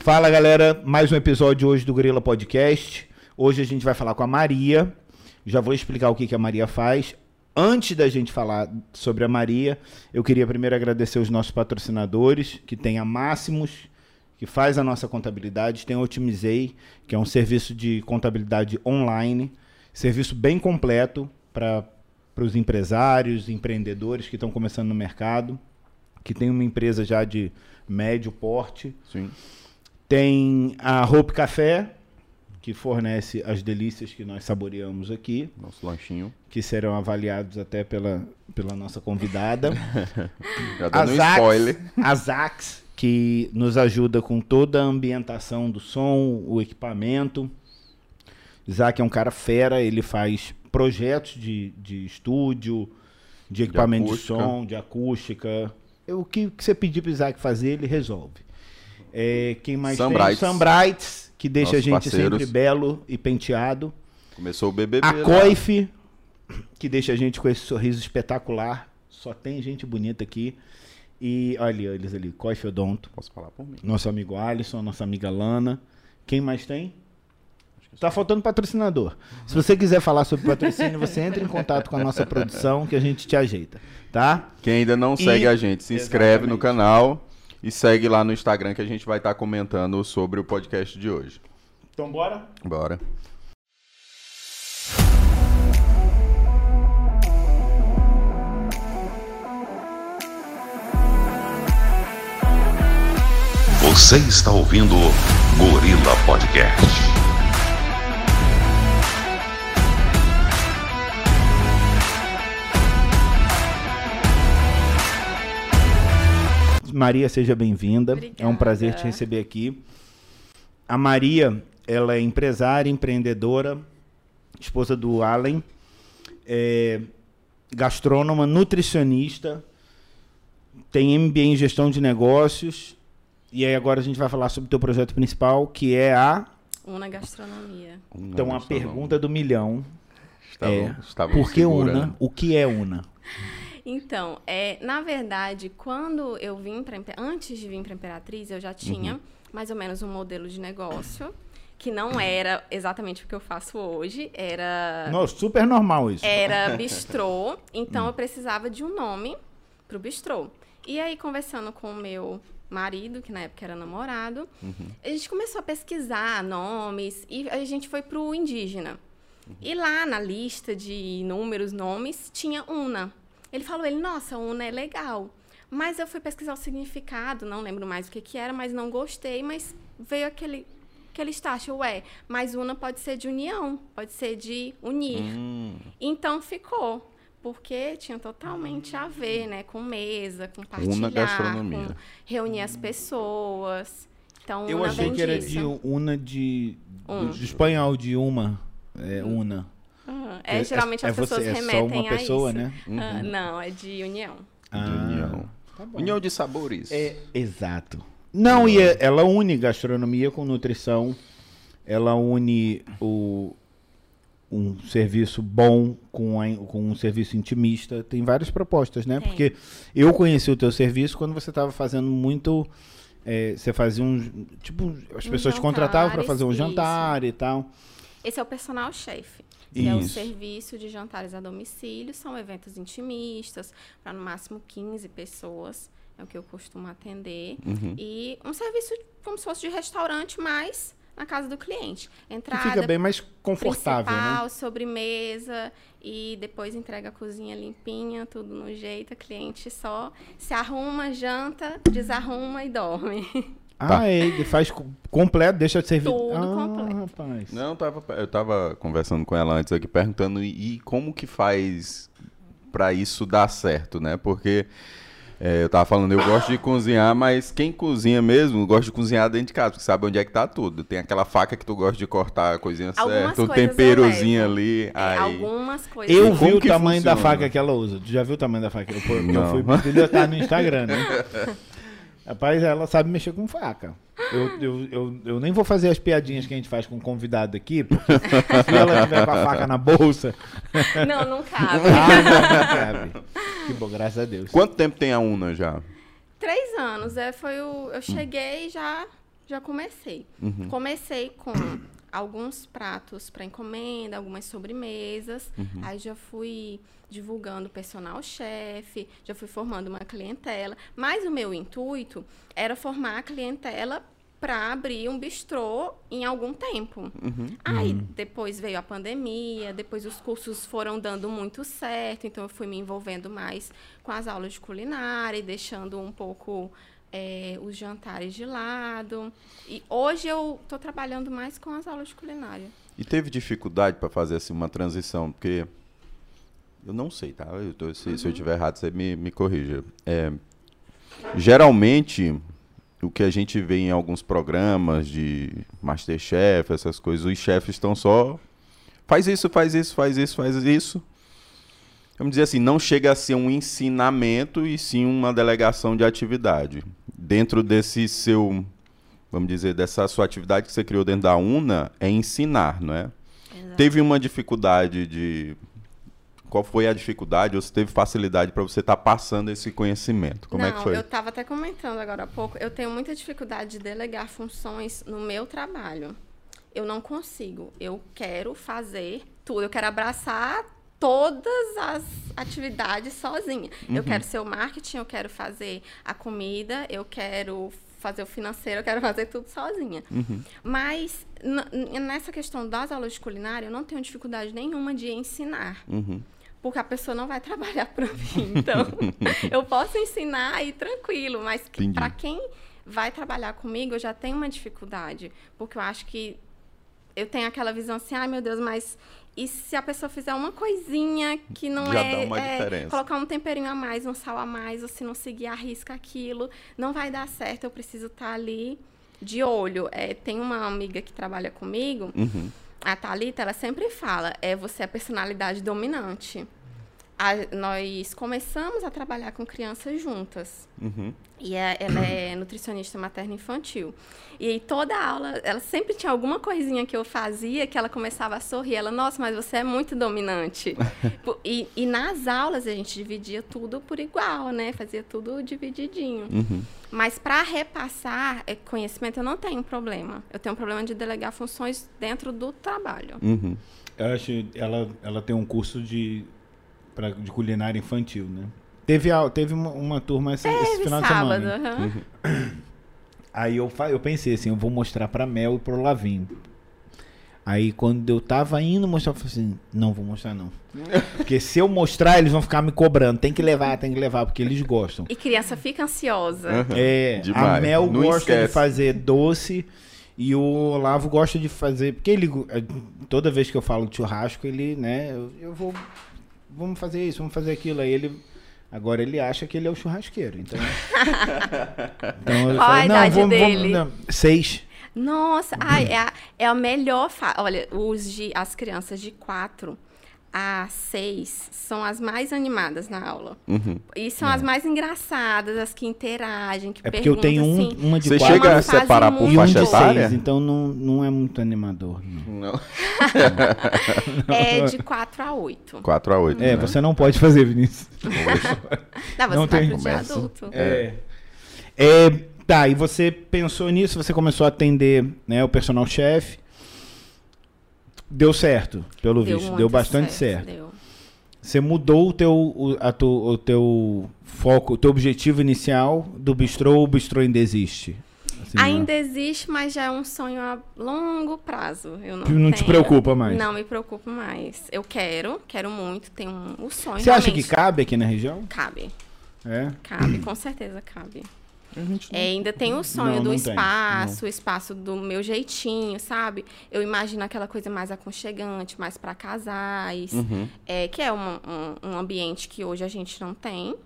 Fala galera, mais um episódio hoje do Gorila Podcast. Hoje a gente vai falar com a Maria. Já vou explicar o que, que a Maria faz. Antes da gente falar sobre a Maria, eu queria primeiro agradecer os nossos patrocinadores, que tem a Máximos, que faz a nossa contabilidade, tem a Otimizei, que é um serviço de contabilidade online, serviço bem completo para os empresários, empreendedores que estão começando no mercado, que tem uma empresa já de médio porte. Sim. Tem a Hope Café, que fornece as delícias que nós saboreamos aqui, Nosso lanchinho. que serão avaliados até pela, pela nossa convidada. Já dando um Zax, spoiler. a Zax, que nos ajuda com toda a ambientação do som, o equipamento. Isaac é um cara fera, ele faz projetos de, de estúdio, de equipamento de, acústica. som, de acústica. O que, que você pedir para Isaac fazer, ele resolve. É, quem mais Sunbrights. tem? Sunbrights, que deixa a Nossos gente parceiros. sempre belo e penteado. Começou o BBB. A lá. Coif, que deixa a gente com esse sorriso espetacular. Só tem gente bonita aqui. E olha eles ali, Coif Odonto. Posso falar por mim? Nosso amigo Alisson, nossa amiga Lana. Quem mais tem? Tá faltando patrocinador. Se você quiser falar sobre patrocínio, você entra em contato com a nossa produção que a gente te ajeita, tá? Quem ainda não E- segue a gente, se inscreve no Exatamente. canal e segue lá no Instagram que a gente vai estar comentando sobre o podcast de hoje. Então bora? Bora. Você está ouvindo Gorila Podcast. Maria, seja bem-vinda. É um prazer te receber aqui. A Maria, ela é empresária, empreendedora, esposa do Allen, é gastrônoma, nutricionista, tem MBA em gestão de negócios. E aí agora a gente vai falar sobre o teu projeto principal, que é a Una Gastronomia. então a pergunta do milhão é por que. Una? O que é Una? Então, é, na verdade, quando eu vim para antes de vir para Imperatriz, eu já tinha Uhum. mais ou menos um modelo de negócio que não era exatamente o que eu faço hoje, era Nossa, super normal isso. era bistrô, então Hum. eu precisava de um nome pro bistrô. E aí, conversando com o meu marido, que na época era namorado, Uhum. a gente começou a pesquisar nomes e a gente foi pro indígena. E lá na lista de inúmeros nomes tinha Una. Ele falou, ele, nossa, Una é legal. Mas eu fui pesquisar o significado, não lembro mais o que que era, mas não gostei, mas veio aquele aquele estágio, ué, mas Una pode ser de união, pode ser de unir. Hum, Então ficou, porque tinha totalmente a ver, né, com mesa, com partilhar, gastronomia. com reunir as pessoas. Então, Eu Una achei vem que era disso. de Una de. Um. De espanhol, de uma. É, una. Aham. É, geralmente as é você- pessoas é remetem só uma a pessoa, isso. né? Ah, não, é de união. de união. tá bom. União de sabores. É, exato. Não, e é- ela une gastronomia com nutrição. Ela une o, um serviço bom com, a- com um serviço intimista. Tem várias propostas, né? Tem. Porque eu conheci o teu serviço quando você estava fazendo muito. é, você fazia uns. Tipo, as Uns pessoas te contratavam para fazer um jantar e tal. Esse é o personal chef. Que é o Isso. serviço de jantares a domicílio. São eventos intimistas, para no máximo 15 pessoas. É o que eu costumo atender. Uhum. E um serviço como se fosse de restaurante, mas na casa do cliente. Que Entrada, fica bem mais confortável, principal, né? sobremesa e depois entrega a cozinha limpinha, tudo no jeito. A cliente só se arruma, janta, desarruma e dorme. Ah, é, ele faz co- completo, deixa de servir. Tudo ah, completo. rapaz. Não, eu tava, eu tava conversando com ela antes aqui, perguntando e, e como que faz pra isso dar certo, né? Porque é, eu tava falando, eu gosto de cozinhar, mas quem cozinha mesmo, gosta de cozinhar dentro de casa, porque sabe onde é que tá tudo. Tem aquela faca que tu gosta de cortar a coisinha Algumas certa, um coisas eu temperozinho ali. É, aí... algumas coisas. Eu vi o tamanho da funciona? faca que ela usa. Tu já viu o tamanho da faca? Eu, eu Não. fui pilotar no Instagram, né? Rapaz, ela sabe mexer com faca. Eu, eu, eu, eu nem vou fazer as piadinhas que a gente faz com o convidado aqui, porque se ela tiver com a faca na bolsa. Não, não cabe. Ah, não, não cabe. Que bom, graças a Deus. Quanto tempo tem a Una já? Três anos. É, foi o, eu cheguei e já, já comecei. Uhum. Comecei com alguns pratos para encomenda, algumas sobremesas. Uhum. Aí já fui divulgando personal chefe, já fui formando uma clientela. Mas o meu intuito era formar a clientela para abrir um bistrô em algum tempo. Uhum. Aí depois veio a pandemia, depois os cursos foram dando muito certo, então eu fui me envolvendo mais com as aulas de culinária e deixando um pouco eh, os jantares de lado. E hoje eu estou trabalhando mais com as aulas de culinária. E teve dificuldade para fazer assim uma transição, porque eu não sei, tá? Eu tô- se, se eu estiver errado, você me, me corrija. É, geralmente, o que a gente vê em alguns programas de Masterchef, essas coisas, os chefes estão só faz isso, faz isso, faz isso, faz isso. Vamos dizer assim, não chega a ser um ensinamento e sim uma delegação de atividade. Dentro desse seu, vamos dizer, dessa sua atividade que você criou dentro da UNA, é ensinar, não é? Teve uma dificuldade de. Qual foi a dificuldade ou se teve facilidade para você estar passando esse conhecimento? Como Não, é que foi? eu estava até comentando agora há pouco, eu tenho muita dificuldade de delegar funções no meu trabalho. Eu não consigo. Eu quero fazer tudo, eu quero abraçar todas as atividades sozinha. Uhum. Eu quero ser o marketing, eu quero fazer a comida, eu quero fazer o financeiro, eu quero fazer tudo sozinha. Uhum. Mas nessa questão das aulas de culinária, eu não tenho dificuldade nenhuma de ensinar Uhum. Porque a pessoa não vai trabalhar para mim. Então, eu posso ensinar aí tranquilo, mas Entendi. para quem vai trabalhar comigo, eu já tenho uma dificuldade, porque eu acho que eu tenho aquela visão assim, ai meu Deus, mas e se a pessoa fizer uma coisinha que não Já é, dá uma é, diferença. colocar um temperinho a mais, um sal a mais, ou se não seguir a risca aquilo, não vai dar certo, eu preciso estar ali de olho. É, tem uma amiga que trabalha comigo, Uhum. A Thalita, ela sempre fala, é você é a personalidade dominante. A- nós começamos a trabalhar com crianças juntas. Uhum. E é- ela é nutricionista materno infantil. E aí toda aula, ela sempre tinha alguma coisinha que eu fazia que ela começava a sorrir. Ela, nossa, mas você é muito dominante. E, e nas aulas a gente dividia tudo por igual, né? Fazia tudo divididinho. Uhum. Mas para repassar é, conhecimento eu não tenho problema. Eu tenho um problema de delegar funções dentro do trabalho. Uhum. Eu acho ela ela tem um curso de pra, de culinária infantil, né? Teve a- teve uma, uma turma esse, esse Teve final sábado. de semana. aham. Aí eu eu pensei assim, eu vou mostrar pra Mel e pro Lavinho. Aí quando eu tava indo mostrar, eu falei assim, não vou mostrar não. Porque se eu mostrar, eles vão ficar me cobrando. Tem que levar, tem que levar, porque eles gostam. E criança fica ansiosa. É, a Demais. Mel Não gosta de esquece. fazer doce e o Olavo gosta de fazer. Porque ele. eh, Toda vez que eu falo de churrasco, ele, né? Eu, eu vou. Vamos fazer isso, vamos fazer aquilo. Aí ele. Agora ele acha que ele é o churrasqueiro. Então. então eu Qual a idade dele?" não." Seis. Nossa, ai, é, a, é a melhor fase. Olha, os de, as crianças de 4 a 6 são as mais animadas na aula. Uhum. E são as mais engraçadas, as que interagem, que É porque eu perguntam tenho um, assim. uma de Você quatro chega a separar por faixa de etária? seis. Então não, não é muito animador. não. Não. É de 4 a 8. 4 a 8. É, né? você não pode fazer, Vinícius. Dá, você Não vai tem- pro adulto. É. É, tá, e você pensou nisso, você começou a atender né, o personal chefe. Deu certo, pelo visto. muito Deu bastante certo. Deu. Você mudou o teu, o, a tu, o teu foco, o teu objetivo inicial do bistrô ou o bistrô ainda existe? Assim, Ainda existe, mas já é um sonho a longo prazo. Eu não, Não te tenho- preocupa mais? Não me preocupo mais. Eu quero, quero muito, tenho um, um sonho. Você acha que realmente. cabe aqui na região? Cabe, É. cabe, com certeza cabe. Não- É, ainda tem o sonho Não, do não tem, espaço, o espaço do meu jeitinho, sabe? Eu imagino aquela coisa mais aconchegante, mais para casais, Uhum. é, que é um, um, um ambiente que hoje a gente não tem.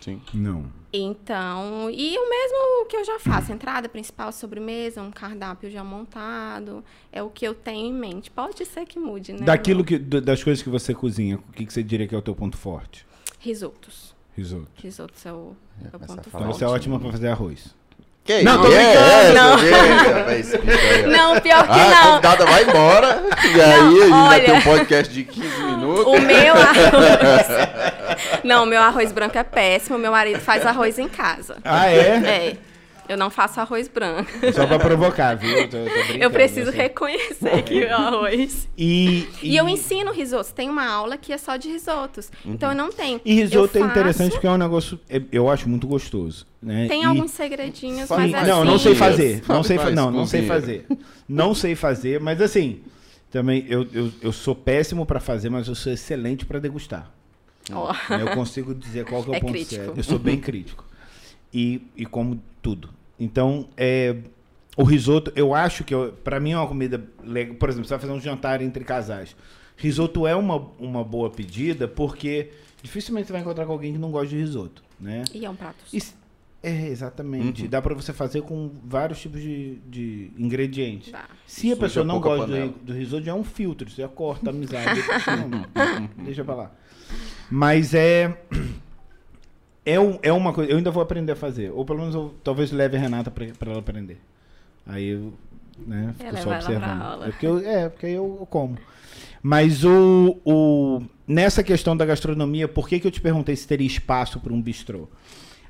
Sim. Não. Então, e o mesmo que eu já faço, entrada principal, sobremesa, um cardápio já montado, é o que eu tenho em mente. Pode ser que mude, né? Daquilo que, das coisas que você cozinha, o que, que você diria que é o teu ponto forte? Risotos. Risoto. Risotos é o, é o ponto a falar Então forte. você é ótima pra fazer arroz. Que Não, tô? É, brincando, não. aí, ó. Não, pior que Ah, a não. convidada vai embora. E aí a gente vai olha. ter um podcast de 15 minutos. O meu arroz. Não, o meu arroz branco é péssimo. Meu marido faz arroz em casa. Ah, é? É. Eu não faço arroz branco. Só pra provocar, viu? Eu, tô- tô Eu preciso assim. reconhecer que o arroz. E, E, eu ensino risotos. Tem uma aula que é só de risotos. Então eu não tenho. E risoto Eu é interessante faço, porque é um negócio, é- eu acho muito gostoso. Né? Tem E- alguns segredinhos, Faz- mas Sim, é não, não sei fazer. Não sei, fa- não, não sei fazer. Não sei fazer, mas assim, também eu, eu, eu sou péssimo pra fazer, mas eu sou excelente pra degustar. Ó. Eu consigo dizer qual que é o É ponto crítico. certo. Eu sou bem crítico. E, e como tudo. Então, é, o risoto, eu acho que, pra mim é uma comida legal. Por exemplo, você vai fazer um jantar entre casais. Risoto é uma, uma boa pedida porque dificilmente você vai encontrar com alguém que não gosta de risoto, né? E é um prato. E é, exatamente. Dá pra você fazer com vários tipos de, de ingredientes. Dá. Se a pessoa não gosta do, do risoto, já é um filtro. Você já corta a amizade. Não, deixa pra lá. Mas é. É, um- é uma coisa. Eu ainda vou aprender a fazer. Ou pelo menos eu talvez leve a Renata pra ela aprender. Aí eu. Né, fico Ela só observando. É porque, eu, é, porque aí eu, eu como. Mas o, o, nessa questão da gastronomia, por que, que eu te perguntei se teria espaço para um bistrô?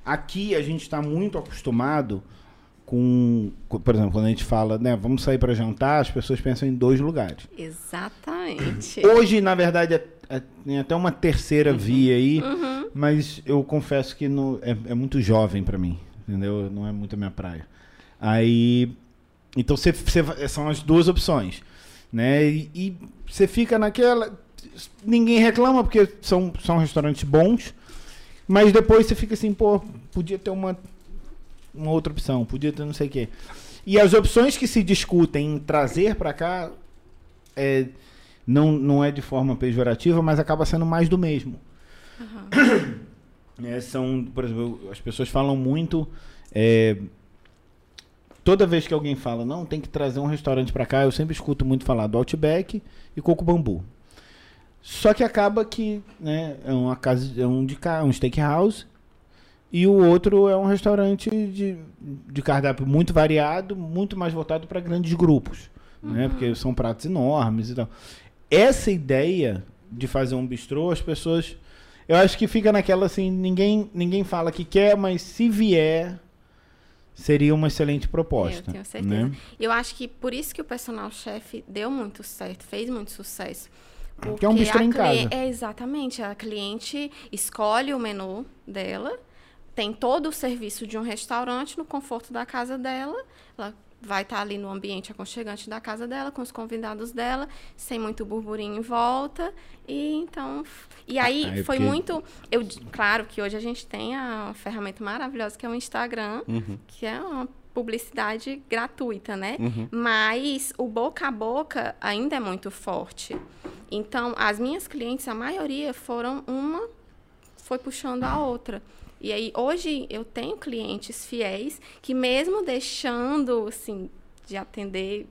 Aqui a gente está muito acostumado com, por exemplo, quando a gente fala, né, vamos sair para jantar, as pessoas pensam em dois lugares. Exatamente. Hoje, na verdade, é- é- tem até uma terceira Uhum. via aí, mas eu confesso que não, é, é muito jovem para mim, entendeu? Não é muito a minha praia. Aí, então você, você- são as duas opções, né? E, e você fica naquela, ninguém reclama porque são, são restaurantes bons, mas depois você fica assim, pô, podia ter uma, uma outra opção, podia ter não sei o quê. E as opções que se discutem em trazer para cá é, não, não é de forma pejorativa, mas acaba sendo mais do mesmo. É, são, por exemplo, as pessoas falam muito. é, toda vez que alguém fala, não, tem que trazer um restaurante para cá, eu sempre escuto muito falar do Outback e Coco Bambu. Só que acaba que né, é uma casa, é um de cá, um steakhouse e o outro é um restaurante de, de cardápio muito variado, muito mais voltado para grandes grupos, né? Porque são pratos enormes e tal. Essa ideia de fazer um bistrô, as pessoas, eu acho que fica naquela assim, ninguém ninguém fala que quer, mas se vier seria uma excelente proposta, Eu tenho certeza. né? Eu acho que por isso que o personal chef deu muito certo, fez muito sucesso. Porque é um bistrô em casa. É, exatamente. A cliente escolhe o menu dela, tem todo o serviço de um restaurante no conforto da casa dela. Ela vai estar ali no ambiente aconchegante da casa dela, com os convidados dela, sem muito burburinho em volta. E então. E aí Ah, é foi porque- muito. Eu, claro que hoje a gente tem a ferramenta maravilhosa que é o Instagram, que é uma publicidade gratuita, né? Mas o boca a boca ainda é muito forte. Então, as minhas clientes, a maioria foram uma foi puxando a outra. E aí, hoje, eu tenho clientes fiéis que, mesmo deixando, assim, de atender,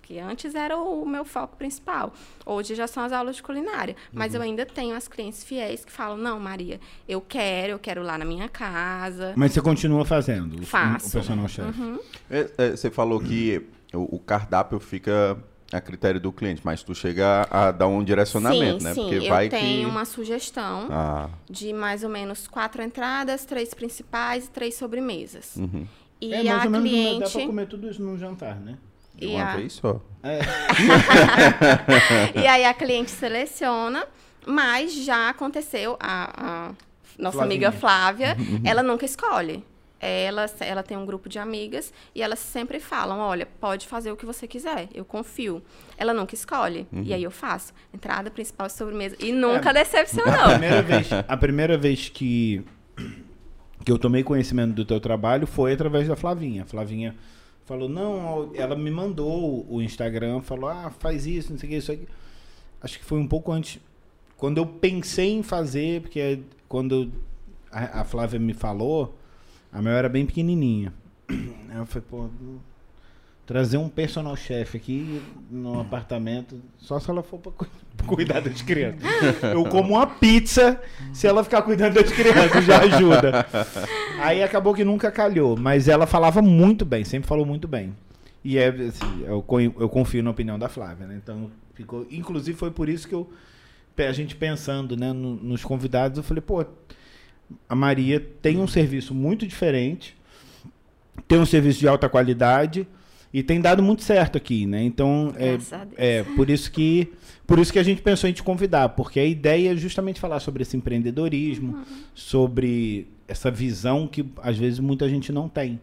que antes era o meu foco principal, hoje já são as aulas de culinária. Mas eu ainda tenho as clientes fiéis que falam: não, Maria, eu quero, eu quero lá na minha casa. Mas você continua fazendo o- Faço. o personal chef. É, é, você falou que o, o cardápio fica a critério do cliente, mas tu chega a, dar um direcionamento, sim, né? sim, Porque eu vai tenho que... uma sugestão Ah, de mais ou menos quatro entradas, três principais e três sobremesas. uhum. E é, mais a ou menos cliente. dá pra comer tudo isso num jantar, né? De E uma a- vez só. e aí a cliente seleciona, mas já aconteceu, a, a nossa Flavinha. amiga Flávia, ela nunca escolhe. Ela, ela tem um grupo de amigas e elas sempre falam, olha, pode fazer o que você quiser, eu confio. Ela nunca escolhe. E aí eu faço. Entrada principal sobremesa. E nunca A decepcionou. primeira vez, a primeira vez que, que eu tomei conhecimento do teu trabalho foi através da Flavinha. A Flavinha falou, não, ela me mandou o Instagram, falou, ah, faz isso, não sei o que, isso aqui. Acho que foi um pouco antes. Quando eu pensei em fazer, porque quando a, a Flávia me falou, a minha era bem pequenininha. Aí eu falei, pô, trazer um personal chef aqui no apartamento, só se ela for pra cu- cuidar das crianças. Eu como uma pizza, se ela ficar cuidando das crianças, já ajuda. Aí acabou que nunca calhou, mas ela falava muito bem, sempre falou muito bem. E é assim, eu, eu confio na opinião da Flávia, né? Então, ficou, inclusive foi por isso que eu a gente pensando, né, no- nos convidados, eu falei, pô, a Maria tem um serviço muito diferente tem um serviço de alta qualidade e tem dado muito certo aqui, né? Então, é, é por isso que por isso que a gente pensou em te convidar, porque a ideia é justamente falar sobre esse empreendedorismo, Uhum. sobre essa visão que às vezes muita gente não tem.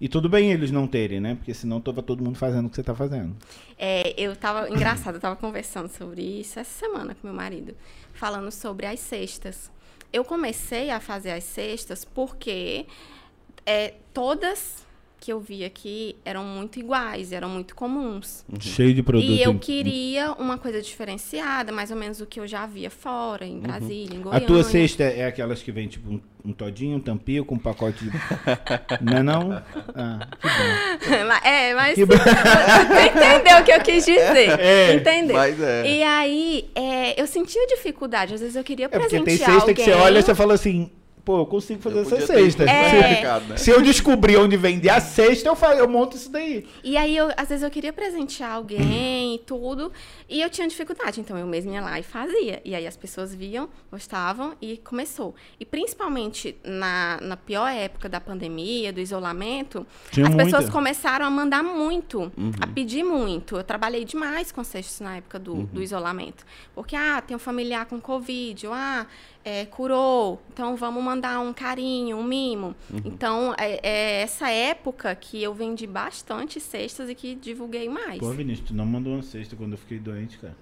E tudo bem eles não terem, né? Porque senão tava todo mundo fazendo o que você tá fazendo. É, eu tava. Engraçado, eu tava conversando sobre isso essa semana com meu marido, falando sobre as cestas. Eu comecei a fazer as cestas porque é, todas que eu vi aqui eram muito iguais, eram muito comuns. Cheio de produto. E eu queria uma coisa diferenciada, mais ou menos o que eu já via fora, em Brasília, em Goiânia. Uhum. A tua cesta é aquelas que vem tipo um, um todinho, um tampinho com um pacote de. não é não? Ah, que bom. É, mas Que entendeu o que eu quis dizer. É, entendeu? mas é. E aí, é, eu sentia dificuldade. Às vezes eu queria É porque presentear tem cesta alguém. que você olha e você fala assim, pô, eu consigo fazer Eu essa podia ter cesta. especificado, Se, né? se eu descobrir onde vender a cesta, eu, fa- eu monto isso daí. E aí, eu, às vezes eu queria presentear alguém e tudo, e eu tinha dificuldade. Então, eu mesma ia lá e fazia. E aí, as pessoas viam, gostavam e começou. E principalmente na, na pior época da pandemia, do isolamento, Tinha as pessoas muita. começaram a mandar muito, Uhum. a pedir muito. Eu trabalhei demais com cestos na época do, Uhum. do isolamento. Porque, ah, tem um familiar com Covid, ou, ah, é, curou, então vamos mandar um carinho, um mimo. Uhum. Então, é, é essa época que eu vendi bastante cestas e que divulguei mais. Pô, Vinícius, tu não mandou uma cesta quando eu fiquei doente, cara.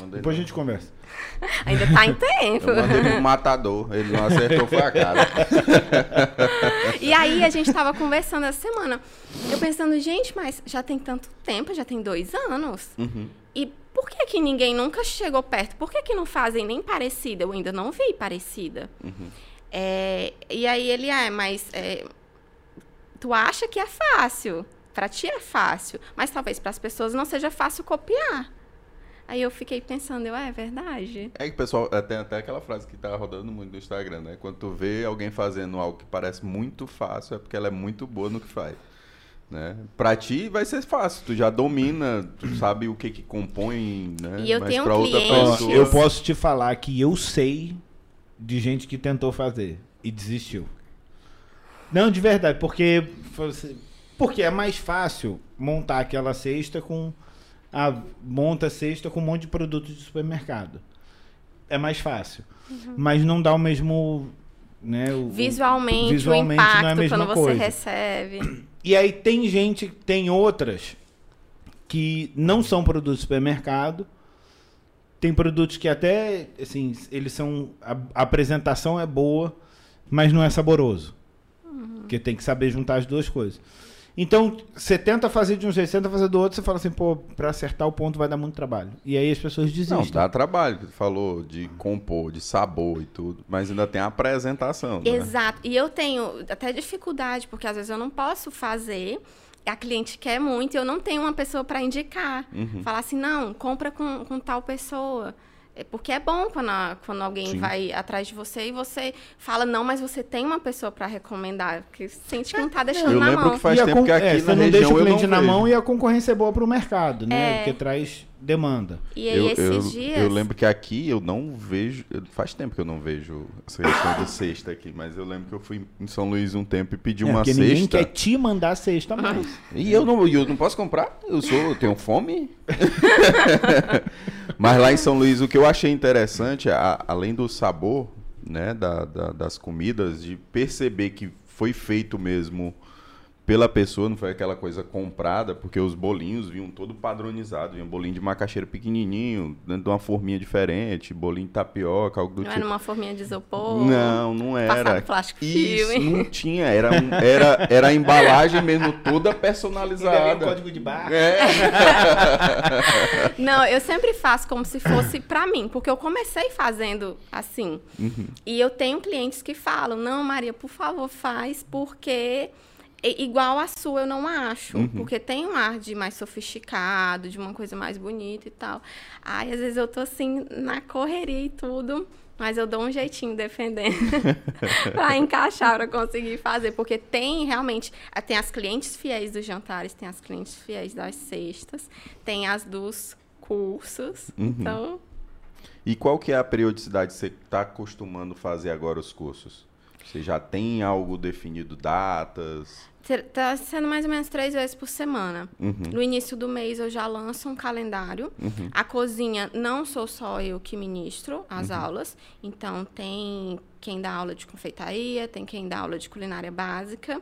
Mandei Depois a não. gente conversa. Ainda tá em tempo. Eu mandei pro matador, ele não acertou, foi a cara. E aí a gente tava conversando essa semana. Eu pensando, gente, mas já tem tanto tempo, já tem dois anos. Uhum. E por que que ninguém nunca chegou perto? Por que que não fazem nem parecida? Eu ainda não vi parecida. É, e aí ele, ah, mas é, tu acha que é fácil? Pra ti é fácil, mas talvez para as pessoas não seja fácil copiar. Aí eu fiquei pensando, eu, é verdade. É que pessoal, é, tem até aquela frase que tá rodando muito no Instagram, né? Quando tu vê alguém fazendo algo que parece muito fácil, é porque ela é muito boa no que faz. Né? Pra ti vai ser fácil, tu já domina, tu sabe o que que compõe, né? E eu Mas tenho um pra outra pessoa... eu posso te falar que eu sei de gente que tentou fazer e desistiu. Não, de verdade, porque porque é mais fácil montar aquela cesta com a monta a cesta com um monte de produtos de supermercado. É mais fácil, mas não dá o mesmo, né, o- o- Visualmente, visualmente o não é a impacto mesma quando você coisa. recebe. E aí tem gente, tem outras que não são produtos de supermercado. Tem produtos que até, assim, eles são. A, a apresentação é boa, mas não é saboroso. Porque tem que saber juntar as duas coisas. Então, você tenta fazer de um jeito, você tenta fazer do outro, você fala assim, pô, pra acertar o ponto vai dar muito trabalho. E aí as pessoas desistem. Não, dá trabalho, que tu falou de compor, de sabor e tudo, mas ainda tem a apresentação, né? Exato. E eu tenho até dificuldade, porque às vezes eu não posso fazer. A cliente quer muito e eu não tenho uma pessoa para indicar. Uhum. Falar assim, não, compra com, com tal pessoa. É porque é bom quando, a- quando alguém Sim. vai atrás de você e você fala, não, mas você tem uma pessoa para recomendar. Porque sente que não tá deixando Eu na lembro mão. que faz E tempo con- que aqui é, na você não região deixa o eu cliente não na vejo. mão e a concorrência é boa pro mercado, né? É. Porque traz demanda. E aí, Eu, esses eu, dias. eu lembro que aqui eu não vejo. Faz tempo que eu não vejo essa questão da cesta aqui, mas eu lembro que eu fui em São Luís um tempo e pedi É, uma porque ninguém cesta. quer te mandar cesta mais. E eu não, eu não posso comprar? Eu sou, eu tenho fome? Mas lá em São Luís, o que eu achei interessante, a- além do sabor né, da- da- das comidas, de perceber que foi feito mesmo pela pessoa, não foi aquela coisa comprada, porque os bolinhos vinham todo padronizado, vinha bolinho de macaxeira pequenininho, dentro de uma forminha diferente, bolinho de tapioca, algo do Não tipo. era uma forminha de isopor. Não, não era. Plástico Isso, filme. não tinha. Era, um- era, era a embalagem mesmo toda personalizada. código de barra. É. Não, eu sempre faço como se fosse pra mim, porque eu comecei fazendo assim. E eu tenho clientes que falam: "Não, Maria, por favor, faz porque igual a sua eu não acho, porque tem um ar de mais sofisticado, de uma coisa mais bonita e tal. Aí às vezes eu tô assim na correria e tudo, mas eu dou um jeitinho defendendo pra encaixar, pra conseguir fazer, porque tem realmente, ah, tem as clientes fiéis dos jantares, tem as clientes fiéis das cestas, tem as dos cursos. Então, E qual que é a periodicidade que você está acostumando fazer agora os cursos? Você já tem algo definido, datas? Tá sendo mais ou menos três vezes por semana. Uhum. No início do mês eu já lanço um calendário. A cozinha não sou só eu que ministro as aulas. Então tem quem dá aula de confeitaria, tem quem dá aula de culinária básica.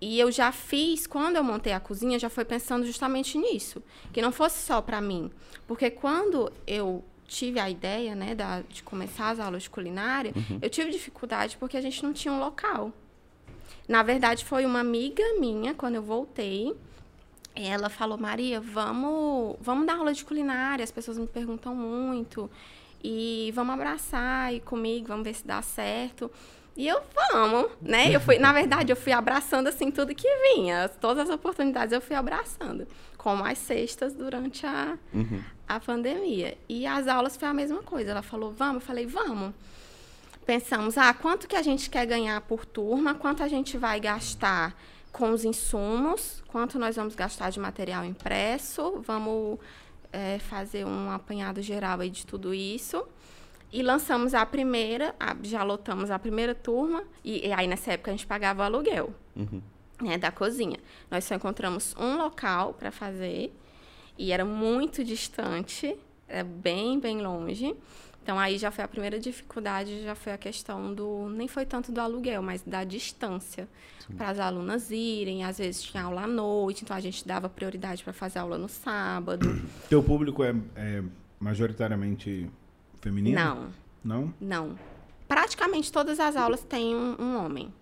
E eu já fiz, quando eu montei a cozinha, já foi pensando justamente nisso. Que não fosse só para mim. Porque quando eu tive a ideia, né, da- de começar as aulas de culinária, eu tive dificuldade porque a gente não tinha um local. Na verdade, foi uma amiga minha, quando eu voltei, ela falou, Maria, vamos, vamos dar aula de culinária, as pessoas me perguntam muito. E vamos abraçar e comigo, vamos ver se dá certo. E eu, vamos, né? Eu fui, na verdade, eu fui abraçando assim tudo que vinha. Todas as oportunidades eu fui abraçando. Como as sextas durante a, a pandemia. E as aulas foi a mesma coisa. Ela falou, vamos? Eu falei, vamos pensamos, ah, quanto que a gente quer ganhar por turma, quanto a gente vai gastar com os insumos, quanto nós vamos gastar de material impresso, vamos eh, fazer um apanhado geral aí de tudo isso. E lançamos a primeira, a- já lotamos a primeira turma, e, e aí nessa época a gente pagava o aluguel né, da cozinha. Nós só encontramos um local para fazer, e era muito distante, era bem, bem longe. Então aí já foi a primeira dificuldade, já foi a questão do nem foi tanto do aluguel, mas da distância para as alunas irem. Às vezes tinha aula à noite, então a gente dava prioridade para fazer aula no sábado. Teu público é, é majoritariamente feminino? Não, Não? não. Praticamente todas as aulas têm um, um homem.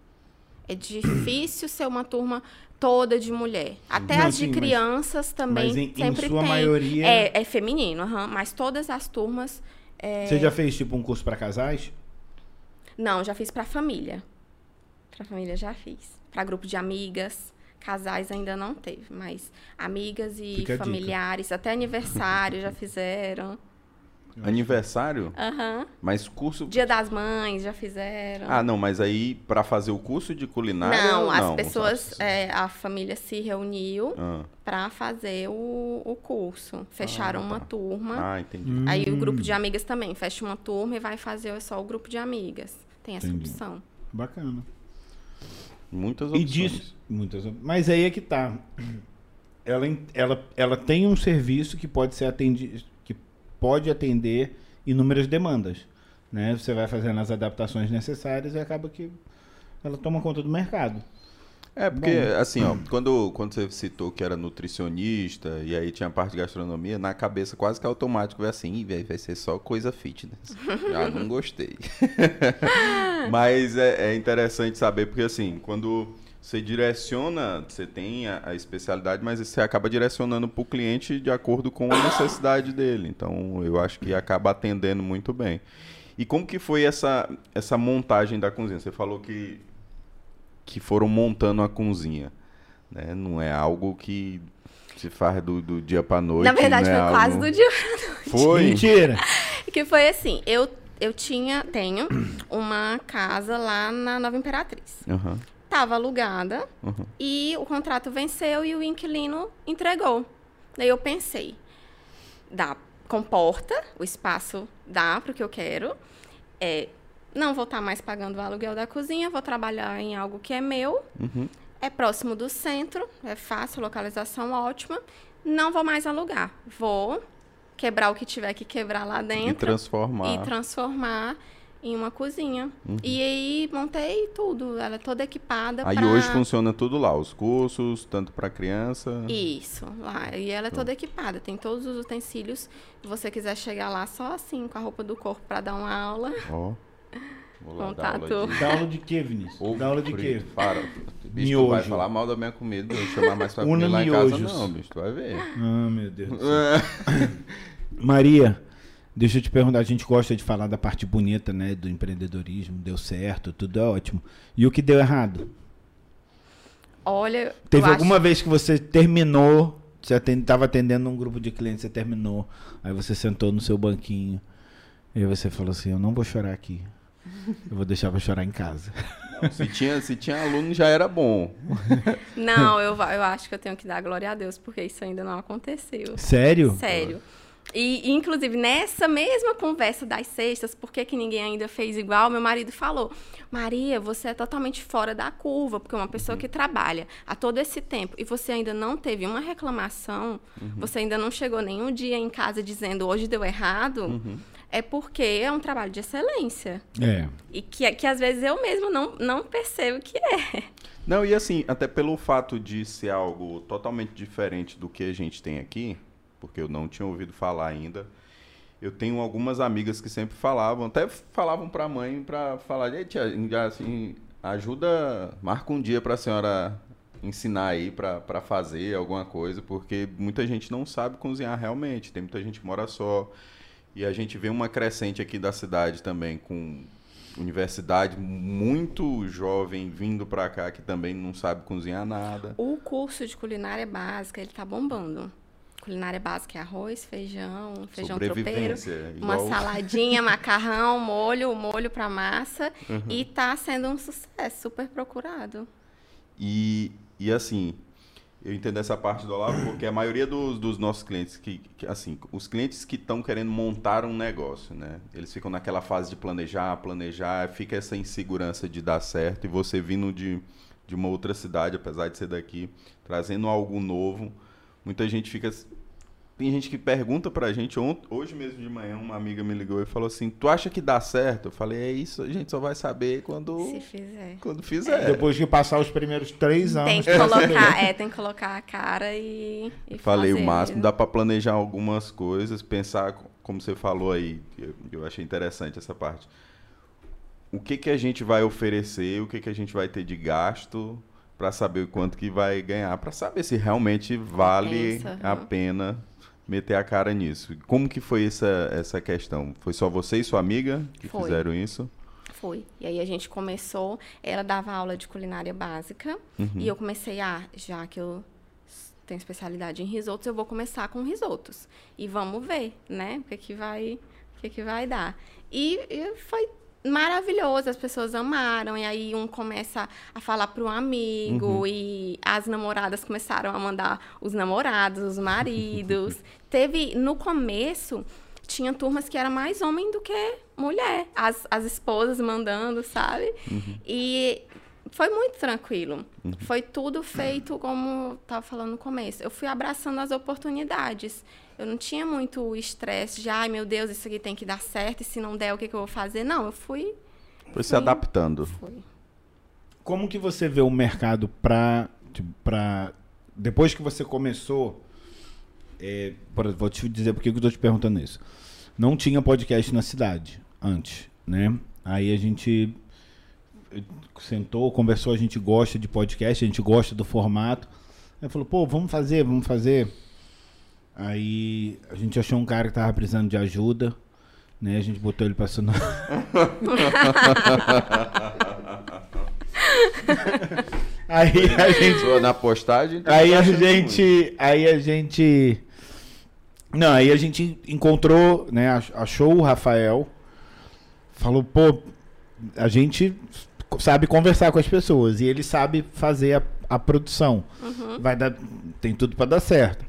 É difícil ser uma turma toda de mulher. Até Não, as de sim, mas- crianças também mas em- em sempre sua tem. maioria- É, é feminino, aham, mas todas as turmas. é, Você já fez tipo um curso para casais? Não, já fiz pra família. Pra família já fiz. Pra grupo de amigas. Casais ainda não teve, mas amigas e Fica familiares, até aniversário já fizeram. Aniversário? Aham. Mas curso. Dia das Mães já fizeram. Ah, não, mas aí pra fazer o curso de culinária. Não, as não? pessoas, é, a família se reuniu Ah, para fazer o, o curso. Fecharam uma turma. ah, entendi. Aí o Hum. grupo de amigas também. Fecha uma turma e vai fazer só o grupo de amigas. Tem essa Entendi. opção. Bacana. Muitas E opções. disso, muitas, mas aí é que tá. Ela, ela, ela tem um serviço que pode ser atendido, pode atender inúmeras demandas, né? Você vai fazendo as adaptações necessárias e acaba que ela toma conta do mercado. É, porque, Bom. assim, ó, quando, quando você citou que era nutricionista e aí tinha a parte de gastronomia, na cabeça quase que automático vai assim, "Ih, véi, vai ser só coisa fitness. Já não gostei. Mas é, é interessante saber, porque assim, quando você direciona, você tem a, a especialidade, mas você acaba direcionando para o cliente de acordo com a necessidade dele. Então, eu acho que acaba atendendo muito bem. E como que foi essa, essa montagem da cozinha? Você falou que que foram montando a cozinha. Né? Não é algo que se faz do, do dia para noite. Na verdade, é foi quase algo- do dia. Foi? Mentira! Que foi assim, eu, eu tinha, tenho uma casa lá na Nova Imperatriz. Aham, Tava alugada aham. e o contrato venceu e o inquilino entregou. Daí eu pensei, dá, comporta, o espaço dá para o que eu quero. É, não vou estar mais pagando o aluguel da cozinha, vou trabalhar em algo que é meu. Uhum. É próximo do centro, é fácil, localização ótima. Não vou mais alugar. Vou quebrar o que tiver que quebrar lá dentro E transformar. e transformar em uma cozinha. E aí montei tudo, ela é toda equipada Aí pra... hoje funciona tudo lá, os cursos, tanto para criança. Isso, lá. E ela é toda equipada, tem todos os utensílios. Se você quiser chegar lá só assim, com a roupa do corpo para dar uma aula, Ó. Vou lá dar Contato. aula de... Dá aula de quê, Vinícius? Ovo Dá aula de quê? frito, Para. Bicho, tu vai Miojo. falar mal da minha comida, eu chamar mais pra comer lá em casa não, bicho, tu vai ver. Ah, meu Deus do céu. Maria, deixa eu te perguntar, a gente gosta de falar da parte bonita, né, do empreendedorismo, deu certo, tudo é ótimo. E o que deu errado? olha. Teve eu alguma acho... vez que você terminou, você estava atendendo um grupo de clientes, você terminou, aí você sentou no seu banquinho, e aí você falou assim, eu não vou chorar aqui, eu vou deixar pra chorar em casa. Não, se, tinha, se tinha aluno já era bom. Não, eu, eu acho que eu tenho que dar glória a Deus, porque isso ainda não aconteceu. Sério? Sério. E, inclusive, nessa mesma conversa das sextas, por que, que ninguém ainda fez igual, meu marido falou: Maria, você é totalmente fora da curva, porque uma pessoa que trabalha há todo esse tempo e você ainda não teve uma reclamação, você ainda não chegou nenhum dia em casa dizendo hoje deu errado, é porque é um trabalho de excelência. É. E que, que às vezes eu mesmo não, não percebo que é. Não, e assim, até pelo fato de ser algo totalmente diferente do que a gente tem aqui, porque eu não tinha ouvido falar ainda. Eu tenho algumas amigas que sempre falavam, até falavam para a mãe para falar, gente, assim, ajuda, marca um dia para a senhora ensinar aí para fazer alguma coisa, porque muita gente não sabe cozinhar realmente. Tem muita gente que mora só. E a gente vê uma crescente aqui da cidade também com universidade muito jovem vindo para cá que também não sabe cozinhar nada. O curso de culinária básica, ele tá bombando. Culinária básica é arroz, feijão, feijão tropeiro, uma igual- saladinha, macarrão, molho, molho para massa Uhum. e tá sendo um sucesso, super procurado. E, e assim, eu entendo essa parte do Olavo porque a maioria dos, dos nossos clientes, que, que, assim, os clientes que estão querendo montar um negócio, né? Eles ficam naquela fase de planejar, planejar, fica essa insegurança de dar certo e você vindo de, de uma outra cidade, apesar de ser daqui, trazendo algo novo, muita gente fica... Tem gente que pergunta pra gente, hoje mesmo de manhã uma amiga me ligou e falou assim, tu acha que dá certo? Eu falei, é isso, a gente só vai saber quando, Se fizer. quando fizer. Depois que passar os primeiros três anos. Tem que pra colocar, é, tem que colocar a cara e, e Falei fazer o máximo, dá para planejar algumas coisas, pensar, co- como você falou aí, eu, eu achei interessante essa parte. O que que a gente vai oferecer, o que que a gente vai ter de gasto para saber o quanto que vai ganhar, para saber se realmente vale Compensa, a aham. pena meter a cara nisso. Como que foi essa essa questão? Foi só você e sua amiga que Foi. fizeram isso? Foi. E aí a gente começou, ela dava aula de culinária básica, e eu comecei, ah, já que eu tenho especialidade em risotos, eu vou começar com risotos. E vamos ver, né, o que que vai, o que que vai dar. E, e foi maravilhoso, as pessoas amaram, e aí um começa a falar para o amigo, e as namoradas começaram a mandar os namorados, os maridos. Teve, no começo, tinha turmas que era mais homem do que mulher. As, as esposas mandando, sabe? E foi muito tranquilo. Foi tudo feito como eu tava falando no começo. Eu fui abraçando as oportunidades. Eu não tinha muito estresse de, ai meu Deus, isso aqui tem que dar certo, e se não der, o que, que eu vou fazer? Não, eu fui. Foi se adaptando. fui. Como que você vê o mercado pra, tipo, pra depois que você começou, é, vou te dizer por que que eu tô te perguntando isso. Não tinha podcast na cidade antes, né? Aí a gente eh, sentou, conversou, a gente gosta de podcast, a gente gosta do formato. Aí falou, pô, vamos fazer, vamos fazer. Aí a gente achou um cara que tava precisando de ajuda, né? A gente botou ele pra assinar. Aí a gente Na postagem. tá Aí a gente. Aí a gente. Não, aí a gente encontrou, né? ach- Achou o Rafael. Falou, pô, a gente sabe conversar com as pessoas. E ele sabe fazer a, a produção. Vai dar. Tem tudo pra dar certo.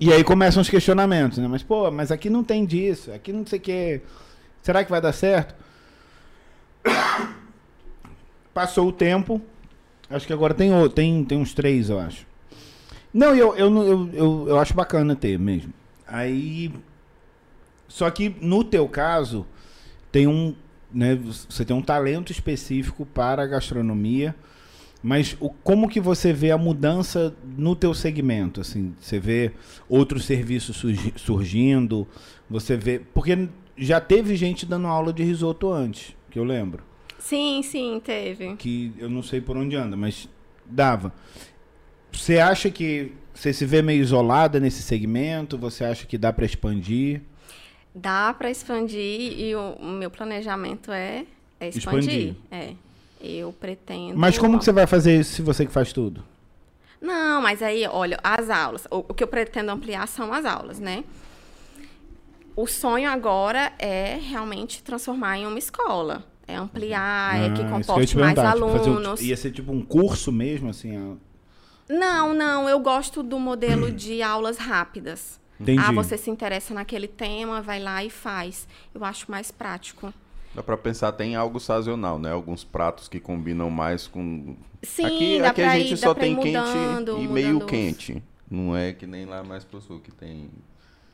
E aí começam os questionamentos, né? Mas, pô, mas aqui não tem disso, aqui não sei o que. Será que vai dar certo? Passou o tempo. Acho que agora tem, tem, tem uns três, eu acho. Não, eu, eu, eu, eu, eu acho bacana ter mesmo. Aí. Só que no teu caso, tem um. Né, você tem um talento específico para a gastronomia. Mas o, como que você vê a mudança no teu segmento? Assim, você vê outros serviços surgi- surgindo? Você vê. Porque já teve gente dando aula de risoto antes, que eu lembro Sim, sim, teve. que eu não sei por onde anda, mas dava. Você acha que você se vê meio isolada nesse segmento? Você acha que dá para expandir? Dá para expandir e o, o meu planejamento é, é expandir. Expandir. É. Eu pretendo. Mas como que você vai fazer isso se você que faz tudo? Não, mas aí, olha, as aulas. O, o que eu pretendo ampliar são as aulas, né? O sonho agora é realmente transformar em uma escola. É ampliar, é que Ah, comporte te mais tipo, fazer o- alunos. ia ser tipo um curso mesmo, assim? ó. Não, não, eu gosto do modelo de aulas rápidas. Entendi. Ah, você se interessa naquele tema, vai lá e faz. Eu acho mais prático. Dá pra pensar até em algo sazonal, né? Alguns pratos que combinam mais com. Sim, aqui dá aqui pra a ir- gente dá só ir tem quente mudando, e meio os- quente. Não é que nem lá mais pro sul, que tem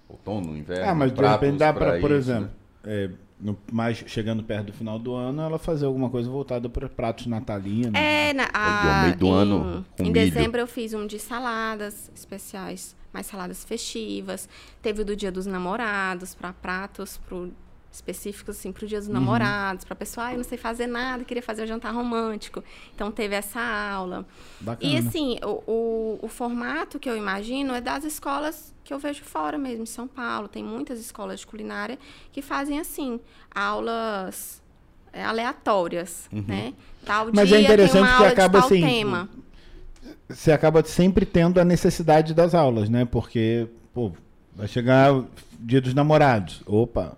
outono, inverno. Ah, mas de pratos repente dá pra, por exemplo, né? é, no- mais chegando perto do final do ano, ela fazer alguma coisa voltada para pratos natalinos. É, na, ao a, meio do em, ano, com em milho. dezembro eu fiz um de saladas especiais, mais saladas festivas. Teve o do Dia dos Namorados, para pratos pro, específicos assim pro Uhum. Dia dos Namorados, para pessoa, ah, eu não sei fazer nada, queria fazer um jantar romântico. Então teve essa aula. Bacana. E assim, o, o, o formato que eu imagino é das escolas que eu vejo fora mesmo, em São Paulo. Tem muitas escolas de culinária que fazem assim, aulas é, aleatórias, né? Tal Uhum. Mas é dia interessante tem uma que aula acaba de tal assim, tema. Você acaba sempre tendo a necessidade das aulas, né? Porque, pô, vai chegar o dia dos namorados. Opa,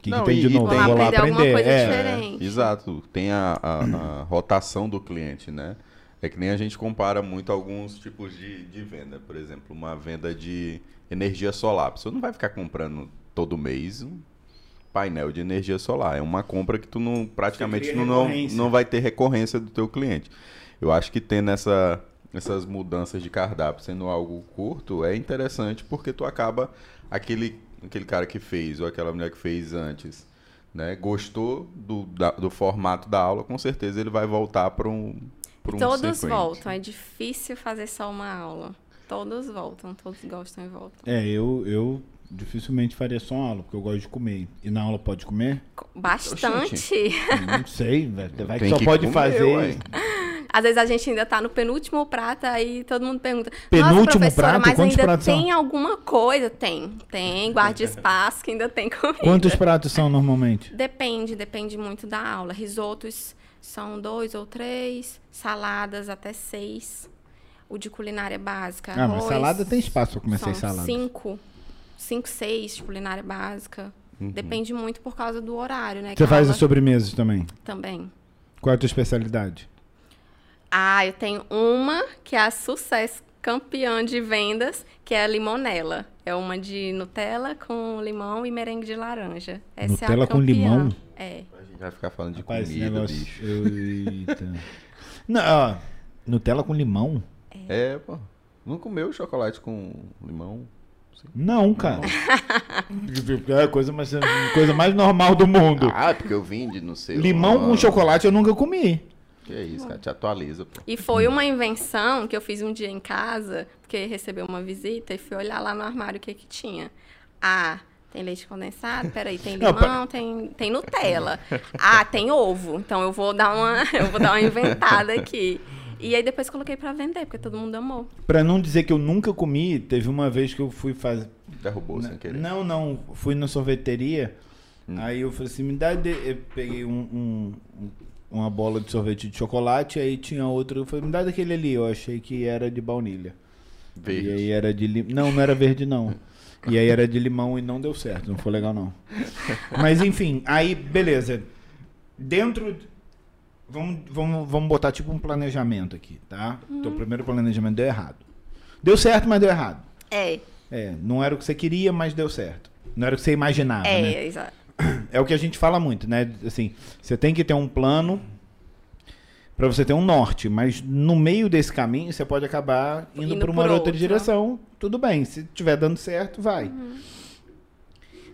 o que, que Não, tem e- de novo? tem- Vou lá Aprender aprender. coisa É. diferente. Exato. Tem a, a- a rotação do cliente, né? É que nem a gente compara muito alguns tipos de, de venda. Por exemplo, uma venda de energia solar. Pessoa não vai ficar comprando todo mês um painel de energia solar. É uma compra que tu não praticamente não, não, não vai ter recorrência do teu cliente. Eu acho que tendo essa, essas mudanças de cardápio sendo algo curto é interessante porque tu acaba aquele, aquele cara que fez ou aquela mulher que fez antes né, gostou do, da- do formato da aula, com certeza ele vai voltar para um, pra um Todos sequente. voltam, é difícil fazer só uma aula. Todos voltam, todos gostam e voltam. É, eu, eu dificilmente faria só uma aula, porque eu gosto de comer. E na aula pode comer? Co- Bastante. Não sei. Vai que Tem só que pode comer, fazer. ué. Às vezes a gente ainda tá no penúltimo prato, aí todo mundo pergunta. Penúltimo prato? mas Quantos ainda pratos são?" tem alguma coisa? Tem, tem. Guarde espaço que ainda tem comida. Quantos pratos são normalmente? Depende, depende muito da aula. Risotos são dois ou três, saladas até seis. O de culinária básica. Ah, mas salada tem espaço são seis saladas. Cinco, cinco, seis de culinária básica. Depende muito por causa do horário, né? Você faz aula as sobremesas também? Também. Qual é a tua especialidade? Ah, eu tenho uma que é a sucesso campeã de vendas, que é a limonela. É uma de Nutella com limão e merengue de laranja. Essa Nutella é a com limão? É. A gente vai ficar falando de Rapaz, comida, negócio. bicho. Eita. Não, ó, Nutella com limão? É, pô. Não comeu chocolate com limão? Não, cara. é a coisa mais, coisa mais normal do mundo. Ah, porque eu vim de não sei. Limão com chocolate eu nunca comi. Que é isso, cara. Te atualiza, pô. E foi uma invenção que eu fiz um dia em casa, porque recebeu uma visita e fui olhar lá no armário o que que tinha. Ah, tem leite condensado? Peraí, tem Não, limão, tem, tem Nutella. Ah, tem ovo. Então eu vou dar uma, eu vou dar uma inventada aqui. E aí depois coloquei pra vender, porque todo mundo amou. Pra não dizer que eu nunca comi, teve uma vez que eu fui fazer. Derrubou sem querer. Não, não. Fui na sorveteria. Hum. Aí eu falei assim: me dá. De... Eu peguei um, um- um- uma bola de sorvete de chocolate. Aí tinha outro. Eu falei: me dá daquele ali. Eu achei que era de baunilha. Verde. E aí era de limão. Não, não era verde, não. E aí era de limão e não deu certo. Não foi legal, não. Mas enfim, aí, beleza. Dentro. Vamos, vamos, vamos botar tipo um planejamento aqui, tá? Teu primeiro planejamento deu errado. Deu certo, mas deu errado. É, É, não era o que você queria, mas deu certo. Não era o que você imaginava, é, né? exato. É o que a gente fala muito, né? Assim, você tem que ter um plano para você ter um norte, mas no meio desse caminho você pode acabar indo, Indo para uma por outra outro. direção. Tudo bem, se estiver dando certo, vai.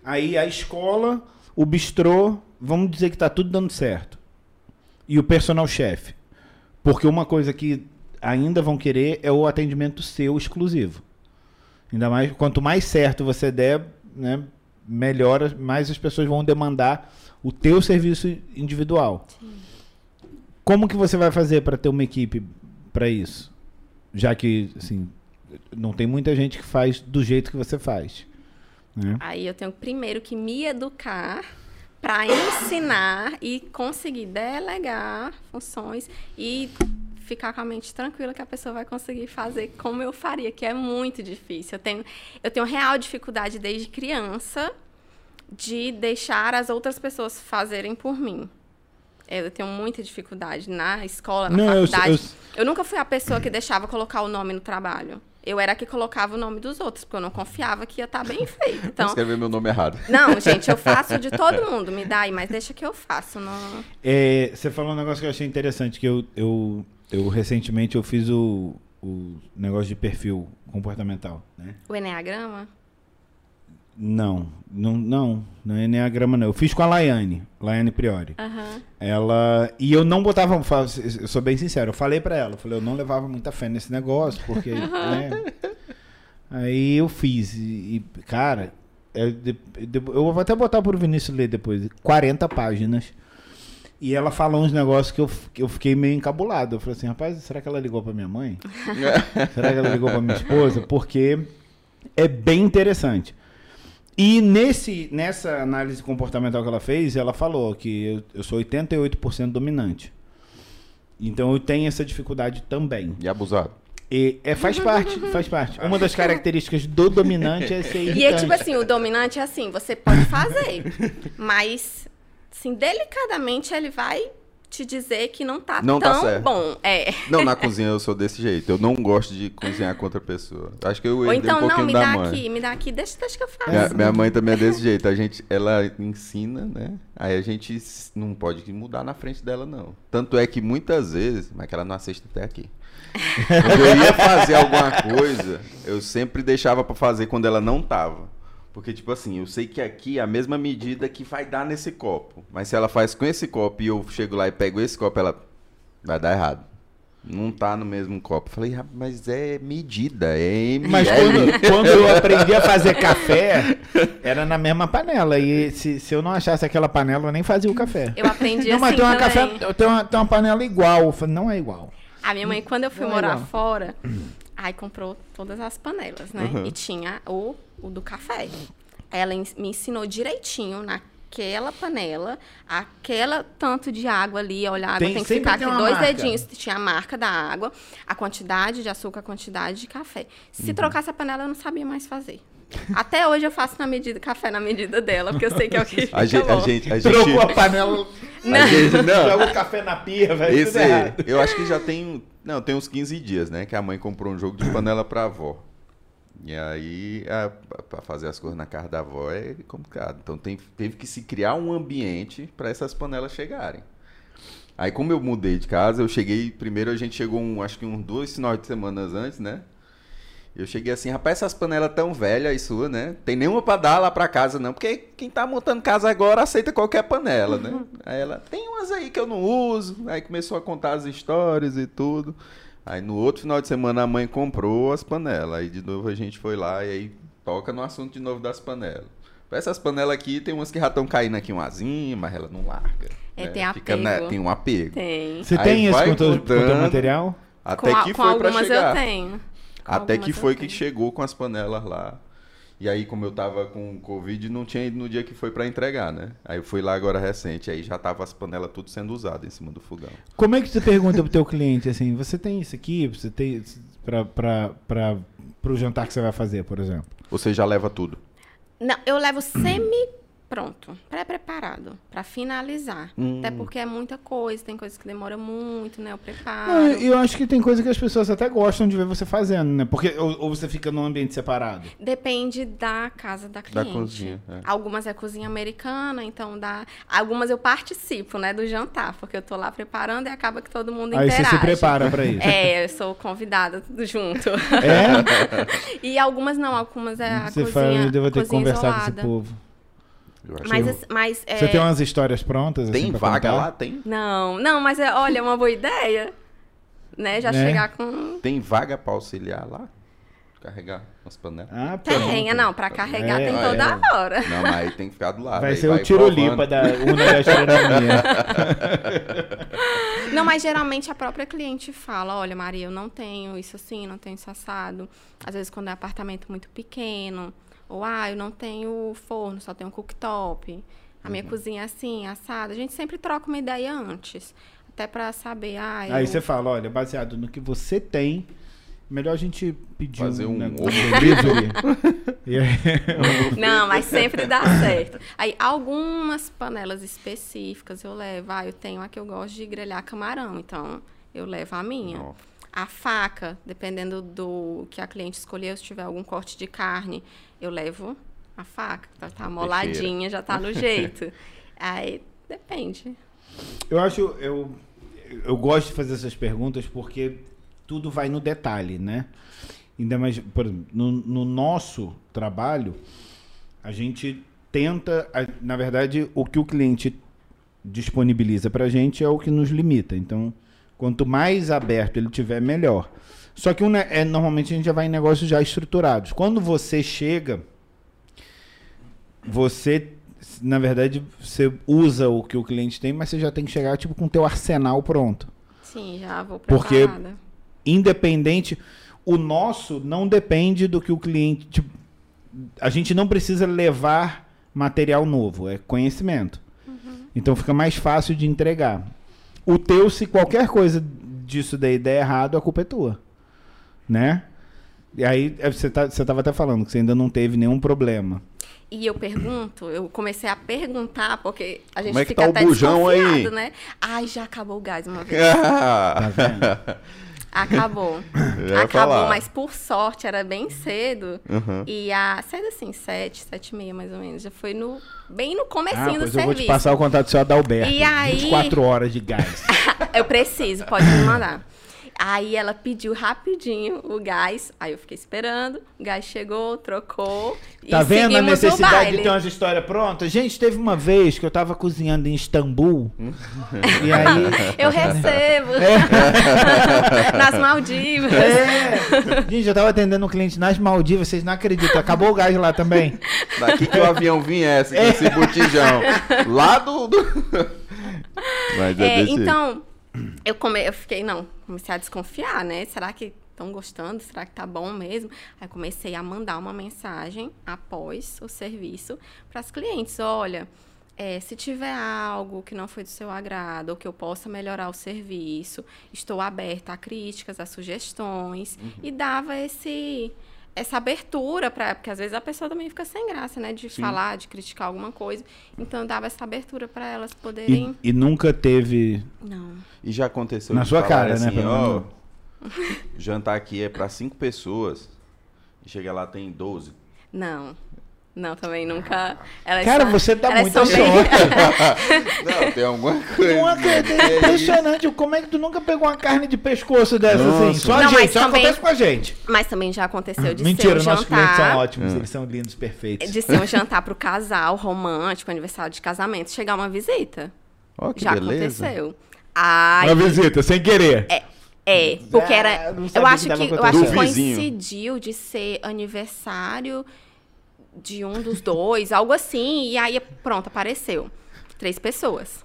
Aí a escola, o bistrô, vamos dizer que tá tudo dando certo. E o personal chefe. Porque uma coisa que ainda vão querer é o atendimento seu exclusivo. Ainda mais, quanto mais certo você der, né, melhor, mais as pessoas vão demandar o teu serviço individual. Como que você vai fazer para ter uma equipe para isso? Já que, assim, não tem muita gente que faz do jeito que você faz. Né? Aí eu tenho primeiro que me educar para ensinar e conseguir delegar funções e ficar com a mente tranquila que a pessoa vai conseguir fazer como eu faria, que é muito difícil. Eu tenho, eu tenho real dificuldade desde criança de deixar as outras pessoas fazerem por mim. Eu tenho muita dificuldade na escola, na Não, eu- faculdade. eu- Eu, nunca fui a pessoa que deixava colocar o nome no trabalho. eu era a que colocava o nome dos outros, porque eu não confiava que ia estar bem feito. Então, Escrever meu nome errado. não, gente, eu faço de todo mundo, me dá aí, mas deixa que eu faço. Não... É, você falou um negócio que eu achei interessante, que eu, eu, eu recentemente eu fiz o, o negócio de perfil comportamental, né? O Enneagrama? Não, não, não, não é Enneagrama não. Eu fiz com a Laiane, Laiane Priori. Aham. Ela. E eu não botava. Eu sou bem sincero, eu falei pra ela, eu falei, eu não levava muita fé nesse negócio, porque. né? Aí eu fiz. E, e, cara, é de- eu vou até botar pro Vinícius ler depois. 40 páginas. E ela falou uns negócios que eu, que eu fiquei meio encabulado. Eu falei assim, rapaz, será que ela ligou pra minha mãe? será que ela ligou pra minha esposa? Porque é bem interessante. E nesse, nessa análise comportamental que ela fez, ela falou que eu, eu sou 88% dominante. Então eu tenho essa dificuldade também. E abusado. E é, faz parte, faz parte. Uma das características do dominante é ser irritante. E é tipo assim, o dominante é assim, você pode fazer, mas assim, delicadamente ele vai te dizer que não tá Não tá tão certo. bom. É. Não, na cozinha eu sou desse jeito. Eu não gosto de cozinhar com outra pessoa. Acho que eu Ou então, um não, me dá mãe. aqui, me dá aqui, deixa, deixa que eu faço. Minha, minha mãe também é desse jeito. A gente, ela ensina, né? Aí a gente não pode mudar na frente dela, não. Tanto é que muitas vezes, mas que ela não assiste até aqui. Quando eu ia fazer alguma coisa, eu sempre deixava pra fazer quando ela não tava. Porque, tipo assim, eu sei que aqui é a mesma medida que vai dar nesse copo. Mas se ela faz com esse copo e eu chego lá e pego esse copo, ela vai dar errado. Não tá no mesmo copo. Falei, "Ah, mas é medida, é ml. Mas quando, quando eu aprendi a fazer café, era na mesma panela. E se, se eu não achasse aquela panela, eu nem fazia o café. Eu aprendi não, mas assim tem uma, também. café, tem, uma, tem uma panela igual. Eu falei, não é igual. A minha mãe, quando eu fui Não é morar igual. fora, aí comprou todas as panelas, né? Uhum. E tinha o, o do café. Ela me ensinou direitinho naquela panela, aquela tanto de água ali, olha, a água Tem- tem, que ficar tem aqui dois marca. dedinhos. Tinha a marca da água, a quantidade de açúcar, a quantidade de café. Se Uhum. trocasse a panela, eu não sabia mais fazer. Até hoje eu faço na medida, café na medida dela, porque eu sei que é o que fica A gente, a gente, a gente, Trocou a panela, a gente- não. joga o café na pia, velho. Tudo errado. eu acho que já tem, não, tem uns 15 dias, né, que a mãe comprou um jogo de panela pra avó. E aí, a, pra fazer as coisas na casa da avó é complicado. Então tem, teve que se criar um ambiente para essas panelas chegarem. Aí como eu mudei de casa, eu cheguei, primeiro a gente chegou, um, acho que uns dois finais de semanas antes, né? Eu cheguei assim, rapaz, essas panelas tão velhas aí sua, né? Tem nenhuma pra dar lá pra casa, não. Porque quem tá montando casa agora aceita qualquer panela, né? Aí ela, tem umas aí que eu não uso. Aí começou a contar as histórias e tudo. Aí no outro final de semana a mãe comprou as panelas. Aí de novo a gente foi lá e aí toca no assunto de novo das panelas. Essas panelas aqui, tem umas que já estão caindo aqui um azinho, mas ela não larga. É, né? tem Fica na- apego. tem um apego. Tem. Você Aí tem esse vai com o teu, com o teu contando. material? Até com, a- que com foi pra algumas chegar. eu tenho. Até que foi que chegou com as panelas lá. E aí, como eu tava com Covid, não tinha ido no dia que foi pra entregar, né? Aí eu fui lá agora recente, aí já tava as panelas tudo sendo usadas em cima do fogão. Como é que você pergunta pro teu cliente assim, você tem isso aqui, você tem isso pra, pra, pra, pro jantar que você vai fazer, por exemplo? Você já leva tudo. Não, eu levo semi pronto, pré-preparado, pra finalizar. Hum. Até porque é muita coisa, tem coisas que demoram muito, né? Eu preparo. Não, eu acho que tem coisa que as pessoas até gostam de ver você fazendo, né? Porque ou, ou você fica num ambiente separado. Depende da casa da cliente. cozinha, é. Algumas é cozinha americana, então dá. Algumas eu participo, né, do jantar, porque eu tô lá preparando e acaba que todo mundo Aí interage. você se prepara pra isso. É, eu sou convidada junto. É? e algumas não, algumas é a Você cozinha, fala, eu devo ter que cozinha conversar isolada. com esse povo. Mas, mas é... Você tem umas histórias prontas? Tem assim, vaga contar? lá? Tem? Não, não, mas é, olha, é uma boa ideia, né? Já Né? chegar com... Tem vaga pra auxiliar lá? Carregar as panelas? Ah, Tem, pergunta. não, pra carregar É, tem é. toda hora. Não, mas aí tem que ficar do lado. Vai aí ser o tirolipa da Una Gastronomia. Não, mas geralmente a própria cliente fala, olha, Maria, eu não tenho isso assim, não tenho isso assado. Às vezes quando é apartamento muito pequeno, ou ah, eu não tenho forno, só tenho cooktop. A Uhum. minha cozinha é assim, assada. A gente sempre troca uma ideia antes, até pra saber, ah, Aí eu- você fala, olha, baseado no que você tem, melhor a gente pedir Fazer um né, delivery. E aí- Não, mas sempre dá certo. Aí, algumas panelas específicas eu levo. Ah, eu tenho a que eu gosto de grelhar camarão, então eu levo a minha. Ó. A faca, dependendo do que a cliente escolheu, se tiver algum corte de carne, eu levo a faca. Tá, tá moladinha, já tá no jeito. Aí depende. Eu acho, eu, eu gosto de fazer essas perguntas porque tudo vai no detalhe, né? Ainda mais, por exemplo, no, no nosso trabalho, a gente tenta, na verdade, o que o cliente disponibiliza para a gente é o que nos limita. Então, quanto mais aberto ele tiver, melhor. Só que um é, normalmente a gente já vai em negócios já estruturados. Quando você chega, você, na verdade, você usa o que o cliente tem, mas você já tem que chegar tipo com o teu arsenal pronto. Sim, já vou Porque- preparada. Independente, o nosso não depende do que o cliente, tipo, a gente não precisa levar material novo, é conhecimento. Então fica mais fácil de entregar. O teu, se qualquer coisa disso daí der errado, a culpa é tua. Né? E aí, é, você tá, você tava até falando que você ainda não teve nenhum problema. E eu pergunto, eu comecei a perguntar, porque a gente Como é que fica tá o até bujão aí? desconfiado, né? Ai, já acabou o gás uma vez. Tá vendo? Acabou. Acabou, falar. mas por sorte era bem cedo. Uhum. E a. Cedo assim, sete, sete e meia mais ou menos. Já foi no. Bem no Ah, comecinho do pois eu vou te serviço. passar o contato do seu Adalberto. E aí- 24 horas de gás. Eu preciso, pode me mandar. Aí ela pediu rapidinho o gás. Aí eu fiquei esperando. O gás chegou, trocou. Tá e vendo a necessidade de ter umas histórias prontas? Gente, teve uma vez que eu tava cozinhando em Istambul. e aí. Eu recebo. Nas Maldivas. É. Gente, eu tava atendendo um cliente nas Maldivas, vocês não acreditam. Acabou o gás lá também. Daqui que o avião viesse com esse botijão. Lá do. do... Mas é, É, então, eu, come, eu fiquei, não, comecei a desconfiar, né? Será que estão gostando? Será que tá bom mesmo? Aí comecei a mandar uma mensagem após o serviço para as clientes. Olha, é, se tiver algo que não foi do seu agrado ou que eu possa melhorar o serviço, estou aberta a críticas, a sugestões. Uhum. E dava esse essa abertura para porque às vezes a pessoa também fica sem graça, né, de falar, de criticar alguma coisa. Então eu dava essa abertura para elas poderem E, e nunca teve. não. E já aconteceu Na de sua cara, né, assim, pelo ó, menos. o jantar aqui é pra cinco pessoas. E chega lá, tem 12. Não. Não, também nunca. Elas Cara, são- você muita são bem- sorte. Não, tem alguma coisa. Não acredito, é impressionante. Como é que tu nunca pegou uma carne de pescoço dessa assim? Nossa. Só a Não, gente, mas só também- acontece com a gente. Mas também já aconteceu de Mentira, ser um nossos clientes são jantar. ótimos, eles são lindos, perfeitos. De ser um jantar pro casal romântico, aniversário de casamento, chegar uma visita. Ó, que já beleza. aconteceu. Ai, Uma visita, sem querer. É, porque Ah, era. não Eu acho que eu acho que coincidiu de ser aniversário de um dos dois, algo assim. E aí, pronto, apareceu. Três pessoas.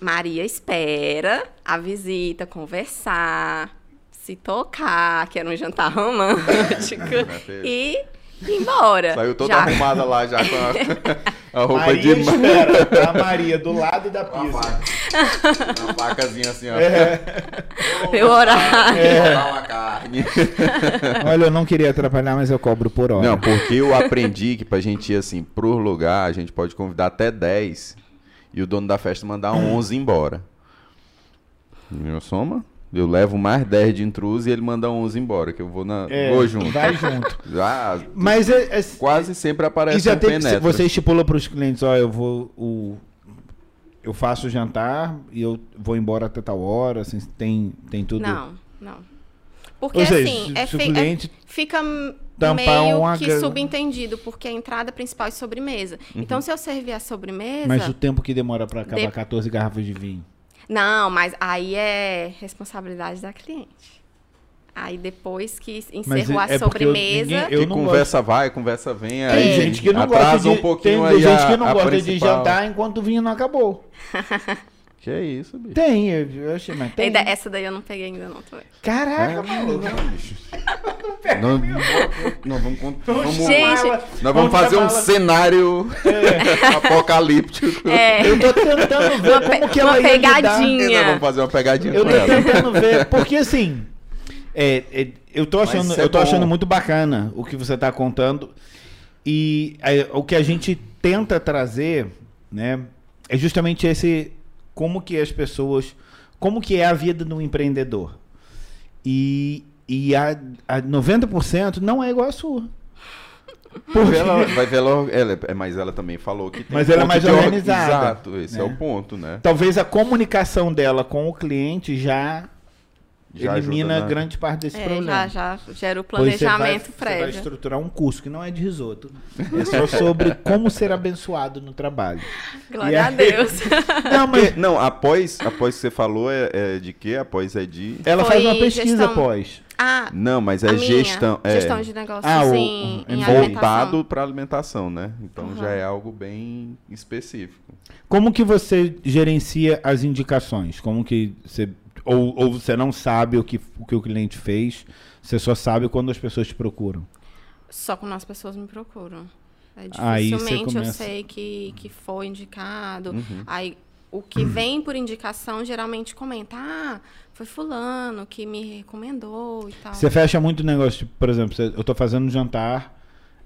Maria espera a visita, conversar, se tocar, que era um jantar romântico, e ir embora. Saiu toda Já- arrumada lá já com a, a roupa Maria de espera, tá a Maria do lado da Uma pista. faca. Uma facazinha assim, ó. Meu horário. É. uma carne. Olha, eu não queria atrapalhar, mas eu cobro por hora. Não, porque eu aprendi que pra gente ir assim pro lugar, a gente pode convidar até 10 e o dono da festa mandar 11 embora. Meu soma? Eu levo mais 10 de intruso e ele manda 11 embora, que eu vou, na, É, vou junto. Vai junto. Já, Mas é, é- quase sempre aparece e já um tem que penetra. você estipula para os clientes, ó, eu vou o eu faço o jantar e eu vou embora até tal hora, assim, tem tem tudo. Não, não. Porque seja, assim, se- é se é- cliente fica meio uma que subentendido, porque a entrada principal é sobremesa. Então, se eu servir a sobremesa. Mas o tempo que demora para acabar De- 14 garrafas de vinho. Não, mas aí é responsabilidade da cliente. Aí depois que Mas encerrou é- a é porque eu- sobremesa. ninguém- Que eu não conversa vai, conversa vem, Tem aí gente que não atrasa gosta de um pouquinho tem aí gente a- que não a gosta de principal. jantar enquanto o vinho não acabou. Que é isso, bicho. Tem, eu, eu achei, mas tem. Ainda- Essa daí eu não peguei ainda, não. Tô... Caraca, maluco. Nós, nós vamos, con- vamos- Gente, nós vamos fazer um cenário apocalíptico. É, Eu tô tentando ver Uma como que ela uma ia lidar. pegadinha. Vamos fazer uma pegadinha Eu tô ela. tentando ver, porque assim, é, é, eu tô achando, é eu tô bom. achando muito bacana o que você tá contando e é, o que a gente tenta trazer, né, é justamente esse como que as pessoas, como que é a vida do empreendedor. e, e a, a 90% não é igual a sua. Ver ela, vai ver ela, ela é- mas ela também falou que tem Mas ela é mais or- organizada, Exato, esse é né? o ponto, né? Talvez a comunicação dela com o cliente já, Já elimina ajuda na- grande parte desse É, problema. já, já gera o Pois você vai- planejamento Você vai prévio. estruturar um curso que não é de risoto. É só sobre como ser abençoado no trabalho. Glória a aí- Deus. Não, mas não, após, após que você falou, é, é de quê? Após é de... ela Foi faz uma pesquisa gestão- após. Ah, Não, mas é a gestão... É, gestão de negócios Ah, o- em, em voltado para alimentação, né? Então Uhum. já é algo bem específico. Como que você gerencia as indicações? Como que você ou, ou você não sabe o que, o que o cliente fez? Você só sabe quando as pessoas te procuram. Só quando as pessoas me procuram. É, dificilmente eu começa- sei que, que foi indicado. Uhum. Aí o que vem por indicação geralmente comenta: ah, foi fulano que me recomendou e tal. Você fecha muito negócio, tipo, por exemplo, eu tô fazendo um jantar,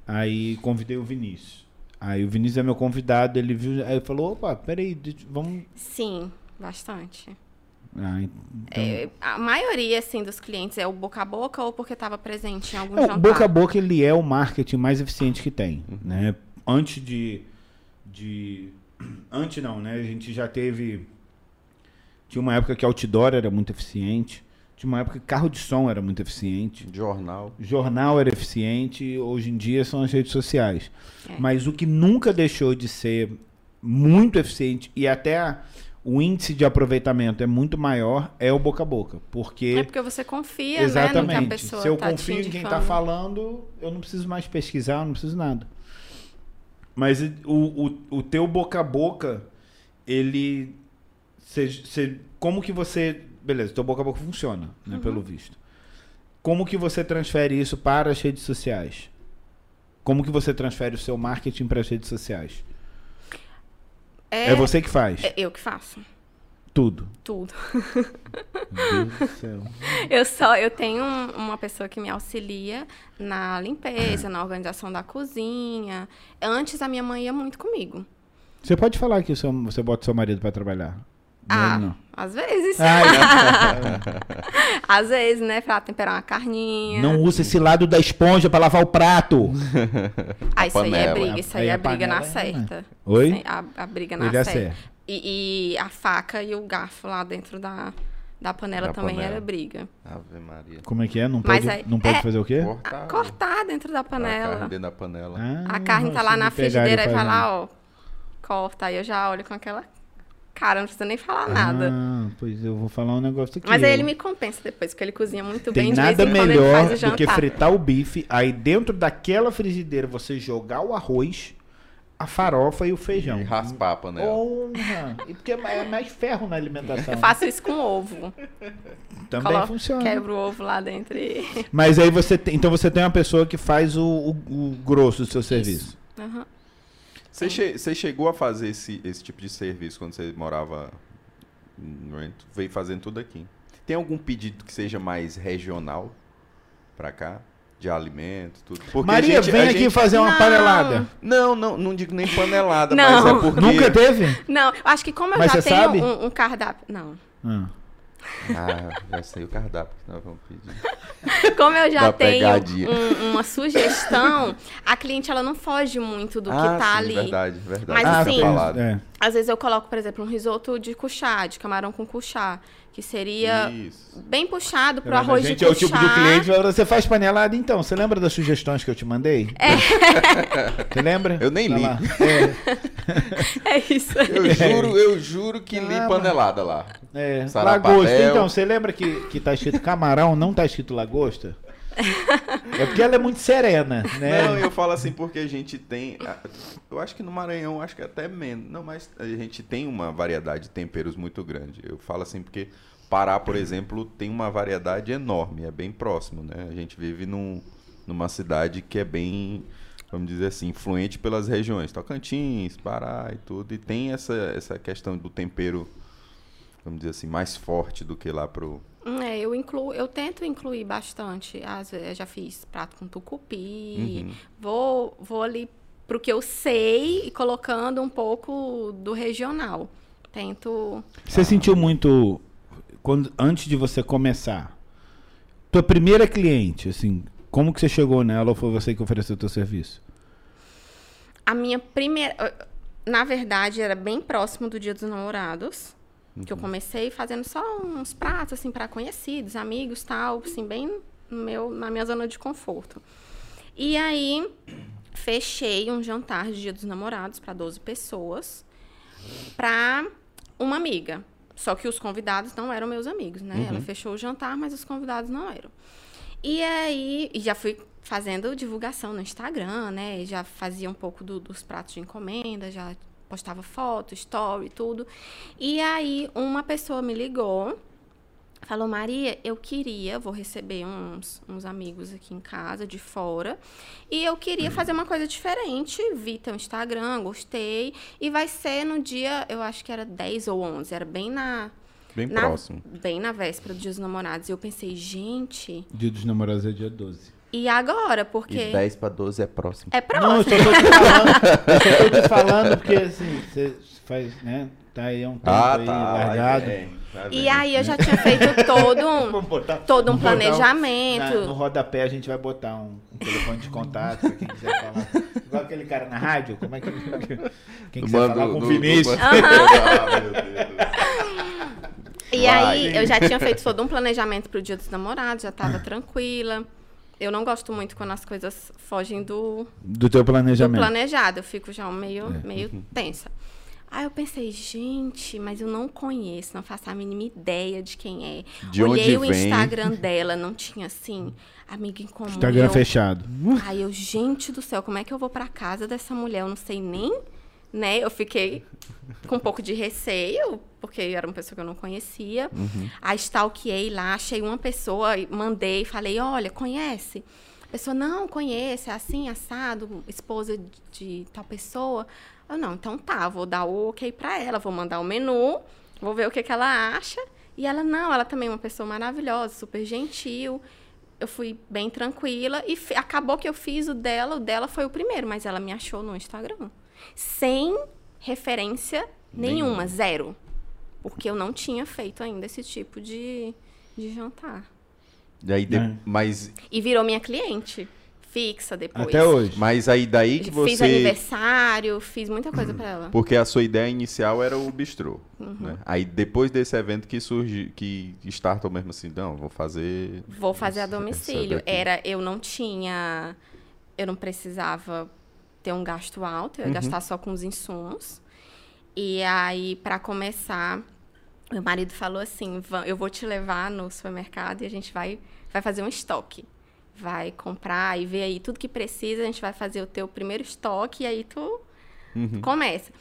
aí convidei o Vinícius. Aí o Vinícius é meu convidado, ele viu, aí falou, opa, peraí, vamos. Sim, bastante. Ah, então- É, a maioria, assim, dos clientes é o boca a boca ou porque estava presente em algum É, jantar. o boca a boca ele é o marketing mais eficiente que tem, né? Antes de, de antes não, né? A gente já teve tinha uma época que outdoor era muito eficiente, tinha uma época que carro de som era muito eficiente, Jornal. jornal era eficiente, hoje em dia são as redes sociais. É. Mas o que nunca deixou de ser muito eficiente e até a- o índice de aproveitamento é muito maior é o boca a boca, porque É porque você confia, né, no que Exatamente. a pessoa Se eu tá confio em quem está falando, eu não preciso mais pesquisar, eu não preciso nada. Mas o, o, o teu boca a boca, ele. cê- cê- como que você. Beleza, teu boca a boca funciona, né, pelo Uhum. visto. Como que você transfere isso para as redes sociais? Como que você transfere o seu marketing para as redes sociais? É, É, você que faz. é eu que faço. Tudo. Tudo. Meu Deus do céu. Eu só, eu tenho um- uma pessoa que me auxilia na limpeza, na organização da cozinha. Antes a minha mãe ia muito comigo. Você pode falar que você bota seu marido para trabalhar? Ah, Não, às vezes. Ai, Às vezes, né, pra temperar uma carninha. Não usa esse lado da esponja pra lavar o prato. Ah, isso aí é panela. briga, isso aí, Aí é a briga na panela é- certa. Oi? Sim, A, a briga na Ele é certa. E, e a faca e o garfo lá dentro da, da panela Da também panela. era briga. Ave Maria. Como é que é? Não pode, aí- não pode é- fazer o quê? Cortar, Ah, Cortar dentro da a carne panela. dentro da panela. Ah, A carne tá lá na frigideira e vai lá, ó. Corta. Aí eu já olho com aquela cara, não precisa nem falar nada. Ah, pois eu vou falar um negócio aqui. Mas aí ele me compensa depois, porque ele cozinha muito Tem bem. De nada vez em quando ele melhor faz o do que fritar o bife, aí dentro daquela frigideira você jogar o arroz, a farofa e o feijão. E raspar a panela. Porra! E porque é mais ferro na alimentação. Eu faço isso com ovo. Também Coloco- funciona. Quebro o ovo lá dentro e... Mas aí você tem, então você tem uma pessoa que faz o, o- o grosso do seu serviço. Aham. Você, che- você chegou a fazer esse, esse tipo de serviço quando você morava. Veio fazendo tudo aqui. Tem algum pedido que seja mais regional pra cá? De alimento, tudo? Porque a Maria, gente- vem a aqui gente- fazer uma Não. panelada. Não, não, não digo nem panelada, Não. mas é porque. Nunca teve? Não, acho que como eu Mas já tenho sabe? um, um cardápio... Não. Ah. Ah, já sei o cardápio que nós vamos pedir. Como eu já tenho um- uma sugestão, a cliente ela não foge muito do que ah, tá sim, ali. verdade, verdade. Mas Fica assim- falado. é. Às vezes eu coloco, por exemplo, um risoto de cuchá, de camarão com cuchá, que seria Isso. bem puxado pro Tá vendo? arroz a gente de é o tipo de cliente você faz panelada então. Você lembra das sugestões que eu te mandei? É. Você lembra? Eu nem Tá li. lá. É, É isso aí. Eu juro, eu juro que li panelada lá. é. Lagosta. Então, você lembra que, que tá escrito camarão, não tá escrito lagosta? É porque ela é muito serena, né? Não, eu falo assim porque a gente tem. Eu acho que no Maranhão, acho que até menos. Não, mas a gente tem uma variedade de temperos muito grande. Eu falo assim porque Pará, por exemplo, tem uma variedade enorme, é bem próximo, né? A gente vive num, numa cidade que é bem, vamos dizer assim, influente pelas regiões. Tocantins, Pará e tudo. E tem essa, essa questão do tempero, vamos dizer assim, mais forte do que lá pro. Hum, É, eu incluo, eu tento incluir bastante. Às vezes eu já fiz prato com tucupi. Uhum. Vou, vou ali pro que eu sei e colocando um pouco do regional. Tento. Você sentiu muito quando antes de você começar? tua primeira cliente, assim, como que você chegou nela ou foi você que ofereceu o teu serviço? A minha primeira. Na verdade, era bem próximo do Dia dos Namorados. Que eu comecei fazendo só uns pratos, assim, para conhecidos, amigos tal, assim, bem no meu, na minha zona de conforto. E aí, fechei um jantar de Dia dos Namorados para 12 pessoas, para uma amiga. Só que os convidados não eram meus amigos, né? Ela fechou o jantar, mas os convidados não eram. E aí, e já fui fazendo divulgação no Instagram, né? Já fazia um pouco do- dos pratos de encomenda, já postava foto, story, tudo. E aí, uma pessoa me ligou, falou: Maria, eu queria, vou receber uns, uns amigos aqui em casa, de fora, e eu queria fazer uma coisa diferente. Vi teu Instagram, gostei, e vai ser no dia, eu acho que era 10 ou 11, era bem na. Bem na- próximo. Bem na véspera do Dia dos Namorados. E eu pensei, gente, Dia dos namorados é dia 12. E agora? Porque. E 10 pra 12 é próximo. É próximo. Não, eu só tô te falando, eu só tô te falando porque assim, você faz, né? Tá aí há um tempo Ah, aí tá. largado. é, tá E aí eu já tinha feito todo um, botar- todo um planejamento. na- no rodapé a gente vai botar um, um telefone de contato pra quem quiser falar. Igual aquele cara na rádio, como é que. Quem Do quiser bando- falar com do- o Vinícius. do Ah, meu Deus. E Vai. aí eu já tinha feito todo um planejamento pro Dia dos Namorados, já tava tranquila. Eu não gosto muito quando as coisas fogem do, Do teu do planejamento. planejado. Eu fico já meio, É. meio tensa. Aí eu pensei, gente, mas eu não conheço, não faço a mínima ideia de quem é. De Olhei onde o vem? Instagram dela, não tinha assim, amiga em comum. Instagram Eu- fechado. Aí eu, gente do céu, como é que eu vou pra casa dessa mulher? Eu não sei nem, né? Eu fiquei com um pouco de receio, porque era uma pessoa que eu não conhecia. Aí stalkeei lá, achei uma pessoa, mandei, falei, olha, conhece? A pessoa, não, conhece, é assim, assado, esposa de tal pessoa. Eu, não, então tá, vou dar o ok pra ela, vou mandar o menu, vou ver o que, que ela acha. E ela, não, ela também é uma pessoa maravilhosa, super gentil. Eu fui bem tranquila e acabou que eu fiz o dela, o dela foi o primeiro, mas ela me achou no Instagram. Sem referência nenhuma, zero. Porque eu não tinha feito ainda esse tipo de, de jantar. E aí, de- É. mas, E virou minha cliente fixa depois. Até hoje. mas aí daí que Fiz você... aniversário, fiz muita coisa pra ela. Porque a sua ideia inicial era o bistrô, Uhum. né? Aí depois desse evento que surge, que startou mesmo assim, não, vou fazer... Vou fazer a domicílio. Era, eu não tinha, eu não precisava ter um gasto alto, eu ia gastar só com os insumos. E aí, para começar, meu marido falou assim: "Va- eu vou te levar no supermercado e a gente vai, vai fazer um estoque. Vai comprar e ver aí tudo que precisa, a gente vai fazer o teu primeiro estoque e aí tu começa.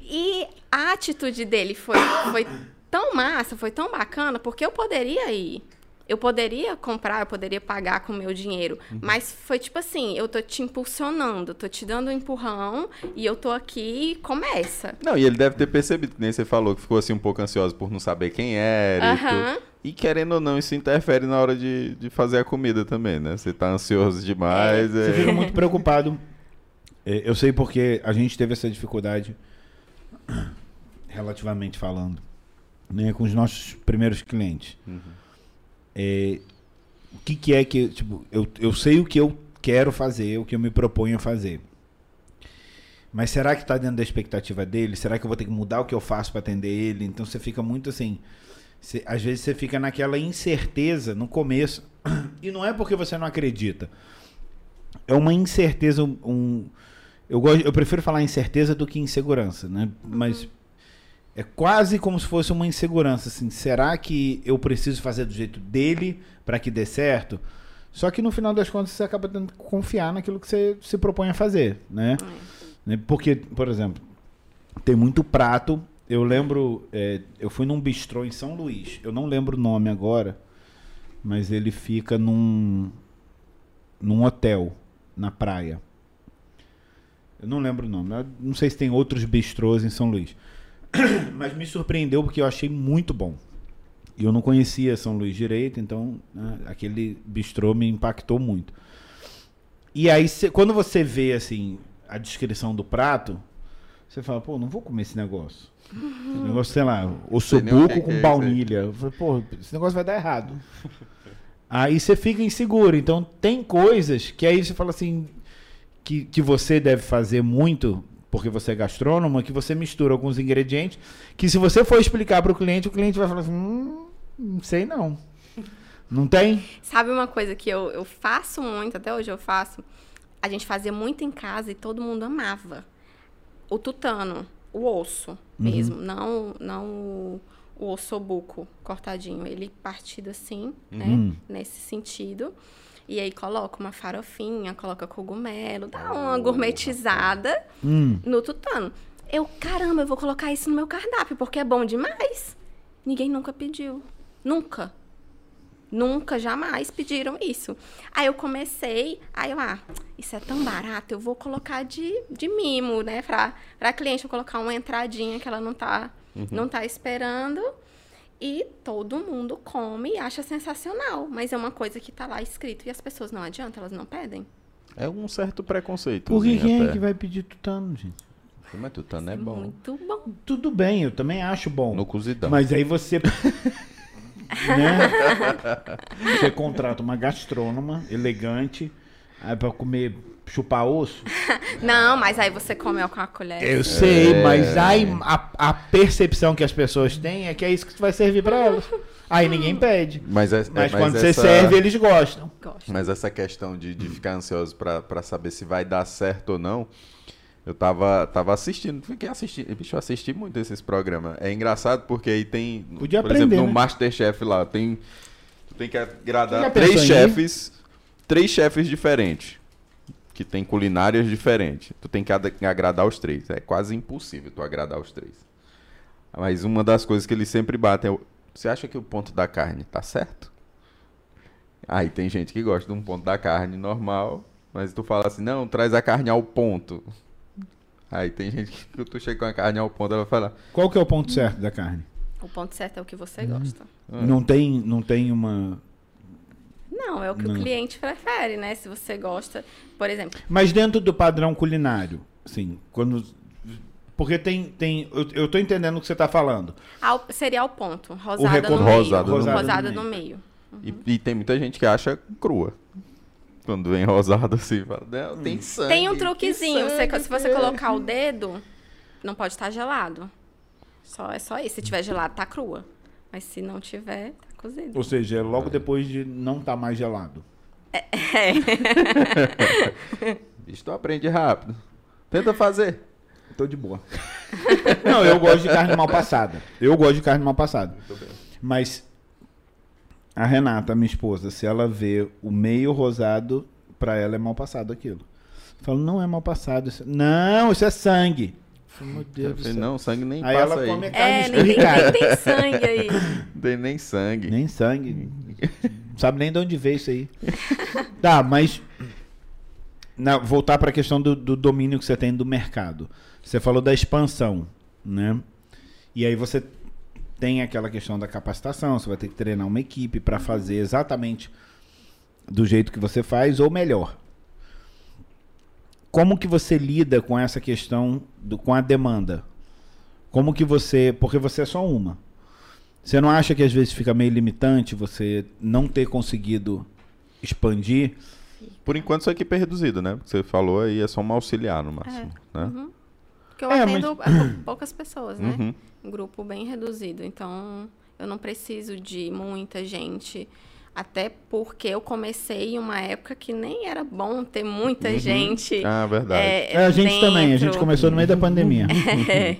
E a atitude dele foi, foi tão massa, foi tão bacana, porque eu poderia ir. Eu poderia comprar, eu poderia pagar com o meu dinheiro. Mas foi tipo assim, eu tô te impulsionando, tô te dando um empurrão e eu tô aqui e começa. Não, e ele deve ter percebido, que nem você falou, que ficou assim um pouco ansioso por não saber quem era e Aham. tudo. E querendo ou não, isso interfere na hora de, de fazer a comida também, né? Você tá ansioso demais. Você é- fica muito preocupado. É, Eu sei porque a gente teve essa dificuldade, relativamente falando, né, com os nossos primeiros clientes. É, o que, que é que, tipo, eu, eu sei o que eu quero fazer, o que eu me proponho a fazer. Mas será que está dentro da expectativa dele? Será que eu vou ter que mudar o que eu faço para atender ele? Então você fica muito assim. você- às vezes você fica naquela incerteza no começo. E não é porque você não acredita é uma incerteza, um, eu gosto, eu prefiro falar incerteza do que insegurança, né? Mas é quase como se fosse uma insegurança, assim, será que eu preciso fazer do jeito dele para que dê certo? Só que no final das contas você acaba tendo que confiar naquilo que você se propõe a fazer, né? Né? Porque, por exemplo, tem muito prato. Eu lembro, é, eu fui num bistrô em São Luís. Eu não lembro o nome agora, mas ele fica num num hotel na praia. Eu não lembro o nome. Não sei se tem outros bistrôs em São Luís. Mas me surpreendeu porque eu achei muito bom. E eu não conhecia São Luís direito, então né, aquele bistrô me impactou muito. E aí, cê- quando você vê assim a descrição do prato, você fala, pô, não vou comer esse negócio. Esse negócio, sei lá, ossobuco com é baunilha. Eu falei, pô, esse negócio vai dar errado. Aí você fica inseguro. Então tem coisas que aí você fala assim que, que você deve fazer muito porque você é gastrônomo, que você mistura alguns ingredientes que se você for explicar para o cliente, o cliente vai falar assim, hum, não sei não. Não tem? Sabe uma coisa que eu, eu faço muito, até hoje eu faço? A gente fazia muito em casa e todo mundo amava. O tutano, o osso mesmo, não, não o, o ossobuco cortadinho. Ele partido assim, né? Nesse sentido. E aí coloca uma farofinha, coloca cogumelo, dá uma gourmetizada Hum. no tutano. Eu, caramba, eu vou colocar isso no meu cardápio, porque é bom demais. Ninguém nunca pediu. Nunca. Nunca, jamais pediram isso. Aí eu comecei, aí eu, ah, isso é tão barato, eu vou colocar de, de mimo, né? Pra, pra cliente eu colocar uma entradinha que ela não tá, não tá esperando. E todo mundo come e acha sensacional. Mas é uma coisa que tá lá escrito e as pessoas não adianta, elas não pedem. É um certo preconceito. Por que quem é que vai pedir tutano, gente? Mas tutano é bom. Muito bom. Tudo bem, eu também acho bom. No cozidão. Mas aí você. né? Você contrata uma gastrônoma elegante aí pra comer, chupar osso. Não, mas aí você come com a colher. Eu sei, mas aí a, a percepção que as pessoas têm é que é isso que tu vai servir pra elas. Aí ninguém pede. Mas, é, Mas, é- quando você essa- serve, eles gostam. Gosto. Mas essa questão de, de ficar ansioso pra, pra saber se vai dar certo ou não, eu tava, tava assistindo, fiquei assistindo, bicho, eu assisti muito esses programas. É engraçado porque aí tem, Podia por exemplo, aprender, no né? Masterchef lá, tem, tu tem que agradar três chefes, três chefes diferentes, que tem culinárias diferentes. Tu tem que ad- agradar os três, é quase impossível tu agradar os três. Mas uma das coisas que eles sempre batem é, você acha que o ponto da carne tá certo? Aí tem gente que gosta de um ponto da carne normal, mas tu fala assim, não, traz a carne ao ponto. Aí tem gente que tu chega com a carne ao ponto, ela fala, Qual que é o ponto certo da carne? O ponto certo é o que você gosta. Não tem, não tem uma. Não, é o que Não. o cliente prefere, né? Se você gosta, por exemplo, Mas dentro do padrão culinário, sim, quando. Porque tem. tem eu, eu tô entendendo o que você tá falando. ao- seria o ponto. Rosada recom- no meio. Rosada no Rosada, meio. no meio. e, e tem muita gente que acha crua. Quando vem rosado assim, fala, não, tem sangue. Tem um que truquezinho. Você- se você é?" colocar o dedo, não pode estar gelado. Só, é só isso. Se tiver gelado, tá crua. Mas se não tiver, tá cozido. Ou seja, é logo depois de não estar mais gelado. Bicho, tu aprende rápido. Tenta fazer. Tô de boa. não, eu gosto de carne mal passada. Eu gosto de carne mal passada. Mas a Renata, minha esposa, se ela vê o meio rosado, pra ela é mal passado aquilo. Eu falo, não é mal passado. Isso... Não, isso é sangue. Meu Deus Eu falei, não, sangue nem Aí passa ela aí. come a É, carne nem, nem, nem tem sangue aí. Não tem nem sangue. Nem sangue. Não sabe nem de onde veio isso aí. tá, mas. na- voltar para a questão do, do domínio que você tem do mercado. Você falou da expansão, né? E aí você tem aquela questão da capacitação, você vai ter que treinar uma equipe para fazer exatamente do jeito que você faz ou melhor. Como que você lida com essa questão do, com a demanda? Como que você, porque você é só uma. Você não acha que às vezes fica meio limitante você não ter conseguido expandir? Por enquanto, sua equipe é reduzida, né? Porque você falou aí, é só um auxiliar no máximo. Né? Porque eu É, atendo pou- poucas pessoas, né? Uhum. Um grupo bem reduzido. Então, eu não preciso de muita gente. Até porque eu comecei em uma época que nem era bom ter muita gente. Ah, verdade. É, a gente também, a gente dentro. começou no meio da pandemia. É.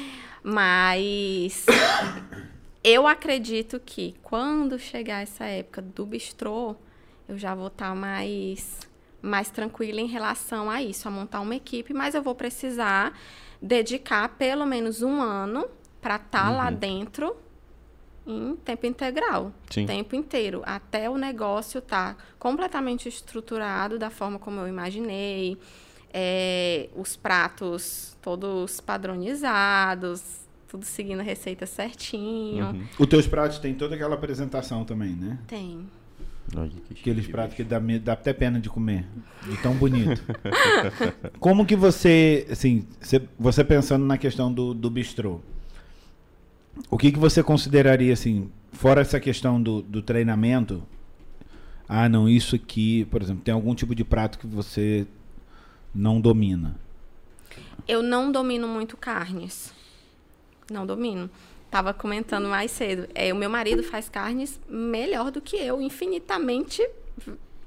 Mas eu acredito que quando chegar essa época do bistrô, eu já vou estar mais, mais tranquila em relação a isso, a montar uma equipe, mas eu vou precisar dedicar pelo menos um ano para estar lá dentro em tempo integral, Sim. tempo inteiro, até o negócio estar completamente estruturado da forma como eu imaginei, é, os pratos todos padronizados, tudo seguindo a receita certinho. Uhum. Os teus pratos têm toda aquela apresentação também, né? Tem. Aqueles pratos que dá, dá até pena de comer. De tão bonito. Como que você, assim, você, você pensando na questão do, do bistrô, o que, que você consideraria, assim, fora essa questão do, do treinamento, Ah, não, isso aqui, por exemplo, tem algum tipo de prato que você não domina? Eu não domino muito carnes. Não domino. Tava comentando mais cedo. É, o meu marido faz carnes melhor do que eu, infinitamente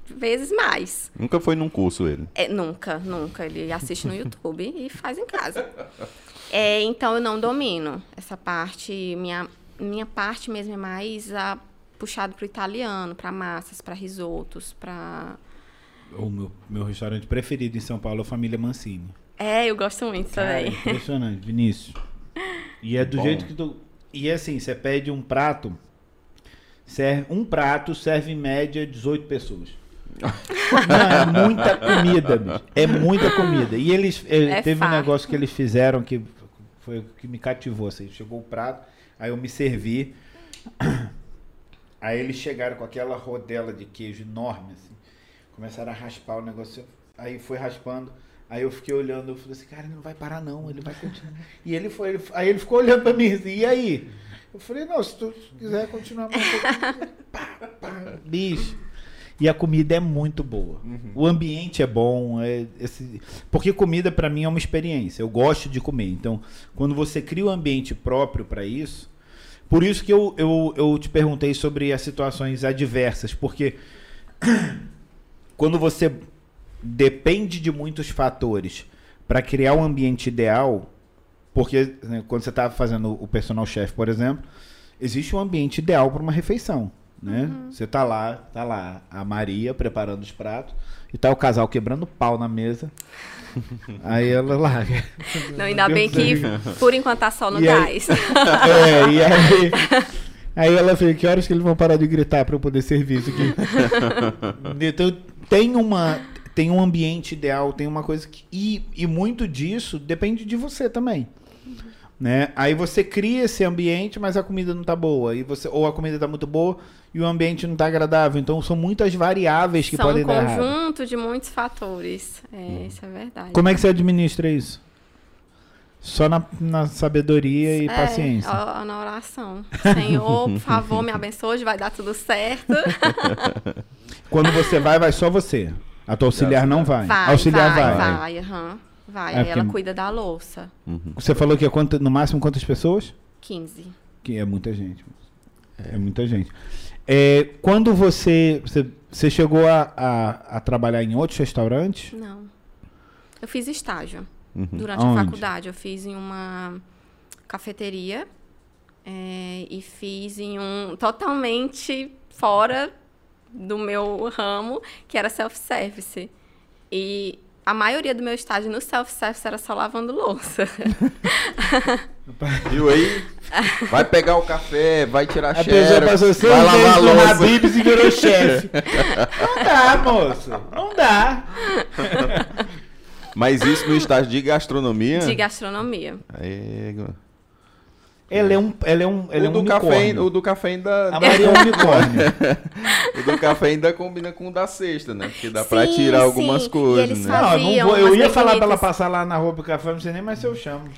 vezes mais. Nunca foi num curso ele. É, nunca, nunca. Ele assiste no YouTube e faz em casa. É, então eu não domino essa parte. Minha, minha parte mesmo é mais a, puxado pro italiano, para massas, para risotos, para O meu, meu restaurante preferido em São Paulo é a Família Mancini. É, eu gosto muito Cara, também. impressionante, Vinícius. E é do Bom. jeito que tu. E é assim, você pede um prato, serve, um prato serve em média 18 pessoas. Não, é muita comida, bicho. É muita comida. E eles. eh, É teve um farto. negócio que eles fizeram que foi o que me cativou. Assim, chegou o prato, aí eu me servi. Aí eles chegaram com aquela rodela de queijo enorme, assim. Começaram a raspar o negócio. Aí foi raspando. Aí eu fiquei olhando, eu falei assim, cara, ele não vai parar não, ele vai continuar. E ele foi, ele- aí ele ficou olhando pra mim assim, e aí? Eu falei, não, se tu quiser continuar mais pá, pá, bicho. E a comida é muito boa. O ambiente é bom, é esse- porque comida pra mim é uma experiência. Eu gosto de comer. Então, quando você cria um ambiente próprio pra isso, por isso que eu, eu, eu te perguntei sobre as situações adversas, porque quando você depende de muitos fatores para criar um ambiente ideal, porque né, quando você está fazendo o personal chef, por exemplo, existe um ambiente ideal para uma refeição, né? Você tá lá, tá lá a Maria preparando os pratos e tá o casal quebrando pau na mesa. Aí ela lá. Não, ainda bem que por enquanto tá só no E aí- gás. É, e aí, aí ela fez, que horas que eles vão parar de gritar para eu poder servir isso aqui? então tem uma tem um ambiente ideal, tem uma coisa que e, e muito disso depende de você também. Né? Aí você cria esse ambiente, mas a comida não tá boa, e você ou a comida tá muito boa e o ambiente não tá agradável. Então são muitas variáveis que São podem um dar errado. conjunto de muitos fatores. É, isso é verdade. Como é que você administra isso? Só na, na sabedoria e É, paciência. ó, na oração. Senhor, por favor, me abençoe, hoje vai dar tudo certo. Quando você vai, vai só você. A tua auxiliar não vai. Vai, auxiliar vai, vai. vai, aham. Vai, É, aí ela porque- cuida da louça. Você falou que é quanta- no máximo quantas pessoas? 15. Que é muita gente. É, muita gente. É, quando você, você. você chegou a, a, a trabalhar em outros restaurantes? Não. Eu fiz estágio durante Aonde? a faculdade. Eu fiz em uma cafeteria é, e fiz em um totalmente fora do meu ramo, que era self-service. E a maioria do meu estágio no self-service era só lavando louça. Viu aí? Vai pegar o café, vai tirar A a pessoa passou seis vai lavar a louça. Habib's e virou chefe. Não dá, moço. Não dá. Mas isso no estágio de gastronomia? de gastronomia. Aí, Ela é um. Ela é um. Ela o, é um do café, o do café ainda. A Maria é um unicórnio. o do café ainda combina com o da sexta, né? Porque dá pra Sim, tirar sim. algumas E coisas, eles né? Não, eu, não vou, eu ia falar pra ela passar lá na roupa do café, não sei nem mais se eu chamo.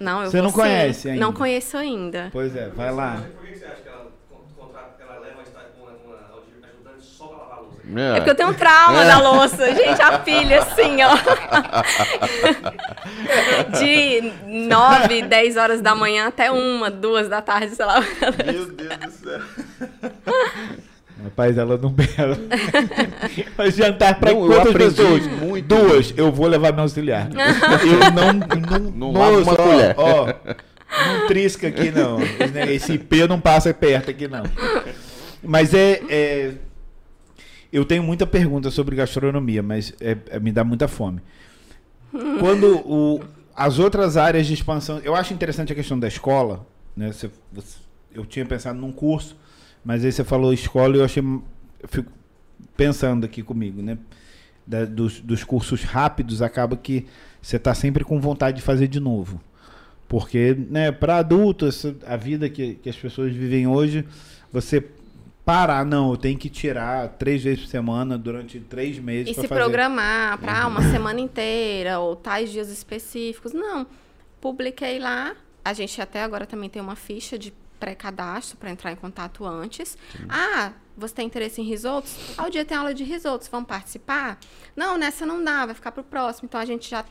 Não, eu Você não conhece ainda? Não conheço ainda. Pois é, vai lá. Por que você acha que ela con- contrata, ela leva uma, esta- uma, uma ajudante só louça? É porque eu tenho um trauma da louça. Gente, a pilha, assim, ó. De 9, 10 horas da manhã até uma, duas da tarde, sei lá. Meu Deus do céu. Rapaz, ela não bela. Mas jantar pra Não, quantas pessoas? muito. Duas. Eu vou levar meu auxiliar. eu não. Não, Não lavo uma ó, colher. Ó, não trisca aqui, não. Esse IP não passa perto aqui, não. Mas é. é- eu tenho muita pergunta sobre gastronomia, mas é- é- me dá muita fome. Quando o, as outras áreas de expansão. Eu acho interessante a questão da escola. Né? Você- você- eu tinha pensado num curso, mas aí você falou escola e eu achei. Eu fico pensando aqui comigo, né? Da- dos, dos cursos rápidos, acaba que você está sempre com vontade de fazer de novo. Porque, né, para adultos, a vida que, que as pessoas vivem hoje, você parar, não, eu tenho que tirar três vezes por semana durante três meses E se fazer. Uhum. programar para uma semana inteira ou tais dias específicos. Não. Publiquei lá. A gente até agora também tem uma ficha de pré-cadastro para entrar em contato antes. Ah, você tem interesse em risotos? Ao dia tem aula de risotos, vamos participar? Não, nessa não dá, vai ficar pro próximo. Então a gente já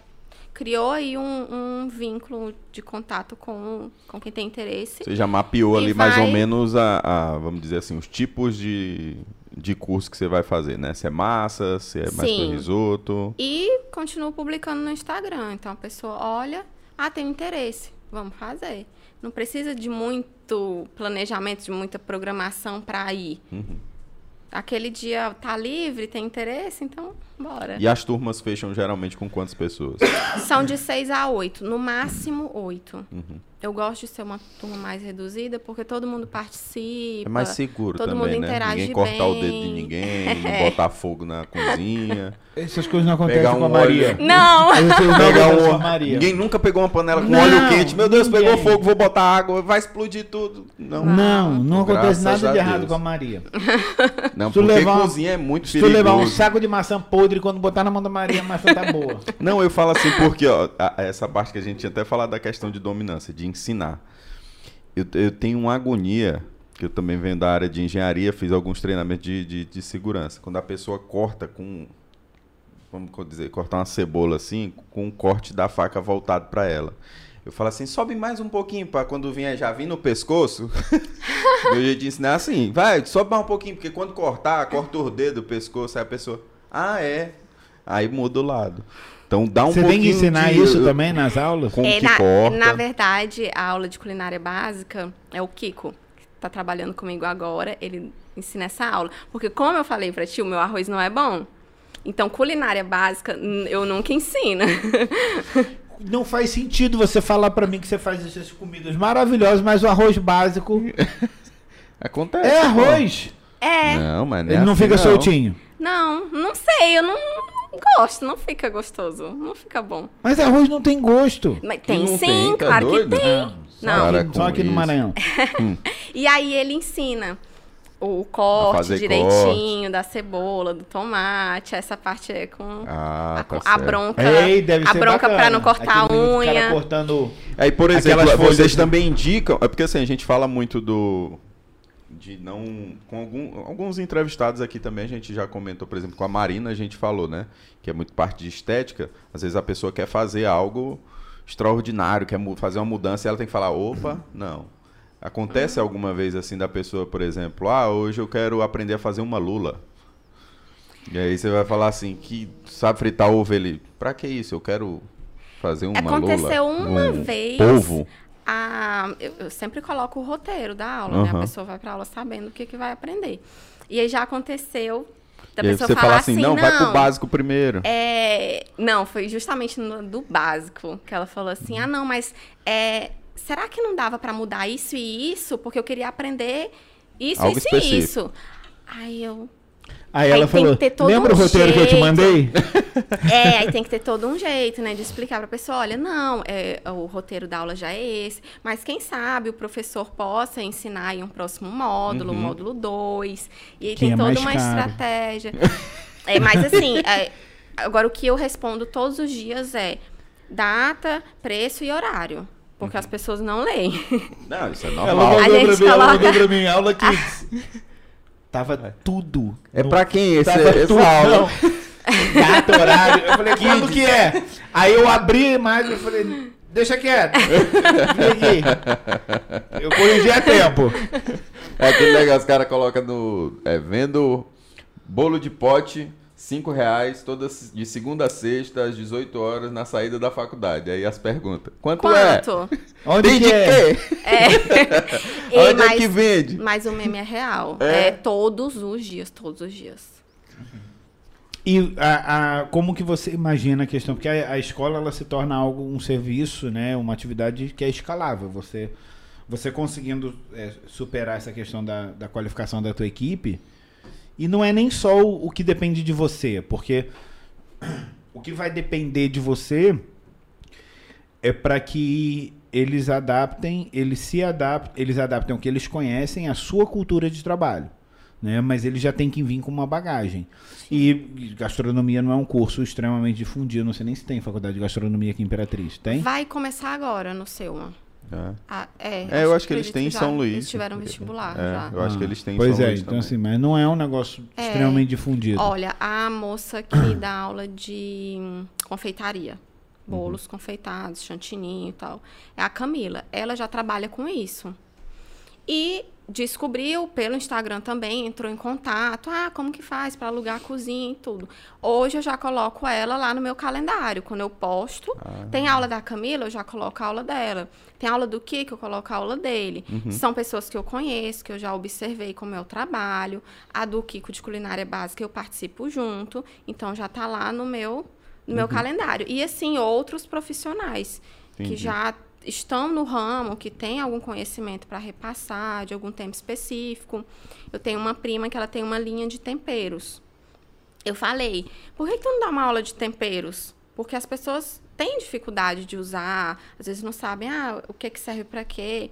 criou aí um, um vínculo de contato com, com quem tem interesse. Você já mapeou ali mais ou vai- menos a, a, vamos dizer assim, os tipos de, de curso que você vai fazer, né? Se é massa, se é mais para Sim. risoto. E continuo publicando no Instagram. Então a pessoa olha, ah, tem interesse, vamos fazer. Não precisa de muito planejamento, de muita programação para ir. Uhum. Aquele dia tá livre, tem interesse, então bora. E as turmas fecham geralmente com quantas pessoas? São de 6 a 8, no máximo 8. Uhum. Eu gosto de ser uma turma mais reduzida porque todo mundo participa. É mais seguro todo também, mundo né? interage Ninguém cortar o dedo de ninguém, não botar fogo na cozinha. Essas coisas não acontecem Pegar com a um Maria. óleo- Não! Pegar um... Maria. Ninguém nunca pegou uma panela com Não, óleo quente. Meu Deus, pegou ninguém. fogo, vou botar água, vai explodir tudo. Não, Não, não acontece nada de errado com a Maria. não Se tu porque levar um- cozinha é muito Se tu perigoso. levar um saco de maçã podre quando botar na mão da Maria, a maçã tá boa. Não, eu falo assim porque, ó, essa parte que a gente tinha até falado da questão de dominância, de ensinar. Eu, eu tenho uma agonia, que eu também venho da área de engenharia, fiz alguns treinamentos de, de, de segurança. Quando a pessoa corta com, vamos dizer, cortar uma cebola assim, com um corte da faca voltado para ela. Eu falo assim, sobe mais um pouquinho para quando vier já vir no pescoço. Meu jeito de ensinar é assim, vai, sobe mais um pouquinho, porque quando cortar, corta o dedo do pescoço, aí a pessoa, ah, é. Aí muda o lado. Então dá um Você pouquinho tem que ensinar de- isso também nas aulas? Como É, que na, corta. na verdade, a aula de culinária básica é o Kiko, que tá trabalhando comigo agora. Ele ensina essa aula. Porque, como eu falei pra ti, o meu arroz não é bom. Então, culinária básica, eu nunca ensino. Não faz sentido você falar pra mim que você faz essas comidas maravilhosas, mas o arroz básico Acontece. é pô. arroz. É. Não, mas Ele não assim, fica soltinho. Não, não sei, eu não gosto, não fica gostoso, não fica bom. Mas arroz não tem gosto. Mas tem não sim, tem, tá claro doido? que tem. Não, Não. Para Só com aqui no. Maranhão. E aí ele ensina o corte direitinho da cebola, do tomate, essa parte é com Ah, a, tá a bronca, Ei, deve a ser bronca bacana. pra não cortar a Aquele unha. cortando... Aí, por exemplo, vocês de- também indicam. É porque assim, a gente fala muito do. De não. Com algum- alguns entrevistados aqui também, a gente já comentou, por exemplo, com a Marina, a gente falou, né? Que é muito parte de estética. Às vezes a pessoa quer fazer algo extraordinário, quer fazer uma mudança e ela tem que falar: opa, não. Acontece alguma vez assim da pessoa, por exemplo, ah, hoje eu quero aprender a fazer uma lula. E aí você vai falar assim, que sabe fritar ovo ele. Pra que isso? Eu quero fazer uma lula. Aconteceu uma um vez. Polvo. A- eu, eu sempre coloco o roteiro da aula, né? A pessoa vai pra aula sabendo o que, que vai aprender. E aí já aconteceu da E pessoa você falar fala assim, não, vai pro básico primeiro. É, não, foi justamente no, do básico que ela falou assim: ah, não, mas é, será que não dava pra mudar isso e isso? Porque eu queria aprender isso, Algo isso e específico. isso. Aí eu. Aí Aí ela tem falou, que ter todo lembra um o roteiro que eu te jeito." mandei? É, aí tem que ter todo um jeito, né, de explicar pra pessoa: olha, não, é, o roteiro da aula já é esse, mas quem sabe o professor possa ensinar em um próximo módulo, Uhum. módulo 2. E aí Que tem é toda uma caro. estratégia. É, mas assim, é, agora o que eu respondo todos os dias é data, preço e horário. Porque Uhum. as pessoas não leem. Não, isso é Ela normal. A mandou gente pra mim, ela mandou pra mim, aula kids. Tava tudo. É no- pra quem esse, Tava essa tudo, aula? não. Data, horário. Eu falei, quando que é? Aí eu abri mais e falei, deixa quieto. Peguei. Eu corrigi a tempo. É aquele negócio, os caras colocam no. É, vendo bolo de pote, 5 reais, todas, de segunda a sexta, às 18 horas, na saída da faculdade. Aí as perguntas. Quanto, é? Quanto? Onde Tem que de é? quê? É. Onde é mas- que vende? Mas o meme é real. É? É, todos os dias, todos os dias. E a, a- como que você imagina a questão? Porque a, a escola ela se torna algo, um serviço, né? Uma atividade que é escalável. Você, você conseguindo é, superar essa questão da, da qualificação da tua equipe. E não é nem só o, o que depende de você, porque o que vai depender de você é para que eles adaptem, eles se adaptem, eles adaptem o que eles conhecem à sua cultura de trabalho, né? Mas eles já têm que vir com uma bagagem. E gastronomia não é um curso extremamente difundido, não sei nem se tem faculdade de gastronomia aqui em Imperatriz, tem? Vai começar agora no seu. É. Ah, é, É, eu acho que eles têm em. São Luís. Eles tiveram vestibular É, já. eu acho que eles têm em Pois São é, Luís então também. assim, mas não é um negócio É. extremamente difundido. Olha, a moça que dá aula de hum, confeitaria, bolos confeitados, chantininho e tal, é a Camila. Ela já trabalha com isso. E descobriu pelo Instagram também, entrou em contato. Ah, como que faz para alugar a cozinha e tudo. Hoje eu já coloco ela lá no meu calendário. Quando eu posto, tem aula da Camila, eu já coloco a aula dela. Tem aula do Kiko, eu coloco a aula dele. São pessoas que eu conheço, que eu já observei como é o trabalho. A do Kiko de culinária básica eu participo junto. Então já tá lá no meu, no meu calendário. E assim, outros profissionais que Entendi. já estão no ramo, que têm algum conhecimento para repassar de algum tema específico. Eu tenho uma prima que ela tem uma linha de temperos. Eu falei, por que, que tu não dá uma aula de temperos? Porque as pessoas têm dificuldade de usar, às vezes não sabem ah, o que, que serve para quê.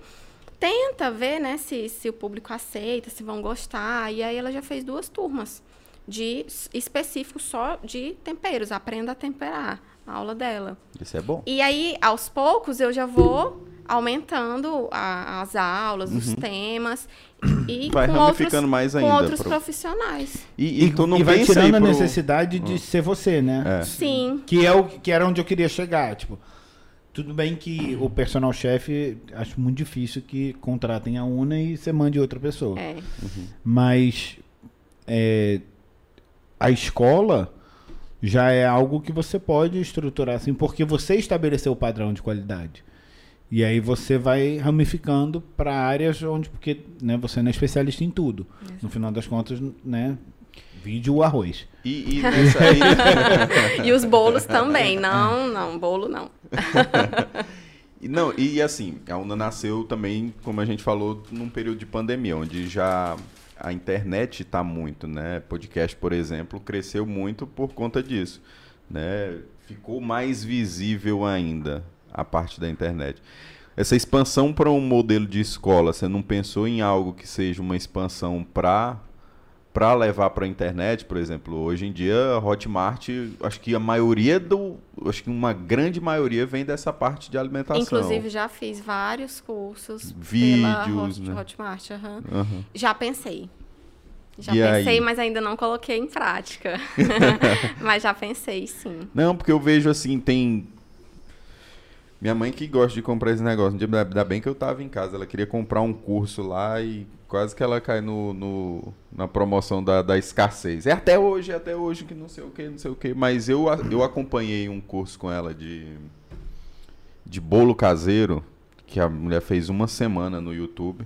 Tenta ver né, se, se o público aceita, se vão gostar. E aí ela já fez duas turmas de específico só de temperos. Aprenda a temperar, a aula dela. Isso é bom. E aí, aos poucos, eu já vou aumentando a- as aulas, os temas. E Vai com ramificando outros, mais com ainda outros pro- profissionais. E, e tu não e vai tirando a pro- necessidade de ser você, né? É. Sim. Que é o que era onde eu queria chegar, tipo. Tudo bem que o personal chefe acho muito difícil que contratem a Una e você mande outra pessoa. É. Mas é, a escola já é algo que você pode estruturar assim, porque você estabeleceu o padrão de qualidade. E aí você vai ramificando para áreas onde, porque né, você não é especialista em tudo. No final das contas, né? Vídeo o arroz. E, e nessa aí... E os bolos também. Não, não, bolo não. E Não, e assim, a Una nasceu também, como a gente falou, num período de pandemia, onde já a internet está muito, né? Podcast, por exemplo, cresceu muito por conta disso, né? Ficou mais visível ainda a parte da internet. Essa expansão para um modelo de escola, você não pensou em algo que seja uma expansão para para levar para a internet, por exemplo, hoje em dia a Hotmart, acho que a maioria do, acho que uma grande maioria vem dessa parte de alimentação. Inclusive, já fiz vários cursos Vídeos, Hot, né? Hotmart. aham. Aham. Já pensei. Já E pensei, aí? mas ainda não coloquei em prática. mas já pensei, sim. Não, porque eu vejo assim, tem. Minha mãe que gosta de comprar esse negócio. Um dia, ainda bem que eu tava em casa. Ela queria comprar um curso lá e quase que ela cai no, no- na promoção da, da escassez. É até hoje, é até hoje que não sei o que, não sei o que. Mas eu, eu acompanhei um curso com ela de, de bolo caseiro, que a mulher fez uma semana no YouTube.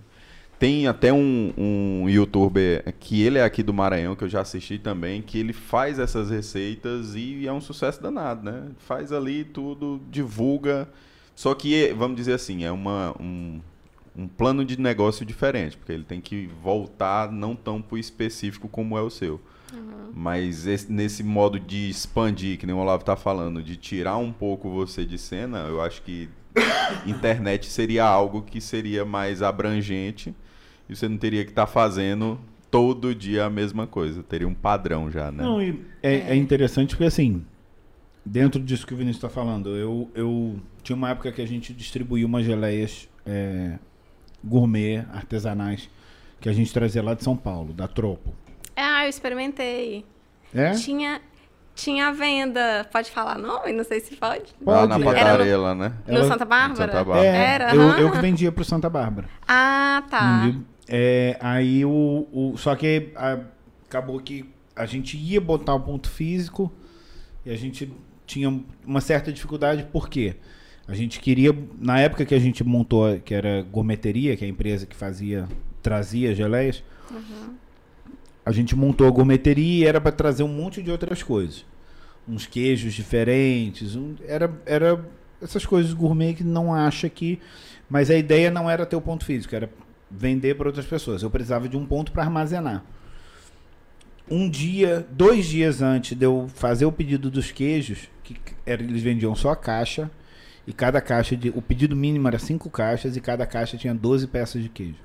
Tem até um, um youtuber que ele é aqui do Maranhão, que eu já assisti também, que ele faz essas receitas e é um sucesso danado, né? Faz ali tudo, divulga. Só que, vamos dizer assim, é uma, um, um plano de negócio diferente, porque ele tem que voltar não tão pro específico como é o seu. Mas esse- nesse modo de expandir, que nem o Olavo tá falando, de tirar um pouco você de cena, eu acho que internet seria algo que seria mais abrangente e você não teria que estar fazendo todo dia a mesma coisa. Teria um padrão já, né? Não, e é, é interessante porque assim, dentro disso que o Vinícius está falando, eu, eu tinha uma época que a gente distribuía umas geleias é, gourmet, artesanais, que a gente trazia lá de São Paulo, da Tropo. Ah, eu experimentei. É? Tinha, tinha a venda. Pode falar nome? Não sei se pode. Lá na lá, né? No Ela- Santa Bárbara? Santa Bárbara. É, Era, eu, aham. eu que vendia pro Santa Bárbara. Ah, tá. É, aí o, o. Só que a- acabou que a gente ia botar o ponto físico e a gente tinha uma certa dificuldade, por quê? A gente queria, na época que a gente montou, que era Gourmeteria, que é a empresa que fazia, trazia geleias, a gente montou a gourmeteria e era para trazer um monte de outras coisas. Uns queijos diferentes, um- era, era essas coisas gourmet que não acha que. Mas a ideia não era ter o ponto físico, era vender para outras pessoas. Eu precisava de um ponto para armazenar. Um dia, dois dias antes de eu fazer o pedido dos queijos, que era, eles vendiam só a caixa, e cada caixa de. O pedido mínimo era cinco caixas e cada caixa tinha 12 peças de queijo.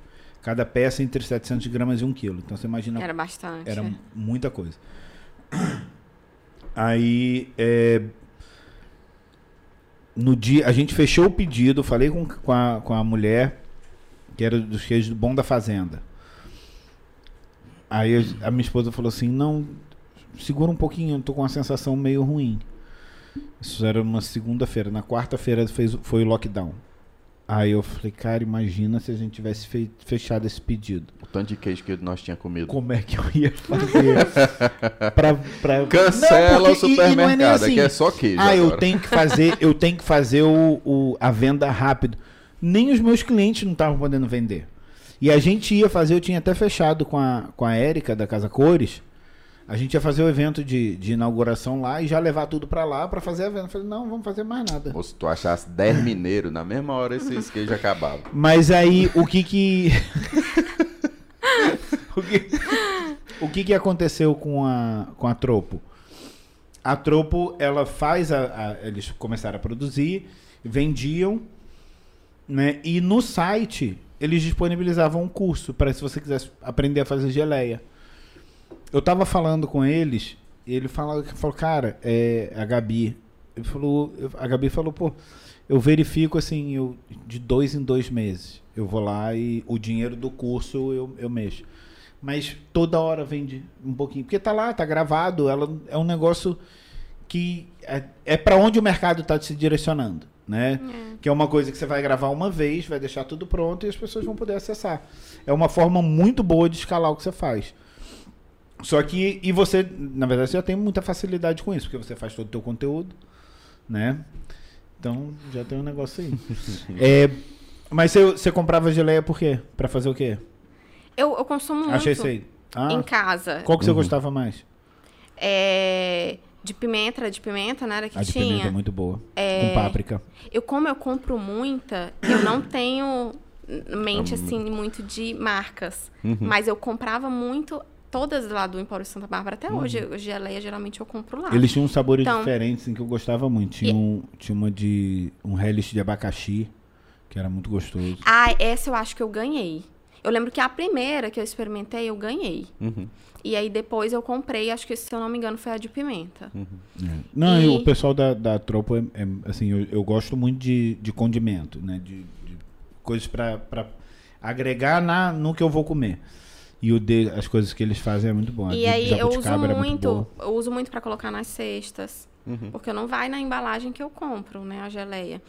Cada peça entre 700 gramas e 1 quilo. Então você imagina Era bastante. era muita coisa. Aí, é, no dia, a gente fechou o pedido, falei com, com, a, com a mulher, que era dos queijos do Bom da Fazenda. Aí a, a minha esposa falou assim: não, segura um pouquinho, eu tô com uma sensação meio ruim. Isso era uma segunda-feira. Na quarta-feira foi o lockdown. Aí eu falei, cara, imagina se a gente tivesse fechado esse pedido. O tanto de queijo que nós tinha comido. Como é que eu ia fazer? pra, pra... Cancela Não, o porque- e- e é supermercado, assim, aqui é só queijo. Ah, eu agora. tenho que fazer, eu tenho que fazer o, o- a venda rápido. Nem os meus clientes não estavam podendo vender. E a gente ia fazer, eu tinha até fechado com a, com a Érica da Casa Cores. A gente ia fazer o evento de, de inauguração lá e já levar tudo pra lá pra fazer a venda. Eu falei, não, vamos fazer mais nada. Ou se tu achasse 10 mineiros, na mesma hora esses queijos acabavam. Mas aí, o que que... o que... O que que aconteceu com a, com a Tropo? A Tropo, ela faz a, a- Eles começaram a produzir, vendiam, né? E no site, eles disponibilizavam um curso para se você quisesse aprender a fazer geleia. Eu tava falando com eles, e ele falou, falou cara, é, a Gabi. Ele falou, a Gabi falou, pô, eu verifico assim, eu, de dois em dois meses. Eu vou lá e o dinheiro do curso eu, eu mexo. Mas toda hora vende um pouquinho. Porque tá lá, tá gravado. Ela é um negócio que é, é para onde o mercado está se direcionando, né? Que é uma coisa que você vai gravar uma vez, vai deixar tudo pronto e as pessoas vão poder acessar. É uma forma muito boa de escalar o que você faz. Só que e você, na verdade, você já tem muita facilidade com isso, porque você faz todo o teu conteúdo, né? Então já tem um negócio aí. É, mas você, você comprava geleia por quê? Pra fazer o quê? Eu, eu consumo muito Achei sei. Ah, em casa. qual que você gostava mais? É, de pimenta, era de pimenta, né? Era que A de tinha. pimenta é muito boa. Com páprica. Eu, como eu compro muita, eu não tenho mente, assim, muito de marcas. Mas eu comprava muito, todas lá do Empório Santa Bárbara. Até hoje, eu- geleia, geralmente eu compro lá. Eles tinham sabores Então- diferentes em que eu gostava muito. Tinha, um, tinha uma de. um relish de abacaxi, que era muito gostoso. Ah, essa eu acho que eu ganhei. Eu lembro que a primeira que eu experimentei, eu ganhei. Uhum. E aí depois eu comprei, acho que se eu não me engano foi a de pimenta. Não, e E- o pessoal da, da tropa, é, é, assim, eu, eu gosto muito de, de condimento, né? De, de coisas pra, pra agregar na, no que eu vou comer. E o de, as coisas que eles fazem é muito bom. E de aí eu uso jabuticaba era muito, eu uso muito para colocar nas cestas, Uhum. porque não vai na embalagem que eu compro, né, a geleia.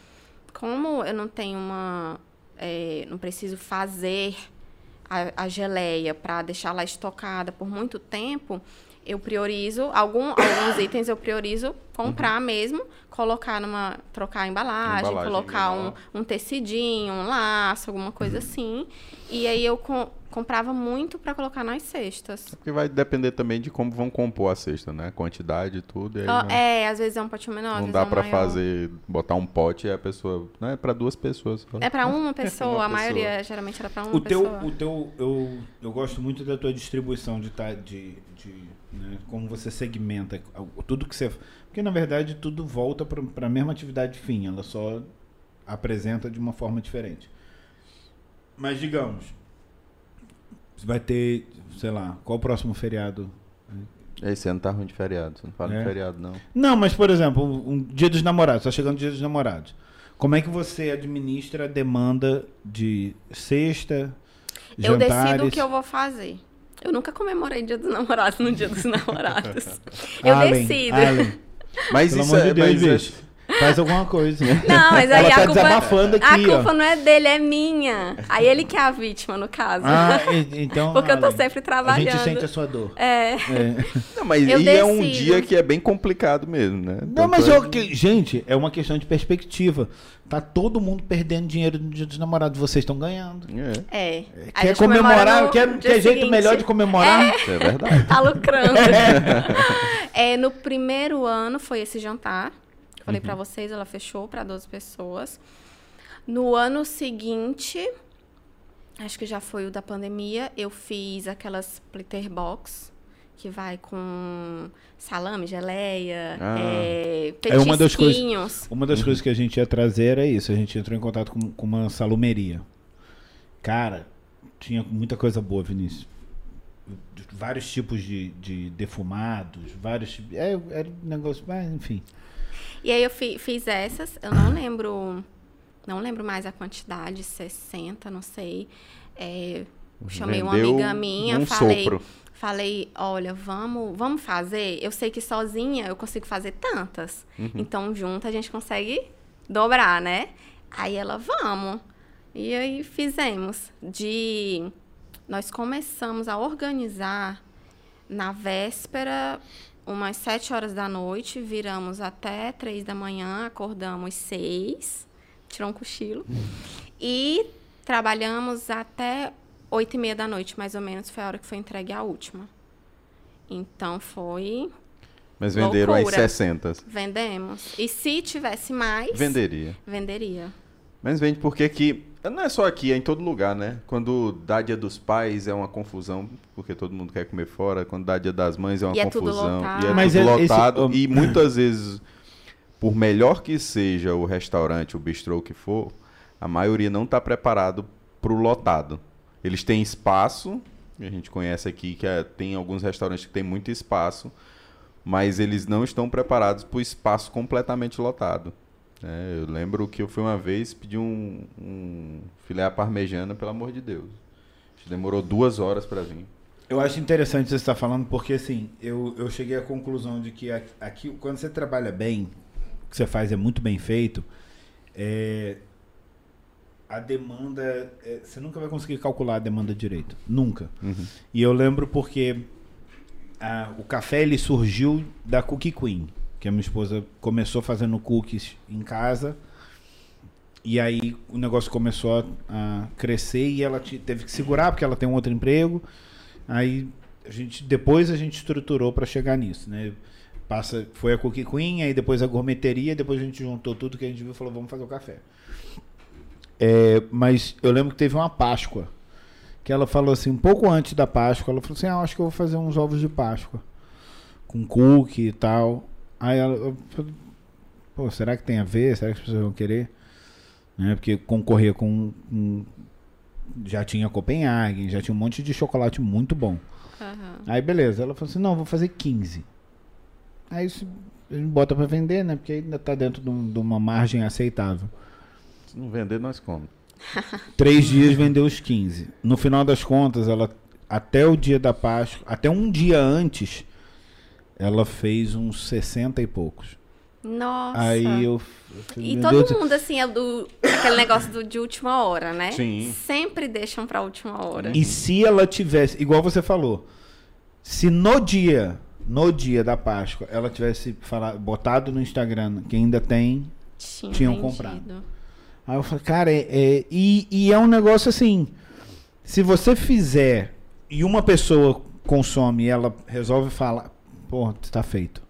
Como eu não tenho uma, é, não preciso fazer a, a geleia para deixar lá estocada por muito tempo, eu priorizo algum, alguns itens eu priorizo comprar mesmo, colocar numa trocar a embalagem, Embalagem colocar um, um tecidinho, um laço, alguma coisa assim. E aí eu com- comprava muito para colocar nas cestas. Porque vai depender também de como vão compor a cesta, né? Quantidade e tudo. e aí Ó, não, É, às vezes é um potinho menor, não dá é um pra maior. fazer, botar um pote e a pessoa. Não é pra duas pessoas. É pra uma pessoa, Uma a maioria pessoa. geralmente era pra uma O teu, pessoa. o teu eu, eu gosto muito da tua distribuição de, tá, de, de né, como você segmenta tudo que você. Porque na verdade tudo volta para a mesma atividade fim, ela só apresenta de uma forma diferente. Mas digamos, você vai ter, sei lá, qual o próximo feriado? Esse ano tá ruim de feriado. Você não fala É. de feriado, não. Não, mas por exemplo, um Dia dos Namorados, tá chegando o Dia dos Namorados. Como é que você administra a demanda de sexta, Eu jantares? decido o que eu vou fazer. Eu nunca comemorei Dia dos Namorados no Dia dos Namorados. eu Allen, decido. Allen, Mas pelo isso amor de é. Deus, mas é- bicho. Faz alguma coisa. Não, mas aí Ela tá a culpa, desabafando aqui, a ó. culpa não é dele, é minha. Aí ele que é a vítima, no caso. Ah, então. Porque eu tô sempre A trabalhando. gente sente a sua dor. É. É. Não, mas Eu e é um decido. dia que é bem complicado mesmo, né? Não, Tanto mas é- eu, gente, é uma questão de perspectiva. Tá todo mundo perdendo dinheiro no dia dos namorados. Vocês estão ganhando. É, É. A Quer comemorar? Quer, quer jeito seguinte. melhor de comemorar? isso é verdade. Tá lucrando. é, no primeiro ano foi esse jantar. eu Falei pra vocês, ela fechou pra 12 pessoas. No ano seguinte, acho que já foi o da pandemia, eu fiz aquelas splitter box que vai com salame, geleia, Ah. é, É uma das coisas-. Uma das coisas que a gente ia trazer era isso. A gente entrou em contato com, com uma salumeria. Cara, tinha muita coisa boa, Vinícius. Vários tipos de, de defumados, vários tipos. É, era um negócio. Mas, enfim. E aí eu fi- fiz essas, eu não lembro, não lembro mais a quantidade, 60, não sei. É, chamei uma Vendeu amiga minha, um falei, sopro. Falei, olha, vamos, vamos fazer. Eu sei que sozinha eu consigo fazer tantas. Uhum. Então junto a gente consegue dobrar, né? Aí ela, vamos. E aí fizemos. De nós começamos a organizar na véspera, umas sete horas da noite, viramos até três da manhã, acordamos seis, tirou um cochilo. E trabalhamos até oito e meia da noite, mais ou menos, foi a hora que foi entregue a última. Então foi. Mas venderam as Loucura. 60. Vendemos. E se tivesse mais, Venderia. venderia. Mas vende porque aqui. Não é só aqui, é em todo lugar, né? Quando dá dia dos pais é uma confusão, porque todo mundo quer comer fora. Quando dá dia das mães é uma E é tudo confusão. lotado. E é Mas tudo é- esse- lotado. E muitas vezes, por melhor que seja o restaurante, o bistrô que for, a maioria não está preparado para o lotado. Eles têm espaço, a gente conhece aqui que é- tem alguns restaurantes que têm muito espaço, mas eles não estão preparados para o espaço completamente lotado. É, eu lembro que eu fui uma vez pedir um, um filé à parmejana, pelo amor de Deus. Demorou duas horas para vir. Eu acho interessante você estar falando, porque assim, eu, eu cheguei à conclusão de que aqui, aqui, quando você trabalha bem, o que você faz é muito bem feito, é, a demanda. é, você nunca vai conseguir calcular a demanda direito. Nunca. E eu lembro porque ah, o café ele surgiu da Cookie Queen, que a minha esposa começou fazendo cookies em casa. E aí o negócio começou a, a crescer e ela te- teve que segurar porque ela tem um outro emprego. Aí a gente depois a gente estruturou para chegar nisso, né? Passa, foi a Cookie Queen, aí depois a gourmeteria, depois a gente juntou tudo que a gente viu e falou, vamos fazer o café. É, mas eu lembro que teve uma Páscoa, que ela falou assim, um pouco antes da Páscoa, ela falou assim, ah, acho que eu vou fazer uns ovos de Páscoa, com cookie e tal. Aí ela, falei, pô, será que tem a ver? Será que as pessoas vão querer? Né? Porque concorrer com, com- já tinha Copenhagen, já tinha um monte de chocolate muito bom. Aham. Aí beleza, ela falou assim, não, vou fazer 15. Aí isso a gente bota pra vender, né? Porque ainda tá dentro de, um- de uma margem aceitável. Se não vender, nós comemos. Três dias vendeu os 15. No final das contas, ela até o dia da Páscoa, até um dia antes, ela fez uns 60 e poucos. Nossa. Aí eu, eu falei, E todo Deus do- mundo, assim, é do. aquele negócio do, de última hora, né? Sim. Sempre deixam pra última hora. E se ela tivesse, igual você falou, se no dia, no dia da Páscoa, ela tivesse falado, botado no Instagram que ainda tem, Tinham, tinham vendido. comprado. Aí eu falei, cara, é, é- e, e é um negócio assim. Se você fizer e uma pessoa consome e ela resolve falar, pô, está feito.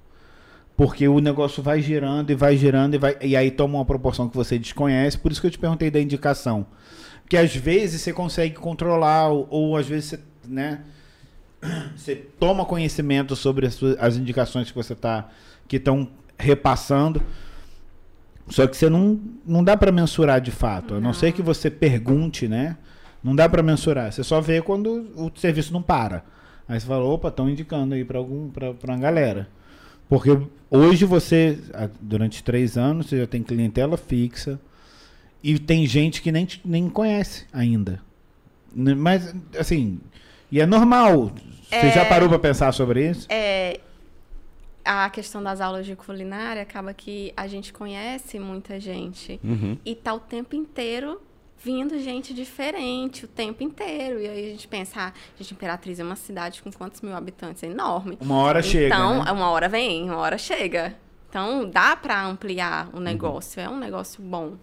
Porque o negócio vai girando e vai girando e vai. E aí toma uma proporção que você desconhece. Por isso que eu te perguntei da indicação. Porque às vezes você consegue controlar, ou, ou às vezes você, né? Você toma conhecimento sobre as, as indicações que você tá. que estão repassando. Só que você não, não dá para mensurar de fato. A não ser que você pergunte, né? Não dá para mensurar. Você só vê quando o serviço não para. Aí você fala, opa, estão indicando aí para algum para uma galera. Porque hoje você, durante três anos, você já tem clientela fixa e tem gente que nem, nem conhece ainda. Mas, assim, e é normal. Você já parou para pensar sobre isso? É, a questão das aulas de culinária acaba que a gente conhece muita gente Uhum. e tá o tempo inteiro vindo gente diferente, o tempo inteiro. E aí a gente pensa, ah, gente, Imperatriz é uma cidade com quantos mil habitantes? É enorme. Uma hora chega. Então, né? uma hora vem, uma hora chega. Então, dá pra ampliar Uhum. o negócio. É um negócio bom.